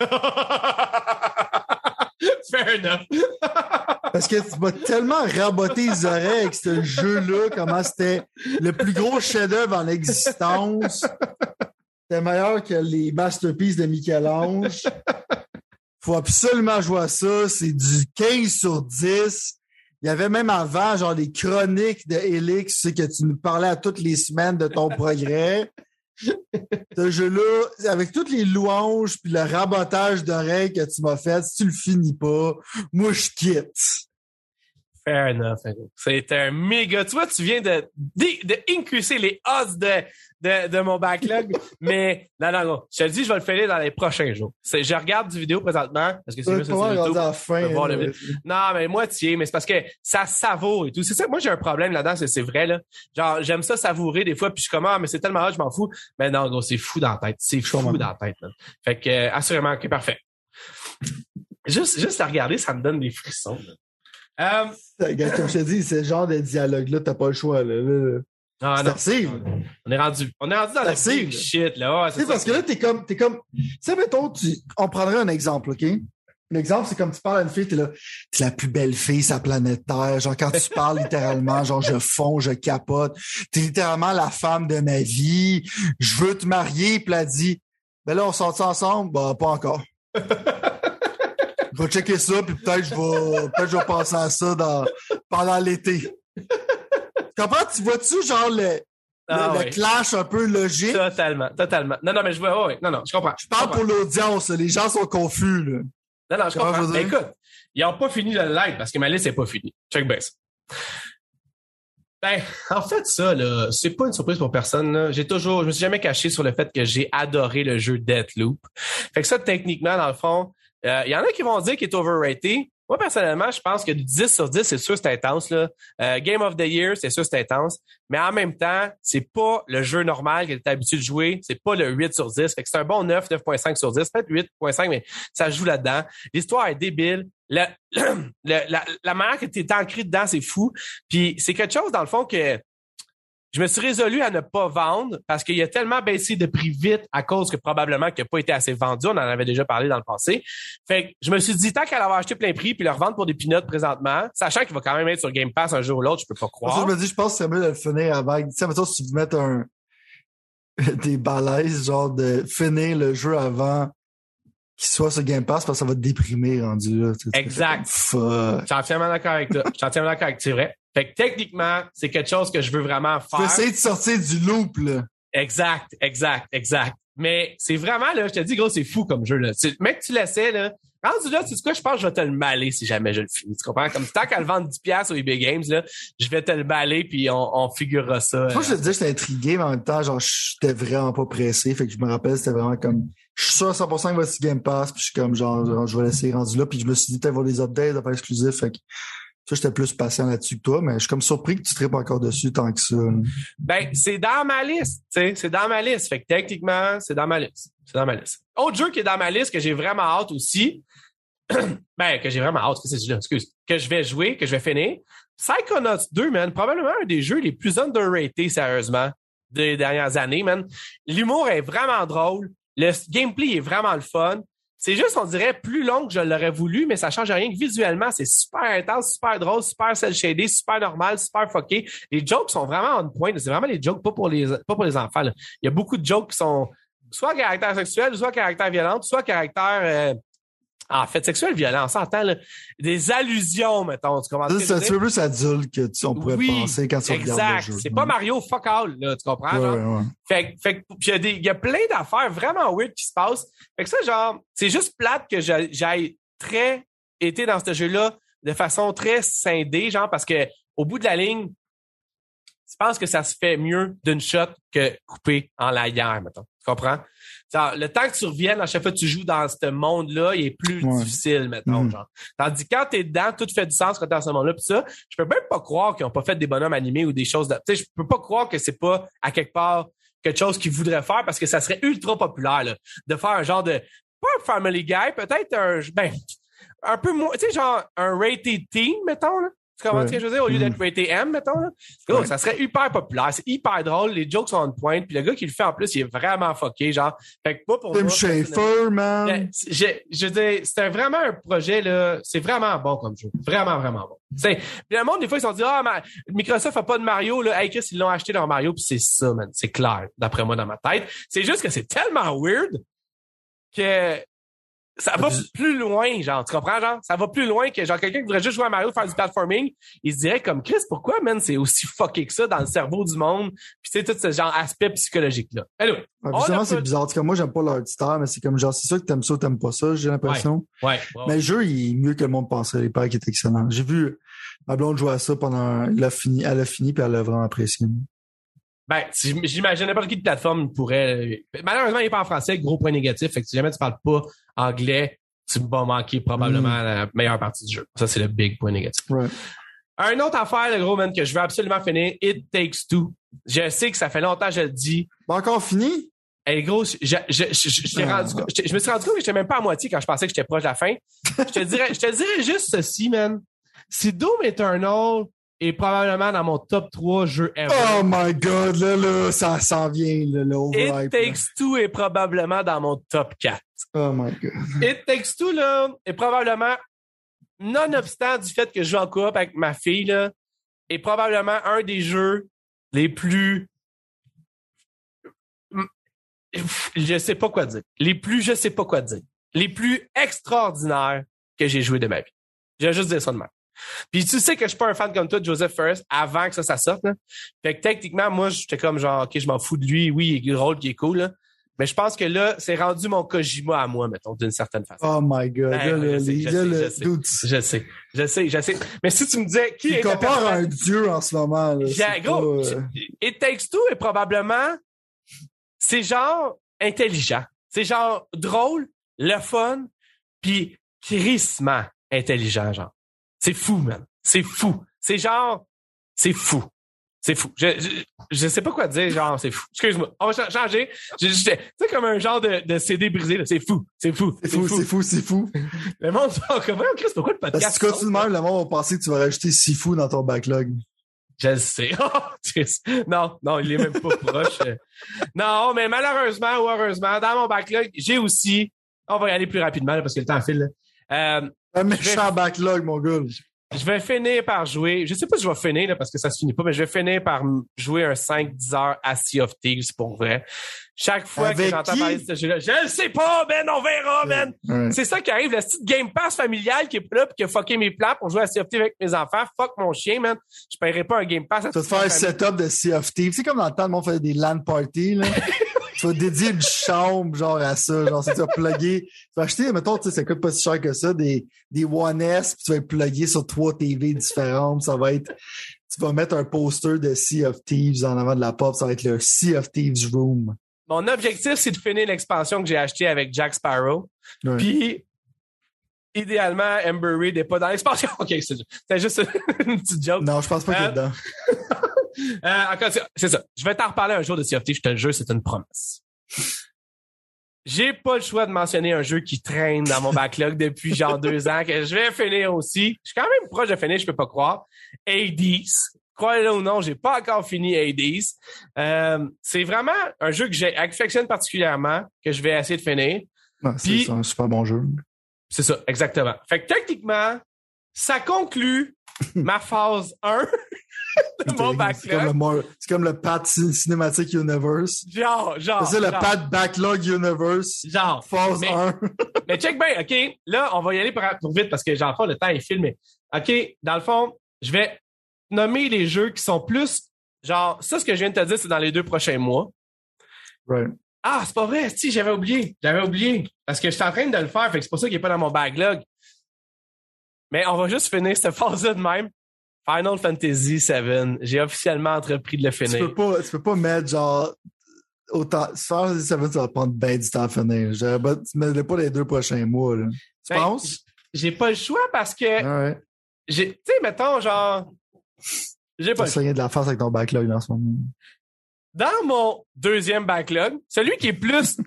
Fair enough. Parce que tu m'as tellement raboté les oreilles avec ce jeu-là, comment c'était le plus gros chef-d'œuvre en existence. C'était meilleur que les masterpieces de Michel-Ange. Faut absolument jouer à ça. C'est du 15 sur 10. Il y avait même avant, genre, des chroniques de Helix, sais, que tu nous parlais à toutes les semaines de ton progrès. Ce jeu-là, avec toutes les louanges puis le rabotage d'oreilles que tu m'as fait, si tu le finis pas, moi, je quitte. Fair enough. C'est un méga. Tu vois, tu viens de, de, de les odds de, de, de mon backlog. mais non, non, non. Je te dis, je vais le faire dans les prochains jours. Je regarde du vidéo présentement parce que c'est juste sur YouTube. Fin, voir le Non, mais moitié, mais c'est parce que ça savoure et tout. C'est ça. Moi, j'ai un problème là-dedans, c'est vrai là. Genre, j'aime ça savourer des fois, puis je suis comme ah, mais c'est tellement hot, je m'en fous. Mais non, gros, c'est fou dans la tête. C'est fou dans la tête. Man. Fait que euh, assurément, ok, parfait. Juste, juste à regarder, ça me donne des frissons. Um, comme je te dis, ce genre de dialogue-là, t'as pas le choix. Là. Ah, non. On est rendu, on est rendu dans la shit, là. c'est parce que là, t'es comme, t'es comme, tu sais, mettons, tu, on prendrait un exemple, OK? Un exemple, c'est comme tu parles à une fille, t'es là, t'es la plus belle fille sur la planète Terre. Genre, quand tu parles littéralement, genre, je fonds, je capote. T'es littéralement la femme de ma vie. Je veux te marier. Puis elle dit, ben là, on sort ensemble? Bah, pas encore. je vais checker ça, puis peut-être je vais, peut-être je vais penser à ça dans, pendant l'été. tu comprends? Tu vois-tu, genre, le, ah, le, clash un peu logique? Totalement, totalement. Non, non, mais je vois, oui, non, non, je comprends. Je parle pour l'audience, les gens sont confus, là. Non, non, je comprends. Écoute, ils n'ont pas fini le live parce que ma liste n'est pas finie. Check base. Ben, en fait, ça, là, c'est pas une surprise pour personne. J'ai toujours, je me suis jamais caché sur le fait que j'ai adoré le jeu Deathloop. Fait que ça, techniquement, dans le fond, il euh, y en a qui vont dire qu'il est overrated. Moi, personnellement, je pense que du 10 sur 10, c'est sûr c'est intense. Là. Euh, Game of the Year, c'est sûr c'est intense. Mais en même temps, c'est pas le jeu normal que tu es habitué de jouer. C'est pas le 8 sur 10. Fait que c'est un bon 9, 9.5 sur 10. Peut-être 8.5, mais ça joue là-dedans. L'histoire est débile. La, la, la, manière que tu es ancré dedans, c'est fou. Puis c'est quelque chose, dans le fond, que je me suis résolu à ne pas vendre parce qu'il a tellement baissé de prix vite à cause que probablement qu'il n'a pas été assez vendu. On en avait déjà parlé dans le passé. Fait que je me suis dit, tant qu'elle avoir acheté plein prix puis le revendre pour des peanuts présentement, sachant qu'il va quand même être sur Game Pass un jour ou l'autre, je peux pas croire. je me dis, je pense que c'est mieux de le finir avant. Tu sais, si tu veux mettre un, des balaises, genre de finir le jeu avant qu'il soit sur Game Pass parce que ça va te déprimer rendu là. exact. Je suis entièrement d'accord avec toi. Je suis entièrement d'accord avec toi. C'est vrai. Fait que techniquement, c'est quelque chose que je veux vraiment faire. Tu essayer de sortir du loop, là. Exact, exact, exact. Mais c'est vraiment, là, je te dis, gros, c'est fou comme jeu, là. mec, tu l'essaies, là. Rendu là, tu sais quoi, je pense que je vais te le maler si jamais je le finis. Tu comprends? Comme tant qu'à le vendre 10$ au eBay Games, là, je vais te le maler puis on, on figurera ça. Moi, je te dis, j'étais intrigué, mais en même temps, genre, j'étais vraiment pas pressé. Fait que je me rappelle, c'était vraiment comme, je suis sûr à 100% qu'il va sur Game Pass puis je suis comme, genre, je vais laisser rendu là puis je me suis dit, avoir des updates, pas exclusifs. Fait que, ça, j'étais plus patient là-dessus que toi, mais je suis comme surpris que tu tripes encore dessus tant que ça. Ben, c'est dans ma liste, tu sais, c'est dans ma liste. Fait que techniquement, c'est dans ma liste. C'est dans ma liste. Autre jeu qui est dans ma liste que j'ai vraiment hâte aussi, ben, que j'ai vraiment hâte, c'est celui-là, excuse, que je vais jouer, que je vais finir. Psychonauts 2, man, probablement un des jeux les plus underrated, sérieusement, des dernières années, man. L'humour est vraiment drôle. Le gameplay est vraiment le fun. C'est juste, on dirait, plus long que je l'aurais voulu, mais ça change rien que visuellement, c'est super intense, super drôle, super cel shaded, super normal, super fucké. Les jokes sont vraiment on point. C'est vraiment les jokes, pas pour les, pas pour les enfants. Il y a beaucoup de jokes qui sont soit caractère sexuel, soit caractère violent, soit caractère euh, en fait, sexuel violent, on s'entend, là. Des allusions, mettons. Tu comprends? C'est un peu plus adulte que tu, on pourrait penser quand tu regardes le jeu. C'est pas Mario fuck all, là, tu comprends? Ouais, ouais. Fait, fait il y y a plein d'affaires vraiment weird qui se passent. Fait que ça, genre, c'est juste plate que j'aille très été dans ce jeu-là de façon très scindée, genre, parce que au bout de la ligne, je pense que ça se fait mieux d'une shot que coupé en la guerre, mettons. Tu comprends? Le temps que tu reviennes à chaque fois que tu joues dans ce monde-là, il est plus difficile, mettons. Mm. Genre. Tandis que quand t'es dedans, tout fait du sens quand t'es dans ce monde-là. Puis ça, je peux même pas croire qu'ils ont pas fait des bonhommes animés ou des choses de. Tu sais, je peux pas croire que c'est pas à quelque part quelque chose qu'ils voudraient faire parce que ça serait ultra populaire là, de faire un genre de pas un Family Guy, peut-être un ben un peu moins, tu sais genre un rated teen mettons là. Tu comprends ce que je veux dire? Au lieu d'être mm. rated M, mettons, là. ça serait hyper populaire. C'est hyper drôle. Les jokes sont en pointe. Puis le gars qui le fait en plus, il est vraiment fucké. Genre, fait que pas pour Tim Schafer, man. Ben, je, je veux dire, c'était vraiment un projet, là. C'est vraiment bon comme jeu. Vraiment, vraiment bon. Puis le monde, des fois, ils se sont dit, ah, Microsoft a pas de Mario, là. Hey, Chris, ils l'ont acheté dans Mario. Puis c'est ça, man. C'est clair, d'après moi, dans ma tête. C'est juste que c'est tellement weird que ça va plus loin, genre, tu comprends, genre? Ça va plus loin que, genre, quelqu'un qui voudrait juste jouer à Mario, faire du platforming, il se dirait comme, Chris, pourquoi, man, c'est aussi fucké que ça dans le cerveau du monde? Puis c'est tout ce genre aspect psychologique-là. Anyway, ouais, c'est bizarre. Cas, moi, j'aime pas star, mais c'est comme, genre, c'est sûr que t'aimes ça ou t'aimes pas ça, j'ai l'impression. Ouais, Mais le jeu, il est mieux que le monde pensait. Il paraît qu'il est excellent. J'ai vu ma blonde jouer à ça pendant, elle a fini, elle a fini, puis elle l'a vraiment apprécié. Ben, j'imagine n'importe qui de plateforme pourrait. Malheureusement, il n'est pas en français, gros point négatif. Fait que si jamais tu parles pas anglais, tu vas manquer probablement mm. la meilleure partie du jeu. Ça, c'est le big point négatif. Un autre affaire, le gros man, que je veux absolument finir, It Takes Two. Je sais que ça fait longtemps que je le dis. encore fini? Hey, gros, je, je, je, je, ah. rendu, je, me suis rendu compte que j'étais même pas à moitié quand je pensais que j'étais proche de la fin. je te dirais, je te dirais juste ceci, man. Si Doom Eternal est probablement dans mon top 3 jeux ever. Oh my god, là, là, ça s'en vient, là, là It Takes Two est probablement dans mon top 4. Oh my god. It Takes Two, là, est probablement, nonobstant du fait que je joue en coop avec ma fille, là, est probablement un des jeux les plus je sais pas quoi dire. Les plus, je sais pas quoi dire. Les plus extraordinaires que j'ai joué de ma vie. Je vais juste dire ça de même. Puis tu sais que je suis pas un fan comme toi de Joseph First avant que ça, ça sorte. Là. Fait que techniquement, moi, j'étais comme genre, OK, je m'en fous de lui. Oui, il est drôle, il est cool. Là. Mais je pense que là, c'est rendu mon Kojima à moi, mettons, d'une certaine façon. Oh my God. je, sais, je, sais, je sais, Mais si tu me disais qui il est compare un dieu en ce moment. Là, gros, pas, euh, It Takes Two est probablement... C'est genre intelligent. C'est genre drôle, le fun, puis crissement intelligent, genre. C'est fou, man. C'est fou. C'est genre, c'est fou. C'est fou. Je, je, je, sais pas quoi dire, genre, c'est fou. Excuse-moi. On va changer. Tu sais, comme un genre de, de CD brisé, C'est fou. C'est fou. C'est fou, c'est fou, c'est fou. Le monde va comment, Chris, pourquoi le podcast? Parce que tu continues même, le monde va penser que tu vas rajouter si fou dans ton backlog. Je le sais. non, non, il est même pas proche. Non, mais malheureusement ou heureusement, dans mon backlog, j'ai aussi, on va y aller plus rapidement parce que le temps file. Euh, un méchant backlog, mon gars. Je vais finir par jouer. Je sais pas si je vais finir là, parce que ça se finit pas, mais je vais finir par jouer un 5-10 heures à Sea of Thieves pour vrai. Chaque fois que j'entends parler de ce jeu-là, je le sais pas, Ben, on verra, Ben. C'est ça qui arrive, la petite Game Pass familiale qui est là pis qui a fucké mes plans pour jouer à Sea of Thieves avec mes enfants. Fuck mon chien, man. Je paierai pas un Game Pass. Tu vas te faire un setup de Sea of Thieves. C'est comme dans le temps, le monde faisait des LAN parties, là. tu vas dédier une chambre genre à ça, genre c'est tu vas plugger. Tu vas acheter, mettons, tu sais, ça coûte pas si cher que ça, des, des One S, puis tu vas être plugué sur trois TV différentes. Ça va être. Tu vas mettre un poster de Sea of Thieves en avant de la porte, ça va être le Sea of Thieves Room. Mon objectif, c'est de finir l'expansion que j'ai achetée avec Jack Sparrow. Puis idéalement, Amber Reed n'est pas dans l'expansion. OK, c'est juste une petite joke. Non, je pense pas qu'il est euh, dedans. euh, c'est ça. Je vais t'en reparler un jour de Sea of Thieves, je te le jure, c'est une promesse. J'ai pas le choix de mentionner un jeu qui traîne dans mon backlog depuis genre deux ans, que je vais finir aussi. Je suis quand même proche de finir, je peux pas croire. Hades. Croyez-le ou non, j'ai pas encore fini Hades. Euh, c'est vraiment un jeu que j'affectionne particulièrement, que je vais essayer de finir. c'est un super bon jeu. C'est ça, exactement. Fait que techniquement, ça conclut ma phase 1 de mon backlog. C'est comme, le Pat Cinematic Universe. Genre, genre. C'est le Pat Backlog Universe. Genre. Phase 1. mais check bien, OK? Là, on va y aller pour, vite parce que j'en le temps est filmé. OK? Dans le fond, je vais nommer les jeux qui sont plus. Genre, ça, ce que je viens de te dire, c'est dans les deux prochains mois. Right. Ah, c'est pas vrai, si, j'avais oublié. J'avais oublié. Parce que je suis en train de le faire, fait que c'est pour ça qu'il n'est pas dans mon backlog. Mais on va juste finir cette phase-là de même. Final Fantasy VII, j'ai officiellement entrepris de le finir. Tu peux pas, tu peux pas mettre genre autant. Final Fantasy VII, ça va prendre bien du temps à finir. Je, tu mets pas les deux prochains mois. Là. Tu ben, penses? J'ai pas le choix parce que. Ouais. Tu sais, mettons, genre. J'ai pas. Tu de la face avec ton backlog en ce moment. Dans mon deuxième backlog, celui qui est plus.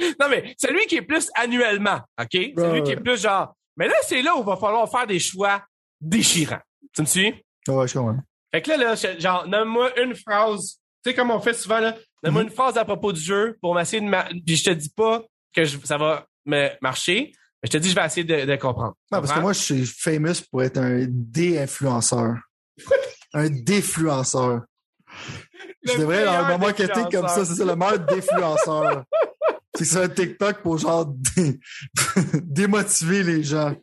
non, mais celui qui est plus annuellement, OK? Celui qui est plus genre. Mais là, c'est là où il va falloir faire des choix déchirants. Tu me suis? Ouais, je comprends. Fait que là, là, genre, donne-moi une phrase. Tu sais, comme on fait souvent, là, donne-moi mm-hmm. une phrase à propos du jeu pour m'essayer de. Puis je te dis pas que ça va me marcher. Mais je te dis, je vais essayer de, comprendre. Non, parce que moi, je suis famous pour être un dé-influenceur. un défluenceur. Je devrais avoir un marketing comme ça. C'est ça, le meilleur défluenceur. c'est ça un TikTok pour genre démotiver les gens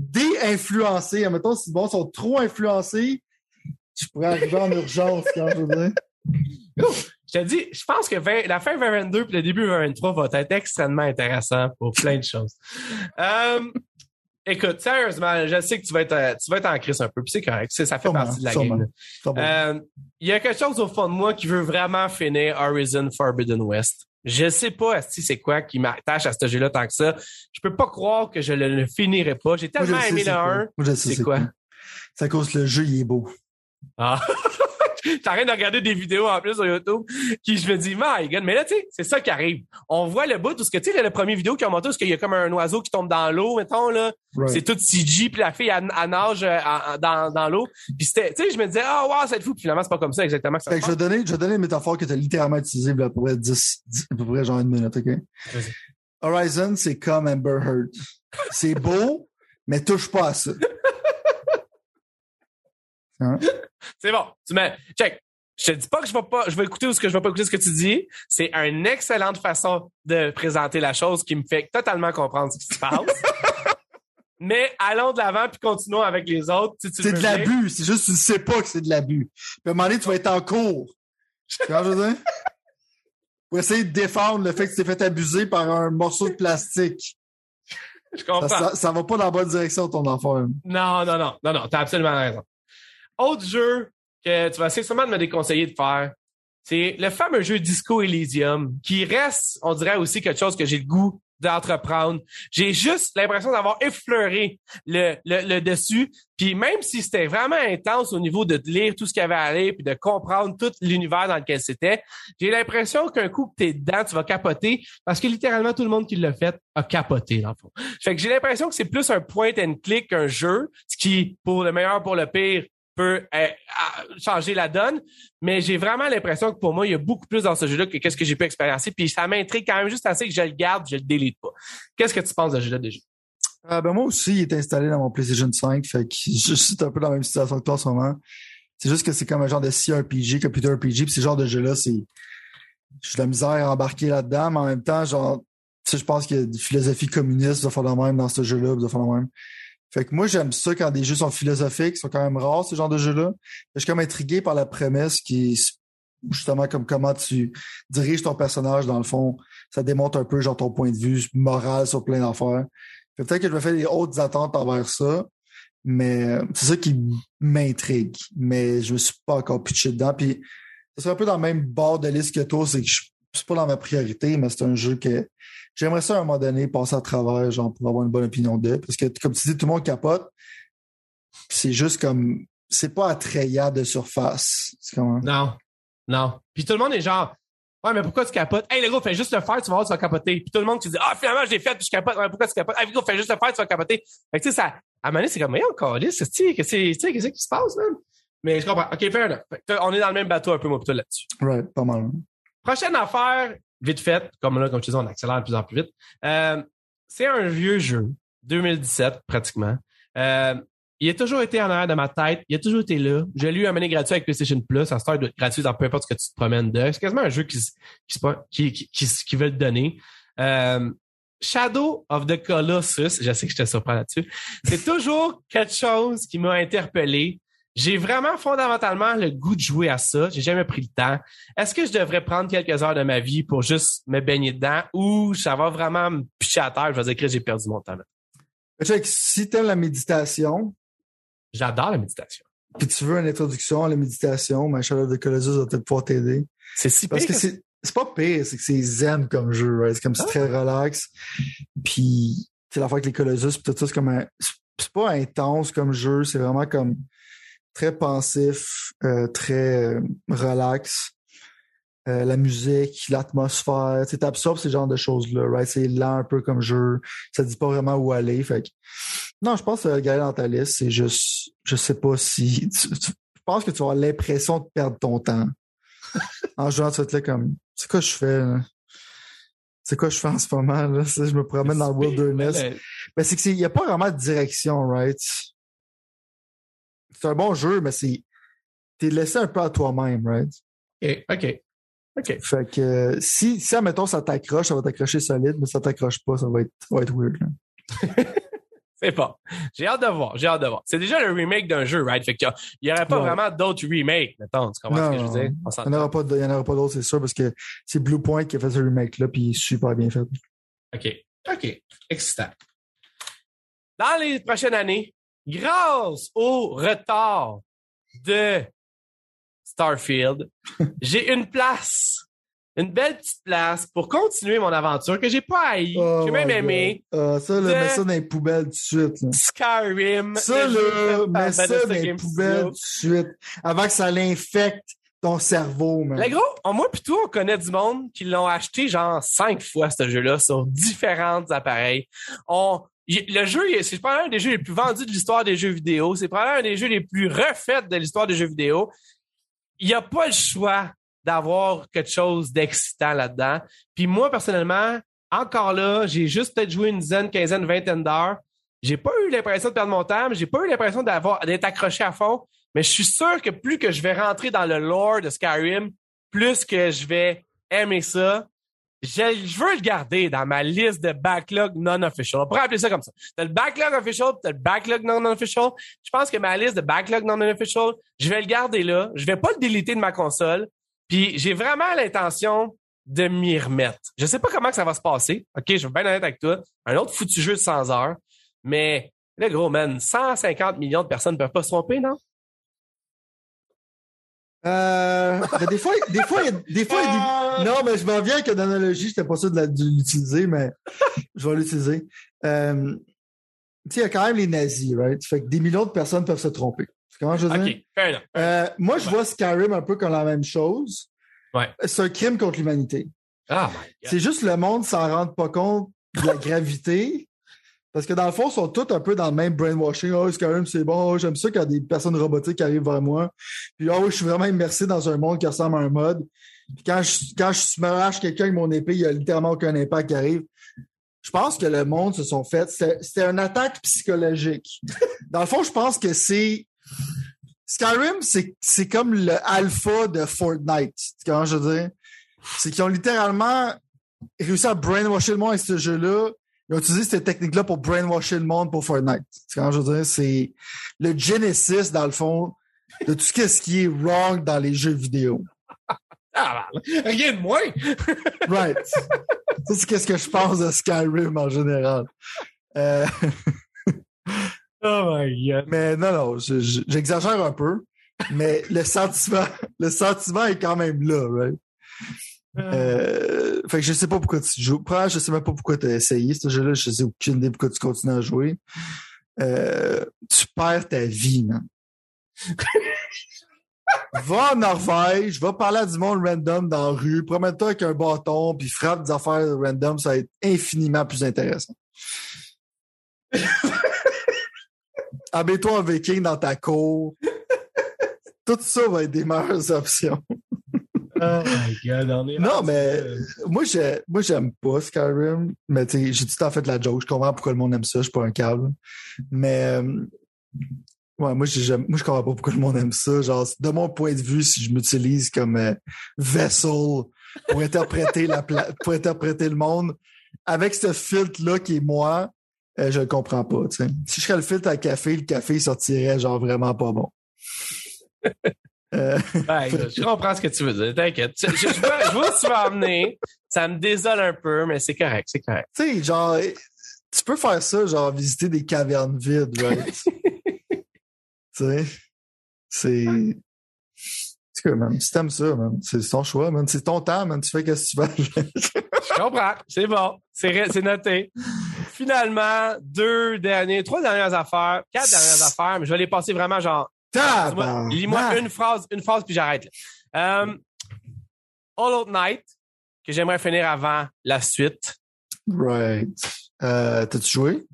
dé-influencés. Mettons, si bon, sont trop influencés, je pourrais arriver en urgence quand je veux Je te dis, je pense que la fin 2022 et le début 2023 va être extrêmement intéressant pour plein de choses. Euh, écoute, sérieusement, je sais que tu vas être, tu vas être en crise un peu, puis c'est correct, ça fait partie de la game. Euh, il y a quelque chose au fond de moi qui veut vraiment finir Horizon Forbidden West. Je sais pas si c'est quoi qui m'attache à ce jeu-là tant que ça. Je peux pas croire que je le, finirai pas. J'ai tellement aimé le 1. C'est quoi? C'est à cause que le jeu, il est beau. Ah. T'arrêtes de regarder des vidéos en plus sur YouTube qui je me dis my god. Mais là tu sais c'est ça qui arrive. On voit le bout tout ce que tu sais le premier vidéo qui a monté parce qu'il y a comme un oiseau qui tombe dans l'eau mettons là. C'est tout CG puis la fille elle, nage euh, dans, dans l'eau. Puis c'était tu sais je me disais ah oh, wow c'est fou. Puis finalement c'est pas comme ça exactement que ça je vais donner je vais donner une métaphore que tu as littéralement utilisée à peu près 10, à peu près genre une minute ok? Horizon c'est comme Amber Heard. C'est beau mais touche pas à ça. Hein? C'est bon. Tu mets, check. Je te dis pas que je vais pas, je vais écouter ou ce que je vais pas écouter ce que tu dis. C'est une excellente façon de présenter la chose qui me fait totalement comprendre ce qui se passe. Mais allons de l'avant puis continuons avec les autres. c'est de l'abus. C'est juste que tu ne sais pas que c'est de l'abus. Puis à un moment donné, tu vas être en cours. Quand je veux dire? Pour essayer de défendre le fait que tu t'es fait abuser par un morceau de plastique. Je comprends. Ça, ça, va pas dans la bonne direction, ton enfant. Non, non, non. Non, non. T'as absolument raison. Autre jeu que tu vas essayer sûrement de me déconseiller de faire, c'est le fameux jeu Disco Elysium, qui reste, on dirait aussi quelque chose que j'ai le goût d'entreprendre. J'ai juste l'impression d'avoir effleuré le, dessus. Puis même si c'était vraiment intense au niveau de lire tout ce qu'il y avait à lire puis de comprendre tout l'univers dans lequel c'était, j'ai l'impression qu'un coup que t'es dedans, tu vas capoter parce que littéralement tout le monde qui l'a fait a capoté dans fond. Fait que j'ai l'impression que c'est plus un point and click qu'un jeu, ce qui, pour le meilleur, pour le pire, peut euh, changer la donne. Mais j'ai vraiment l'impression que pour moi, il y a beaucoup plus dans ce jeu-là que qu'est-ce que j'ai pu expérimenter. Puis ça m'intrigue quand même juste assez que je le garde, je le délite pas. Qu'est-ce que tu penses de ce jeu-là déjà? Euh, ben moi aussi, il est installé dans mon PlayStation 5. Fait que je suis un peu dans la même situation que toi en ce moment. C'est juste que c'est comme un genre de CRPG, computer RPG. Puis ce genre de jeu-là, c'est. J'ai de la misère à embarquer là-dedans, mais en même temps, genre, tu sais, je pense qu'il y a une philosophie communiste de faire le même dans ce jeu-là, de faire le même. Fait que moi, j'aime ça quand des jeux sont philosophiques, sont quand même rares, ce genre de jeux-là. Je suis comme intrigué par la prémisse qui justement comme comment tu diriges ton personnage, dans le fond. Ça démontre un peu genre ton point de vue moral sur plein d'affaires. Peut-être que je me fais des hautes attentes envers ça, mais c'est ça qui m'intrigue. Mais je me suis pas encore pitché dedans. Puis c'est un peu dans le même bord de liste que toi, c'est que je c'est pas dans ma priorité, mais c'est un jeu que j'aimerais ça à un moment donné passer à travers, genre, pour avoir une bonne opinion d'eux. Parce que, comme tu dis, tout le monde capote. C'est juste comme, c'est pas attrayant de surface. Non. Non. Puis tout le monde est genre, ouais, mais pourquoi tu capotes? Hey, les gars, fais juste le faire, tu vas voir, tu vas capoter. Puis tout le monde, tu dis, ah, finalement, je l'ai fait, puis je capote. Ouais, pourquoi tu capotes? Hey, gars, fais juste le faire, tu vas capoter. Fait que, tu sais, ça, à un moment donné, c'est comme, mais encore, qu'est-ce qui se passe, même? Mais je comprends. OK, fair enough. On est dans le même bateau un peu, moi, plutôt là-dessus. Right, pas mal. Prochaine affaire, vite faite, comme là, comme je te dis, on accélère de plus en plus vite. Euh, c'est un vieux jeu, 2017 pratiquement. Euh, il a toujours été en arrière de ma tête. Il a toujours été là. J'ai lu un année gratuit avec PlayStation Plus. Ça start gratuit dans peu importe ce que tu te promènes de. C'est quasiment un jeu qui, qui, qui, qui, qui veut te donner. Euh, Shadow of the Colossus, je sais que je te surprends là-dessus. C'est toujours quelque chose qui m'a interpellé. J'ai vraiment fondamentalement le goût de jouer à ça. J'ai jamais pris le temps. Est-ce que je devrais prendre quelques heures de ma vie pour juste me baigner dedans ou ça va vraiment me picher à terre? Je vais dire que j'ai perdu mon temps. Fait que si t'aimes la méditation. J'adore la méditation. Puis tu veux une introduction à la méditation, ma of the Colossus va peut-être pouvoir t'aider. C'est si Parce que c'est, c'est pas pire, c'est que c'est zen comme jeu, right? C'est comme c'est très ah. relax. Puis, c'est la fois avec les Colossus, puis tout ça, c'est comme un, c'est pas intense comme jeu, c'est vraiment comme très pensif, euh, très euh, relax. Euh, la musique, l'atmosphère, tu absorbes ces genres de choses-là, right? C'est lent un peu comme jeu. Ça dit pas vraiment où aller. Fait Non, je pense que regarder dans ta liste, c'est juste je sais pas si. Tu, je pense que tu vas avoir l'impression de perdre ton temps. en jouant, vas là comme c'est quoi je fais? C'est quoi je fais en ce moment? Là? Je me promène dans le wilderness. Mais c'est qu'il n'y a pas vraiment de direction, right? C'est un bon jeu, mais c'est. T'es laissé un peu à toi-même, right? OK. OK. OK. Fait que si, si admettons, ça t'accroche, ça va t'accrocher solide, mais si ça t'accroche pas, ça va être, ça va être weird. c'est pas. J'ai hâte de voir. J'ai hâte de voir. C'est déjà le remake d'un jeu, right? Fait qu'il y aurait pas vraiment d'autres remakes, mettons. Tu comprends ce que je veux dire? Il n'y en aura pas, d'autres, c'est sûr, parce que c'est Blue Point qui a fait ce remake-là, puis il est super bien fait. OK. OK. Excitant. Dans les prochaines années, grâce au retard de Starfield, j'ai une place, une belle petite place pour continuer mon aventure que j'ai pas haï, oh j'ai même aimé. Uh, ça, là, mets ça dans les poubelles tout de suite. Là. Skyrim. Ça, là, mets ça dans les poubelles tout de suite. Avant que ça l'infecte ton cerveau, man. Le gros, moi puis toi, on connaît du monde qui l'ont acheté genre cinq fois ce jeu-là sur différents appareils. On, le jeu, c'est probablement un des jeux les plus vendus de l'histoire des jeux vidéo. C'est probablement un des jeux les plus refaits de l'histoire des jeux vidéo. Il n'y a pas le choix d'avoir quelque chose d'excitant là-dedans. Puis moi, personnellement, encore là, j'ai juste peut-être joué une dizaine, quinzaine, vingtaine d'heures. J'ai pas eu l'impression de perdre mon temps, j'ai pas eu l'impression d'avoir d'être accroché à fond. Mais je suis sûr que plus que je vais rentrer dans le lore de Skyrim, plus que je vais aimer ça je, veux le garder dans ma liste de backlog non-official. On pourrait appeler ça comme ça. T'as le backlog official, t'as le backlog non-official. Je pense que ma liste de backlog non-official, je vais le garder là. Je vais pas le déliter de ma console. Puis j'ai vraiment l'intention de m'y remettre. Je sais pas comment ça va se passer. OK, je vais bien honnête avec toi. Un autre foutu jeu de 100 heures. Mais, là, gros, man, 150 millions de personnes ne peuvent pas se tromper, non? Euh, ben, des fois, des fois, il y a- des fois, il y a des- non, mais je m'en viens avec une analogie, j'étais pas sûr de l'utiliser, mais je vais l'utiliser. Euh, tu sais, il y a quand même les nazis, right? Fait que des millions de personnes peuvent se tromper. Que je veux dire? OK, fair enough. Euh, moi, je vois Skyrim un peu comme la même chose. Ouais. C'est un crime contre l'humanité. Ah. C'est juste le monde s'en rend pas compte de la gravité. Parce que dans le fond, ils sont tous un peu dans le même brainwashing. Oh, Skyrim, c'est bon? Oh, J'aime ça quand des personnes robotiques arrivent vers moi. Puis, oh, je suis vraiment immersé dans un monde qui ressemble à un mode. Puis quand je, quand je quelqu'un avec mon épée, il y a littéralement aucun impact qui arrive. Je pense que le monde se sont fait. C'était une attaque psychologique. Dans le fond, je pense que c'est. Skyrim, c'est comme le alpha de Fortnite. Que je veux dire? C'est qu'ils ont littéralement réussi à brainwasher le monde avec ce jeu-là. Ils ont utilisé cette technique-là pour brainwasher le monde pour Fortnite. Tu comprends ce que je veux dire? C'est le genesis, dans le fond, de tout ce qui est wrong dans les jeux vidéo. Ah, rien de moins. Right. Ça, c'est qu'est-ce que je pense de Skyrim en général. Euh, Oh my God. mais non, non, je- je- j'exagère un peu. Mais le sentiment, le sentiment est quand même là, right? Euh, fait que je sais pas pourquoi tu joues. Premièrement, je sais même pas pourquoi tu as essayé ce jeu-là. Je sais aucune idée pourquoi tu continues à jouer. Euh, tu perds ta vie, man. va en Norvège, va parler à du monde random dans la rue, promène-toi avec un bâton, puis frappe des affaires random, ça va être infiniment plus intéressant. Habille-toi en viking dans ta cour. Tout ça va être des meilleures options. Oh my God, on est Non, mais moi, j'ai- moi, j'aime pas Skyrim, mais tu sais, j'ai tout temps fait de la joke. Je comprends pourquoi le monde aime ça. Je suis pas un câble. Mais, euh, ouais, moi, jamais- moi, je comprends pas pourquoi le monde aime ça. Genre, de mon point de vue, si je m'utilise comme euh, vessel pour interpréter la pla- pour interpréter le monde, avec ce filtre-là qui est moi, euh, je le comprends pas, tu sais. Si je serais le filtre à café, le café sortirait genre vraiment pas bon. Euh, Ouais, je comprends ce que tu veux dire. T'inquiète. Je, je, je vois, je vois où tu vas emmener. Ça me désole un peu, mais c'est correct, c'est correct. tu sais, genre, tu peux faire ça, genre, visiter des cavernes vides, right? tu sais, c'est. C'est que, man, si t'aimes ça, man, c'est ton choix, man. C'est ton temps, man. Tu fais qu'est-ce que tu veux. Je comprends. C'est bon. C'est noté. Finalement, deux derniers, trois dernières affaires, quatre dernières affaires, mais je vais les passer vraiment genre! Lis-moi une phrase, une phrase, puis j'arrête. là. Euh, Hollow Knight, que j'aimerais finir avant la suite. Right. Euh, T'as-tu joué?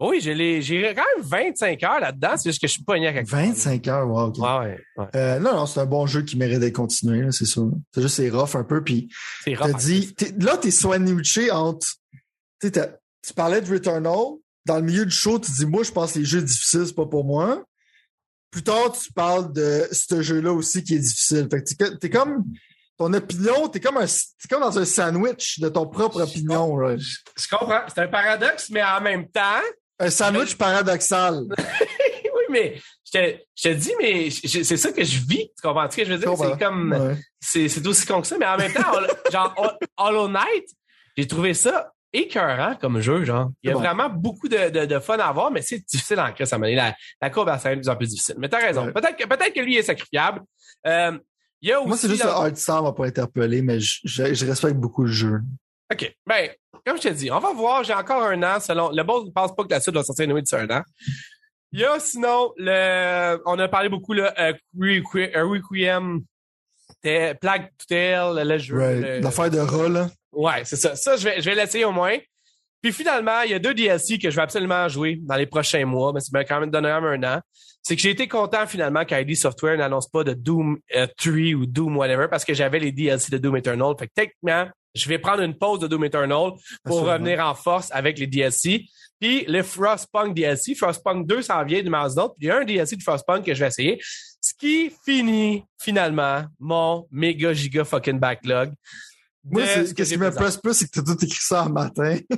Oui, j'ai quand même 25 heures là-dedans, c'est juste que je suis pogné à quelque part. 25 heures, wow, ok. Ouais, ouais, ouais. Euh, non, non, c'est un bon jeu qui mérite d'être continué, c'est sûr. C'est juste, c'est rough un peu, puis C'est T'as rough. dit, t'es- là, t'es sandwiché entre. Tu parlais de Returnal. Dans le milieu du show, tu dis, moi, je pense que les jeux difficiles, c'est pas pour moi. Plus tard, tu parles de ce jeu-là aussi qui est difficile. Fait que t'es, comme. Ton opinion, t'es comme un, t'es comme dans un sandwich de ton propre opinion? Je comprends. C'est un paradoxe, mais en même temps, Un sandwich paradoxal. oui, mais je te, je te dis, mais c'est ça que je vis. Tu comprends ce que je veux dire? C'est comme, Ouais. c'est, c'est aussi con que ça, mais en même temps, on- genre, Hollow Knight, j'ai trouvé ça écœurant comme jeu, genre. Il y a bon. vraiment beaucoup de, de, de fun à avoir, mais c'est difficile en ça m'a la, la courbe à de plus en plus difficile. Mais t'as raison. Ouais. Peut-être que, peut-être que lui est sacrifiable. Euh, il y a aussi. Moi, c'est juste dans- le hard style m'a pas interpellé, mais je, je- je respecte beaucoup le jeu. OK. Ben, comme je te dis, on va voir. J'ai encore un an selon. Le boss ne pense pas que la suite va sortir une d'ici un an. Il y a sinon le. On a parlé beaucoup là, euh, Requi- euh, Requiem, Te- Plague Tale, le jeu. Right. L'affaire de rat, là. Ouais, c'est ça. Ça, je vais, je vais l'essayer au moins. Puis finalement, il y a deux DLC que je vais absolument jouer dans les prochains mois, mais ça m'a quand même donné un an. C'est que j'ai été content finalement qu'ID Software n'annonce pas de Doom euh, 3 ou Doom whatever parce que j'avais les DLC de Doom Eternal. Fait que techniquement, je vais prendre une pause de Doom Eternal pour Absolument. revenir en force avec les DLC. Puis le Frostpunk DLC, Frostpunk 2 s'en vient du Mouse Note. Puis il y a un DLC de Frostpunk que je vais essayer. Ce qui finit finalement mon méga giga fucking backlog. Moi, ce que qui me présenté. presse plus, c'est que t'as tout écrit ça en matin.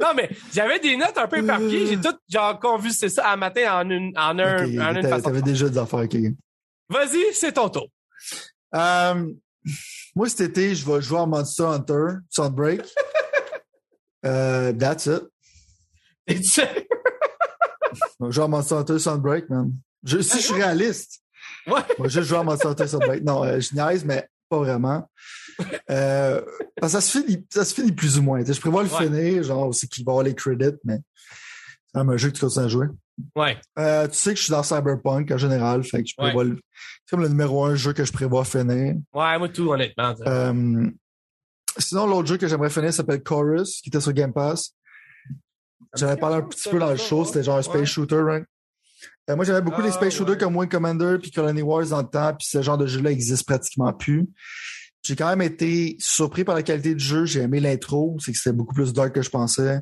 Non, mais j'avais des notes un peu éparpillées. J'ai tout, genre, convulsé ça à matin en une, en un, Ok, en une t'avais- façon. T'avais déjà des affaires, ok. Vas-y, c'est ton tour. Euh, moi, cet été, je vais jouer à Monster Hunter, Sunbreak. euh, that's it. Et tu sais, Je vais jouer à Monster Hunter, Sunbreak, man. Je, si je suis réaliste, Ouais. Moi, juste jouer à Monster Hunter Sunbreak. Non, euh, je niaise, mais pas vraiment. Euh, parce que ça se finit, ça se finit plus ou moins. Je prévois le Ouais. finir, genre aussi qu'il va avoir les credits, mais c'est un jeu que tu continues à jouer. Ouais. Euh, tu sais que je suis dans Cyberpunk en général, fait que je prévois le. C'est comme le numéro un jeu que je prévois finir. Ouais, moi tout, honnêtement. Euh, sinon, l'autre jeu que j'aimerais finir s'appelle Chorus, qui était sur Game Pass. J'avais parlé un petit peu dans le show, c'était genre un space shooter, right? Euh, moi, j'aimais beaucoup les Ah, space shooters ouais. comme Wing Commander puis Colony Wars dans le temps, puis ce genre de jeu-là existe pratiquement plus. J'ai quand même été surpris par la qualité du jeu. J'ai aimé l'intro, c'est que c'était beaucoup plus dark que je pensais.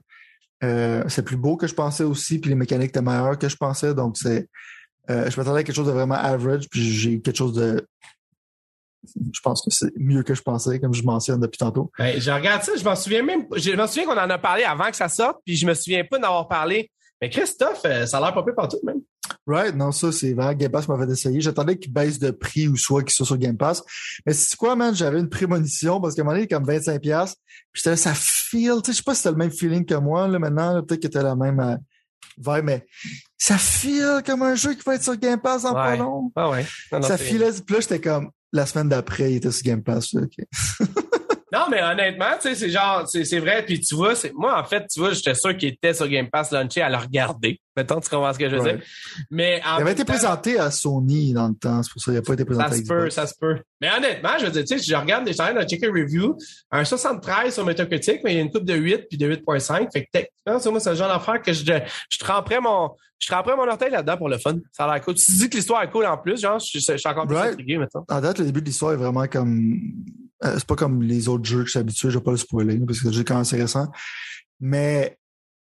Euh, c'est plus beau que je pensais aussi, puis les mécaniques étaient meilleures que je pensais. Donc, c'est, euh, je m'attendais à quelque chose de vraiment average, puis j'ai eu quelque chose de, je pense que c'est mieux que je pensais, comme je mentionne depuis tantôt. Ben, je regarde ça, je m'en souviens même. Je m'en souviens qu'on en a parlé avant que ça sorte, puis je me souviens pas d'en avoir parlé. Mais Christophe, euh, ça a l'air pas peu partout, même. Right, non, ça, c'est vrai. Game Pass m'avait essayé. J'attendais qu'il baisse de prix ou soit qu'il soit sur Game Pass. Mais c'est quoi, man? J'avais une prémonition parce qu'à un moment donné, il est comme 25$. Puis j'étais là, ça feel. Tu sais, je sais pas si t'as le même feeling que moi, là, maintenant. Peut-être que t'as la même euh, vibe, mais ça feel comme un jeu qui va être sur Game Pass dans pas long. Ah ouais. Non, non, ça filait. Puis là, j'étais comme, la semaine d'après, il était sur Game Pass. là. Non, mais honnêtement, tu sais, c'est genre, c'est vrai. Puis tu vois, moi en fait, tu vois, j'étais sûr qu'il était sur Game Pass launché à le regarder. Mettons, tu comprends ce que je veux dire? Mais Il avait été temps, présenté à Sony dans le temps. C'est pour ça qu'il n'a pas été présenté Ça à se peut, ça se peut. Mais honnêtement, je veux dire, tu sais, je regarde, train de checker review, un 73 sur Metacritic, mais il y a une coupe de 8 puis de 8.5. Fait que techniquement, ça, moi, c'est le genre d'affaire que je, je tremperais mon, je tremperais mon orteil là-dedans pour le fun. Ça a l'air cool. Tu dis que l'histoire est cool en plus, genre, je, je, je suis encore plus Right. intrigué, maintenant. En date, le début de l'histoire est vraiment comme. euh, c'est pas comme les autres jeux que je suis habitué, je vais pas le spoiler, parce que le jeu est quand même assez récent. Mais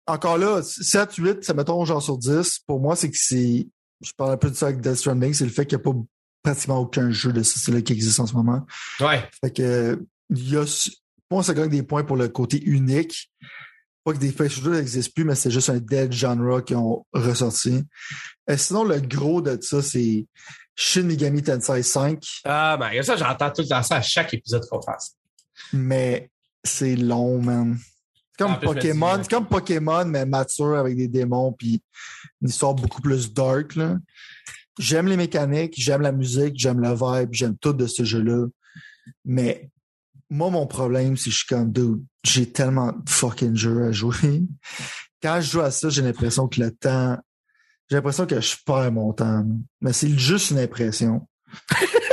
encore là, 7, 8, ça mettons genre sur 10, pour moi, c'est que c'est. Je parle un peu de ça avec Death Stranding, c'est le fait qu'il n'y a pas pratiquement aucun jeu de ce style-là qui existe en ce moment. Ouais. Fait que il y a. Pour moi, ça gagne des points pour le côté unique. Pas que des space shooters n'existent plus, mais c'est juste un dead genre qui ont ressorti. Et sinon, le gros de ça, c'est Shin Megami Tensei 5. Ah, ben, ça, j'entends tout le temps ça à chaque épisode qu'on fasse. mais c'est long, man. C'est comme Pokémon, c'est comme Pokémon, mais mature avec des démons puis une histoire beaucoup plus dark, là. J'aime les mécaniques, j'aime la musique, j'aime le vibe, j'aime tout de ce jeu-là. Mais moi, mon problème, c'est que je suis comme, dude, j'ai tellement de fucking jeux à jouer. Quand je joue à ça, j'ai l'impression que le temps, j'ai l'impression que je perds mon temps. Mais c'est juste une impression.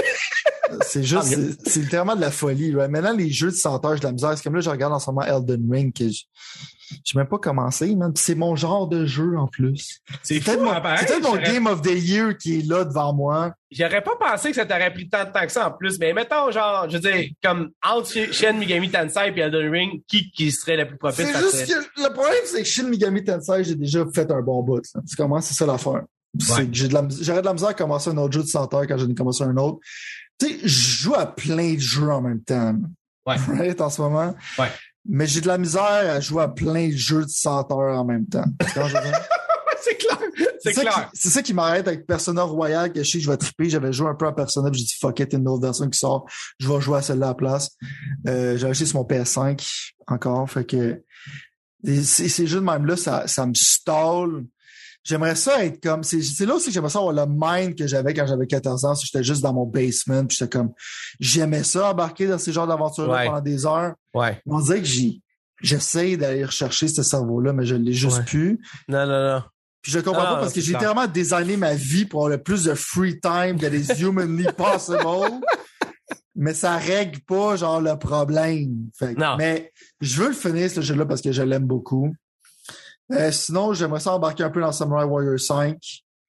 c'est juste, Ah, c'est c'est littéralement de la folie. right? Maintenant, les jeux de 100 heures, j'ai de la misère. C'est comme là, je regarde en ce moment Elden Ring, que je j'ai même pas commencé, man. Puis C'est mon genre de jeu en plus. C'est C'est peut-être mon, hein, c'est peut-être mon J'aurais- Game of the Year qui est là devant moi. J'aurais pas pensé que ça t'aurait pris tant de temps que ça en plus, mais mettons, genre, je veux dire, comme entre Shen Megami Tensei et Elden Ring, qui, qui serait le plus propice C'est juste que le problème, c'est que Shin Megami Tensei, j'ai déjà fait un bon bout. là. Tu commences, c'est ça l'affaire. C'est Ouais. que j'ai de la, j'aurais de la misère à commencer un autre jeu de 100 heures quand j'en ai commencé un autre. Tu sais, je joue à plein de jeux en même temps. Ouais. Right, en ce moment. Ouais. Mais j'ai de la misère à jouer à plein de jeux de 100 heures en même temps. C'est clair, c'est ça clair. qui- C'est ça qui m'arrête avec Persona Royal, que je sais que je vais triper. J'avais joué un peu à Persona, puis j'ai dit fuck it, une nouvelle version qui sort. Je vais jouer à celle-là à la place. Euh, j'ai acheté sur mon PS5 encore. Fait que et ces, jeux de même-là, ça, ça me stall. J'aimerais ça être comme. C'est c'est là aussi que j'aimerais ça avoir le mind que j'avais quand j'avais 14 ans. si J'étais juste dans mon basement, puis j'étais comme. J'aimais ça embarquer dans ces genres d'aventures-là Ouais. pendant des heures. Ouais. On dirait que j'ai. J'essaie d'aller rechercher ce cerveau-là, mais je l'ai juste Ouais. plus. Non, non, non. Puis je comprends pas parce que j'ai tellement designé ma vie pour avoir le plus de free time that is humanly possible. mais ça règle pas, genre, le problème. Fait que- Non. Mais je veux le finir, ce jeu-là, parce que je l'aime beaucoup. Euh, sinon, j'aimerais ça embarquer un peu dans Samurai Warrior 5.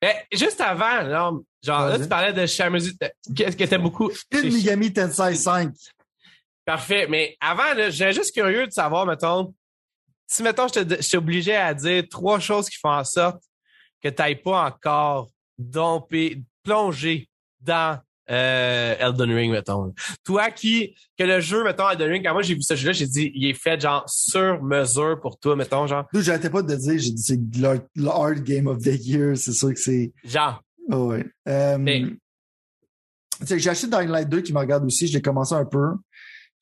Mais juste avant, là, genre, là, tu parlais de Shamuzi, qu'est-ce que t'aimes beaucoup? Shin Megami Tensei 5. Parfait. Mais avant, j'étais juste curieux de savoir, mettons, si, mettons, je je t'obligeais à dire trois choses qui font en sorte que tu n'ailles pas encore dompé, plongé dans euh, Elden Ring, mettons. Toi qui, que le jeu, mettons, Elden Ring, quand moi j'ai vu ce jeu-là, j'ai dit, il est fait genre sur mesure pour toi, mettons, genre. D'où j'arrêtais pas de dire, j'ai dit, c'est hard game of the year. C'est sûr que c'est. Genre. Oh ouais. Euh, Mais- tu sais, J'ai acheté Dying Light 2 qui me regarde aussi. Je l'ai commencé un peu.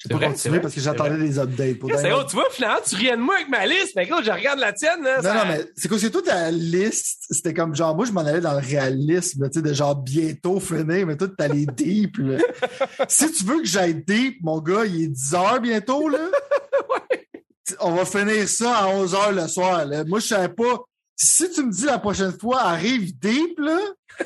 J'ai pas continué parce que j'attendais des updates. Pour c'est tu vois, finalement, tu riais de moi avec ma liste, mais gros, je regarde la tienne. Là, non, non, mais c'est quoi, c'est toute ta liste, c'était comme genre, moi, je m'en allais dans le réalisme, tu sais, de genre bientôt finir, mais toi, t'as les deep, là. si tu veux que j'aille deep, mon gars, il est 10 heures bientôt, là. ouais. On va finir ça à 11 heures le soir, là. Moi, je savais pas. Si tu me dis la prochaine fois, arrive deep, là,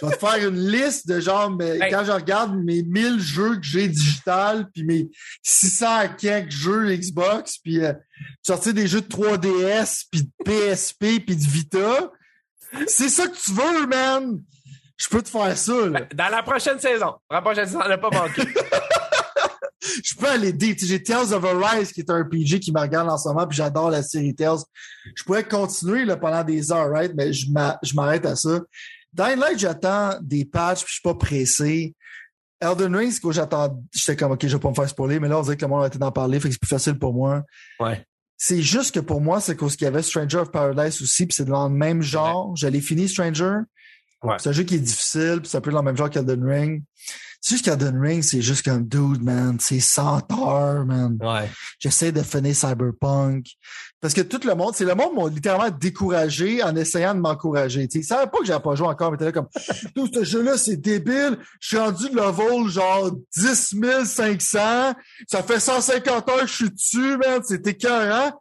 je vais te faire une liste de genre, mais quand je regarde mes 1000 jeux que j'ai digital, puis mes 600 quelques jeux Xbox, puis euh, sortir des jeux de 3DS, puis de PSP, puis de Vita, c'est ça que tu veux, man! Je peux te faire ça, là. Ben, dans la prochaine saison. Dans la prochaine saison, on n'a pas manqué. je peux aller dire, J'ai Tales of Arise, qui est un RPG qui me regarde en ce moment, puis j'adore la série Tales. Je pourrais continuer là, pendant des heures, right? Mais je m'arrête à ça. Dying Light, j'attends des patchs, puis je suis pas pressé. Elden Ring, c'est j'attends. J'étais comme, OK, je vais pas me faire spoiler, mais là, on dirait que le monde a été d'en parler, fait que c'est plus facile pour moi. Ouais. C'est juste que pour moi, c'est cause qu'il y avait Stranger of Paradise aussi, puis c'est dans le même genre. J'allais finir Stranger. Ouais. C'est un jeu qui est difficile, puis c'est un peu dans le même genre qu'Elden Ring. C'est juste qu'Elden Ring, c'est juste comme dude, man. C'est 100 heures, man. Ouais. J'essaie de finir Cyberpunk. Parce que tout le monde, c'est le monde m'a littéralement découragé en essayant de m'encourager. Ils savaient pas que j'avais pas joué encore, mais t'es là comme, tout ce jeu-là, c'est débile. Je suis rendu de level genre 10 500. Ça fait 150 heures que je suis dessus, man. C'est écœurant.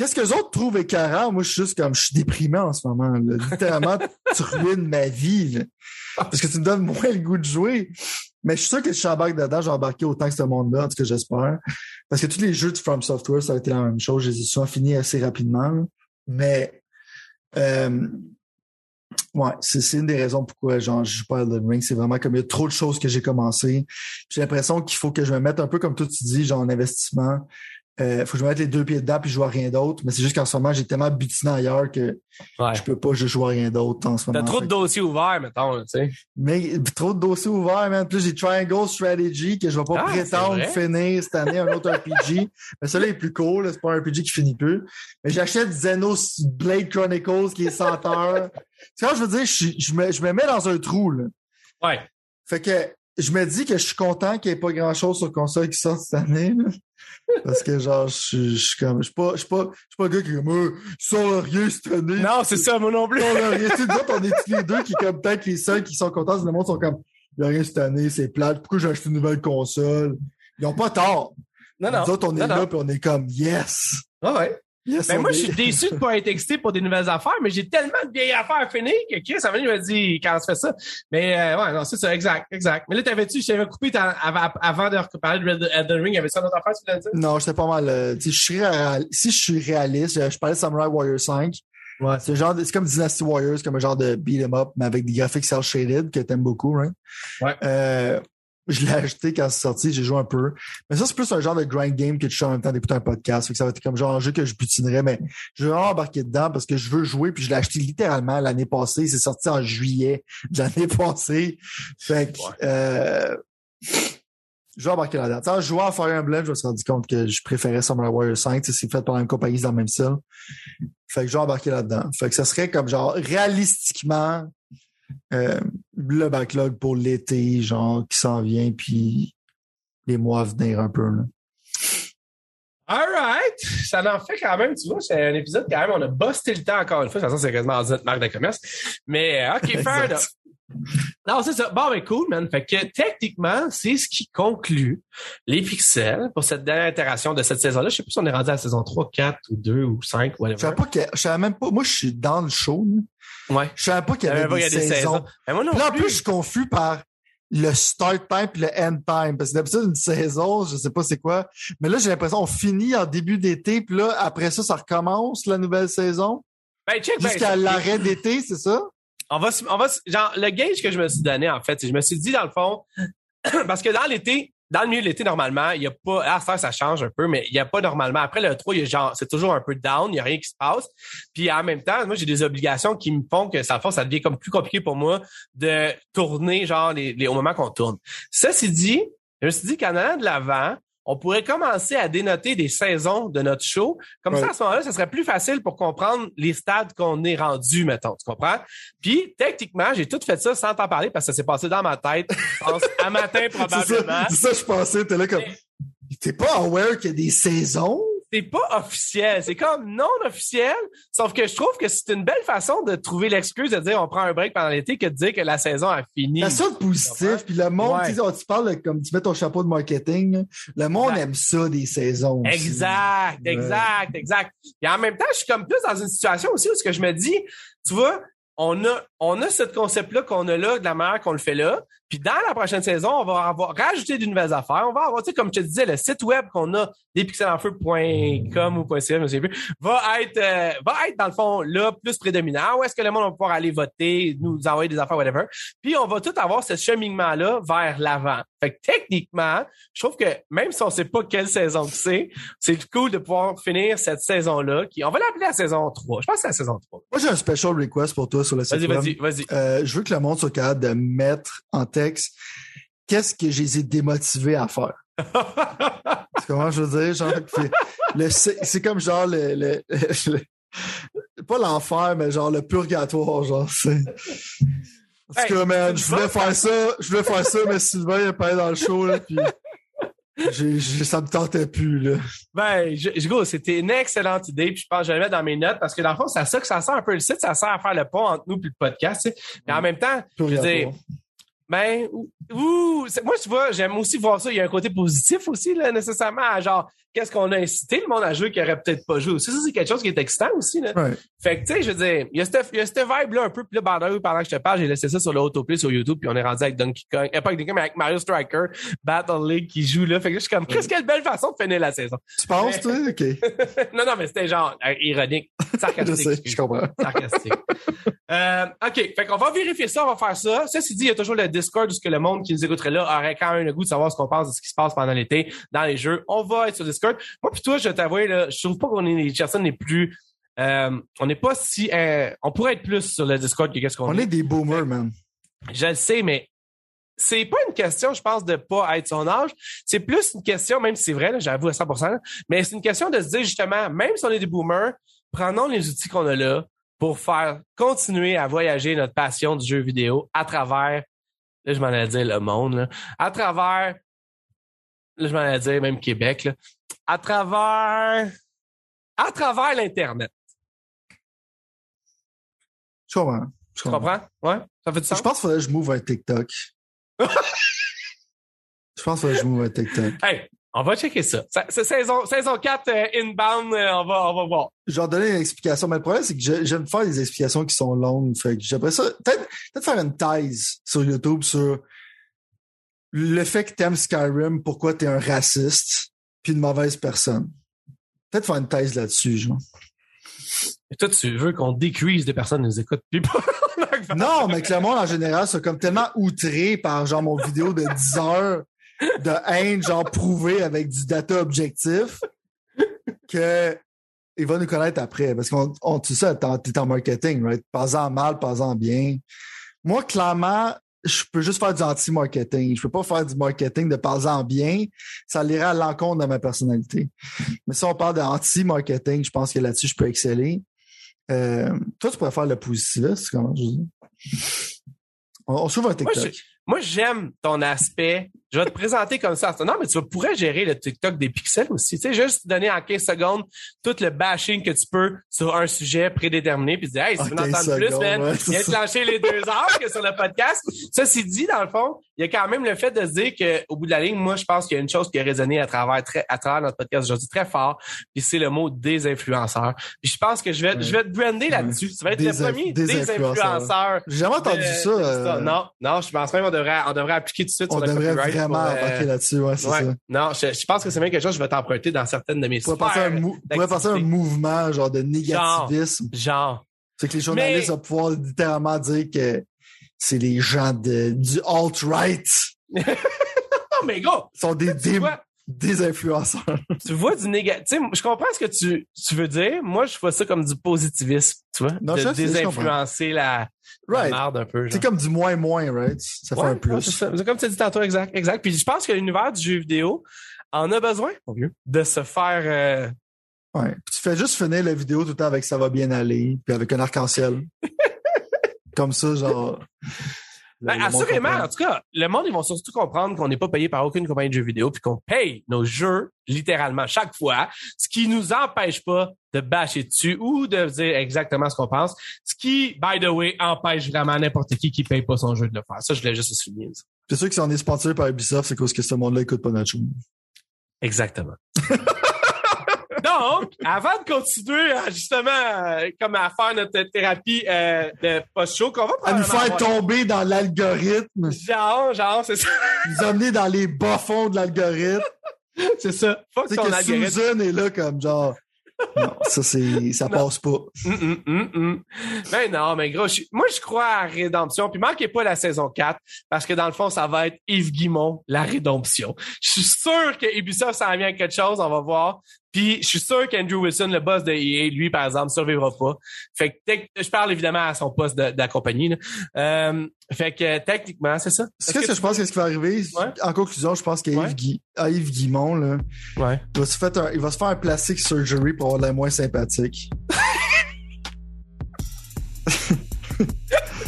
Qu'est-ce que les autres trouvent écœurant? Moi, je suis juste comme, je suis déprimé en ce moment. Littéralement, tu ruines ma vie. Parce que tu me donnes moins le goût de jouer. Mais je suis sûr que si j'embarque dedans, j'ai embarqué autant que ce monde-là, en tout cas, j'espère. Parce que tous les jeux de From Software, ça a été la même chose. Je les ai souvent finis assez rapidement. Mais, euh, ouais, c'est une des raisons pourquoi genre, je joue pas à Elden Ring. C'est vraiment comme il y a trop de choses que j'ai commencé. J'ai l'impression qu'il faut que je me mette un peu comme toi tu dis, genre en investissement. Euh, faut que je me mette les deux pieds dedans puis je vois rien d'autre. Mais c'est juste qu'en ce moment, j'ai tellement butiné ailleurs que ouais. je peux pas je joue rien d'autre en ce moment. T'as trop de dossiers ouverts, mettons, tu sais. Mais trop de dossiers ouverts, man. Plus j'ai Triangle Strategy que je vais pas ah, prétendre finir cette année, un autre RPG. mais celui-là est plus cool, c'est pas un RPG qui finit plus. Mais j'achète Xenos Blade Chronicles qui est 100 heures. tu vois, je veux dire, je, je, me, je me mets dans un trou, là. Ouais. Fait que je me dis que je suis content qu'il n'y ait pas grand chose sur console qui sort cette année. Là. Parce que genre, je, suis comme. Je suis pas, je suis pas, je suis pas un gars qui est comme euh, sort rien cette année. Non, c'est ça, moi non plus. rien. tu sais, on est tous les deux qui, comme peut-être les seuls qui sont contents, le monde sont comme Il n'y a rien cette année, c'est plate. Pourquoi j'ai acheté une nouvelle console? Ils n'ont pas tort. Non, non. Nous autres, on est là et on est comme Yes! Ah ouais ben moi, je suis déçu de pas être excité pour des nouvelles affaires, mais j'ai tellement de vieilles affaires à finir que Chris, ça m'a dit quand on se fait ça. Mais euh, ouais, non, c'est ça, exact, exact. Mais là, t'avais-tu, je t'avais coupé avant de parler de Red Ring, il y avait ça d'autres affaires, tu voulais dire? Non, j'étais pas mal. Euh, je suis si je suis réaliste, je, parlais de Samurai Warrior 5. Ouais. C'est genre, c'est comme Dynasty Warriors, comme un genre de beat 'em up, mais avec des graphiques cel shaded que t'aimes beaucoup, hein? Ouais. Euh, je l'ai acheté quand c'est sorti, j'ai joué un peu. Mais ça, c'est plus un genre de grind game que tu joues en même temps d'écouter un podcast. Fait que ça va être comme genre un jeu que je butinerais, mais je vais vraiment embarquer dedans parce que je veux jouer, puis je l'ai acheté littéralement l'année passée. C'est sorti en juillet de l'année passée. Fait que euh, je vais embarquer là-dedans. En jouant à Fire Emblem, je me suis rendu compte que je préférais Samurai Warrior 5. C'est fait par la même compagnie dans le même style. Fait que je vais embarquer là-dedans. Fait que ça serait comme genre réalistiquement euh, le backlog pour l'été, genre, qui s'en vient, puis les mois à venir un peu. Là. All right. Ça en fait quand même, tu vois, c'est un épisode quand même, on a busté le temps encore une fois. De toute façon, c'est quasiment notre marque de commerce. Mais, euh, OK, fair enough. Non, c'est ça. Bon, ben cool, man. Fait que techniquement, c'est ce qui conclut les pixels pour cette dernière itération de cette saison-là. Je sais pas si on est rendu à la saison 3, 4 ou 2 ou 5, whatever. Je savais pas que, je savais même pas, moi, je suis dans le show, Ouais. Je savais pas qu'il y avait, des, saisons. Mais moi non là, en plus, je suis confus par le start time et le end time. Parce que d'habitude, une saison, je sais pas c'est quoi. Mais là, j'ai l'impression qu'on finit en début d'été, puis là, après ça, ça recommence la nouvelle saison? Ben, check, ben, Jusqu'à l'arrêt d'été, c'est ça? On va, on va, genre, le gauge que je me suis donné, en fait, je me suis dit, dans le fond, parce que dans l'été, dans le milieu de l'été, normalement, il y a pas, à ça, ça change un peu, mais il y a pas normalement. Après le 3, il y genre, c'est toujours un peu down, il y a rien qui se passe. Puis en même temps, moi, j'ai des obligations qui me font que ça, ça devient comme plus compliqué pour moi de tourner, genre, les, au moment qu'on tourne. C'est dit, je me suis dit qu'en allant de l'avant, on pourrait commencer à dénoter des saisons de notre show. Comme ça, à ce moment-là, ça serait plus facile pour comprendre les stades qu'on est rendu, mettons. Tu comprends? Puis, techniquement, j'ai tout fait ça sans t'en parler parce que ça s'est passé dans ma tête. Je pense à matin, C'est probablement. ça, c'est ça, je pensais, t'es là comme, t'es pas aware qu'il y a des saisons? C'est pas officiel, c'est comme non officiel, sauf que je trouve que c'est une belle façon de trouver l'excuse de dire on prend un break pendant l'été que de dire que la saison a fini. A ça de positif, puis le monde, Ouais. tu tu parles comme tu mets ton chapeau de marketing, le monde Exact. aime ça des saisons. aussi. Exact, Ouais. exact, exact. Et en même temps, je suis comme plus dans une situation aussi où ce que je me dis, tu vois, on a, on a ce concept-là qu'on a là, de la manière qu'on le fait là. Puis dans la prochaine saison, on va avoir rajouté de nouvelles affaires. On va avoir, tu sais, comme je te disais, le site web qu'on a, despixelenfeu.com ou .ca, je me souviens plus, va être, euh, va être dans le fond là plus prédominant. Où est-ce que le monde va pouvoir aller voter, nous envoyer des affaires, whatever. Puis on va tout avoir ce cheminement-là vers l'avant. Fait que techniquement, je trouve que même si on sait pas quelle saison que c'est, c'est cool de pouvoir finir cette saison-là, qui, on va l'appeler la saison 3. Je pense que c'est la saison 3. Moi, j'ai un special request pour toi sur le site Vas-y, web. vas-y, vas-y. Euh, je veux que le monde soit capable de mettre en texte qu'est-ce que je les ai démotivés à faire? C'est comment je veux dire? Genre, c'est- comme genre le, le- le- pas l'enfer, mais genre le purgatoire, genre. C'est. Hey, cas, man, je voulais faire ça, je voulais faire ça, mais Sylvain il est pas dans le show, là, puis j'ai- ça me tentait plus, là. Ben, je, je- gros, c'était une excellente idée, puis je pense que je vais le mettre dans mes notes parce que dans le fond, c'est ça que ça sert un peu le site, ça sert à faire le pont entre nous puis le podcast, tu sais. Mais en même temps, je veux dire. Ben, ouh, moi, tu vois, j'aime aussi voir ça. Il y a un côté positif aussi, là, nécessairement, genre, qu'est-ce qu'on a incité le monde à jouer qui aurait peut-être pas joué aussi? Ça, c'est quelque chose qui est excitant aussi, là. Ouais. Fait que, tu sais, je veux dire, il y a cette, vibe-là un peu. Puis là, pendant, pendant que je te parle, j'ai laissé ça sur le autoplay sur YouTube, puis on est rendu avec Donkey Kong. Euh, pas avec Donkey Kong, mais avec Mario Striker, Battle League qui joue là. Fait que là, je suis comme, qu'est-ce quelle belle façon de finir la saison. Tu penses, toi? OK. non, non, mais c'était genre euh, ironique, Je sarcastique. sais, je comprends. sarcastique. euh, OK, fait qu'on va vérifier ça, on va faire ça. Ceci dit, il y a toujours le Discord où ce que le monde qui nous écouterait là aurait quand même le goût de savoir ce qu'on pense de ce qui se passe pendant l'été dans les jeux. On va être sur Discord. Moi puis toi, je t'avoue, je trouve pas qu'on est les personnes les plus... Euh, on n'est pas si... euh, on pourrait être plus sur le Discord que qu'est-ce qu'on On est des boomers, man. je le sais, mais c'est pas une question, je pense, de pas être son âge. C'est plus une question, même si c'est vrai, j'avoue à 100%, là, mais c'est une question de se dire justement, même si on est des boomers, prenons les outils qu'on a là pour faire continuer à voyager notre passion du jeu vidéo à travers, là, je m'en allais dire le monde, là, à travers, là, je m'en allais dire même Québec, là, à travers, à travers l'Internet. Je comprends. Je Tu comprends? Ouais? Ça fait du sens? Je pense qu'il faudrait que je move un TikTok. je pense qu'il faudrait que je move un TikTok. Hey, on va checker ça. C'est saison, saison 4 euh, inbound, euh, on va, on va voir. Je vais donner une explication, mais le problème, c'est que j'aime faire des explications qui sont longues. Fait que j'aimerais ça. Peut-être peut faire une thèse sur YouTube sur le fait que t'aimes Skyrim, pourquoi t'es un raciste, puis une mauvaise personne? Peut-être faire une thèse là-dessus, genre. Et toi, tu veux qu'on decrease des personnes qui nous écoutent plus pas. Non, mais que le monde en général soit comme tellement outré par genre mon vidéo de 10 heures de haine, genre prouvée avec du data objectif, que il va nous connaître après. Parce qu'on on, tu sais, t'es en- en marketing, right? Pas-en mal, pas-en bien. Moi, clairement, je peux juste faire du anti-marketing. Je peux pas faire du marketing de pas-en bien. Ça irait à l'encontre de ma personnalité. Mais si on parle d'anti-marketing, je pense que là-dessus, je peux exceller. Euh, toi, tu pourrais faire le positiviste, comment je dis? On, on s'ouvre un TikTok. moi, j'aime ton aspect. Je vais te présenter comme ça. Non, mais tu pourrais gérer le TikTok des pixels aussi. Tu sais, juste donner en 15 secondes tout le bashing que tu peux sur un sujet prédéterminé, puis dire, hey, si tu veux en 15 entendre plus, man, ouais, viens lâcher les deux heures que sur le podcast. Ça, c'est dit, dans le fond, il y a quand même le fait de se dire qu'au bout de la ligne, moi, je pense qu'il y a une chose qui a résonné à travers, très, à travers notre podcast aujourd'hui très fort, puis c'est le mot des influenceurs. Puis je pense que je vais, Ouais. je vais te brander là-dessus. Tu vas être Des le premier des des, influenceurs. influenceurs. J'ai jamais entendu de- ça. euh. Non, non, je pense même qu'on devrait, on devrait appliquer tout de suite on sur le copyright vraiment euh, embarquer là-dessus, ouais, c'est ouais. ça. Non, je, je pense que c'est même quelque chose que je vais t'emprunter dans certaines de mes On pourrait passer un, sphères mou- pourrait passer un mouvement genre de négativisme. Genre. C'est que les journalistes Mais- vont pouvoir littéralement dire que c'est les gens de, du alt-right. Non, mais gros, sont des, des, des influenceurs. tu vois du négatif. Je comprends ce que tu, tu veux dire. Moi, je vois ça comme du positivisme, tu vois. Non, de je désinfluencer la, la Right. merde un peu. C'est comme du moins-moins, right? Ça fait un plus. c'est ça. C'est comme tu as dit tantôt, exact, exact. Puis je pense que l'univers du jeu vidéo, en a besoin, de se faire. euh, Ouais. Puis tu fais juste finir la vidéo tout le temps avec ça va bien aller, puis avec un arc-en-ciel. Comme ça, genre. Ben, assurément, comprend. en tout cas, le monde, ils vont surtout comprendre qu'on n'est pas payé par aucune compagnie de jeux vidéo puis qu'on paye nos jeux littéralement chaque fois, ce qui nous empêche pas de bâcher dessus ou de dire exactement ce qu'on pense, ce qui, by the way, empêche vraiment n'importe qui qui paye pas son jeu de le faire. Ça, je voulais juste souligner. ça. C'est sûr que si on est sponsorisé par Ubisoft, c'est parce que ce monde-là écoute pas notre show. Exactement. Donc, avant de continuer à, justement euh, comme à faire notre thérapie euh, de post-show, qu'on va À nous faire avoir- tomber dans l'algorithme, Genre, genre, c'est ça. nous emmener dans les bas-fonds de l'algorithme. C'est ça. Fuck ton que algorithme. Susan est là comme genre. Non, ça c'est. ça passe pas. Hum, hum, hum, hum. Ben non, mais gros, je- moi je crois à la rédemption. Puis manquez pas la saison 4, parce que dans le fond, ça va être Yves Guimont, la rédemption. Je suis sûr que Ubisoft s'en vient avec quelque chose, on va voir. Puis je suis sûr qu'Andrew Wilson, le boss de EA, lui, par exemple, survivra pas. Fait que je parle évidemment à son poste de, de la compagnie. là. Euh, fait que techniquement, c'est ça. Ce que, je pense que ce qui va arriver, Ouais. en conclusion, je pense qu'à Ouais. Yves Guimont, là, Ouais. il va, se faire un, il va se faire un plastic surgery pour avoir l'air moins sympathique.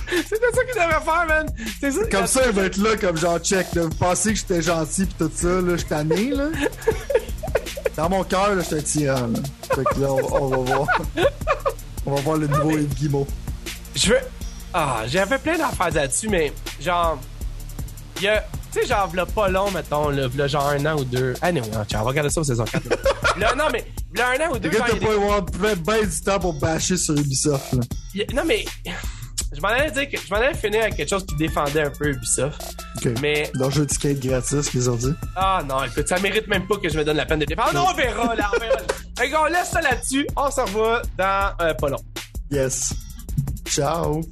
C'était ça qu'il devait faire, man. C'est ça. Comme ça, il va être là, comme genre check. Là. Vous pensez que j'étais gentil pis tout ça, là, je tanné, là. Dans mon cœur, là, j'étais un tyran, là. Fait que là, on, on va voir. On va voir le nouveau Yves Guimont. Je veux. Ah, j'avais plein d'affaires là-dessus, mais genre. Il y a. Tu sais, genre, v'là pas long, mettons, là, v'là genre un an ou deux. Ah, non, non, tiens, on va regarder ça au saison 4. là. Là, non, mais, v'là un an ou deux. Le gars, t'as pas avoir plein ben du temps pour bâcher sur Ubisoft, là. des- a- Non, mais. Je m'en allais dire que. Je m'en allais finir avec quelque chose qui défendait un peu Ubisoft. Ok. Mais. Leur jeu de skate gratis qu'ils ont dit. Ah, non, écoute, ça mérite même pas que je me donne la peine de défendre. Non, on verra, là, on verra. Fait qu'on laisse ça là-dessus. On se revoit dans euh, pas long. Yes. Ciao.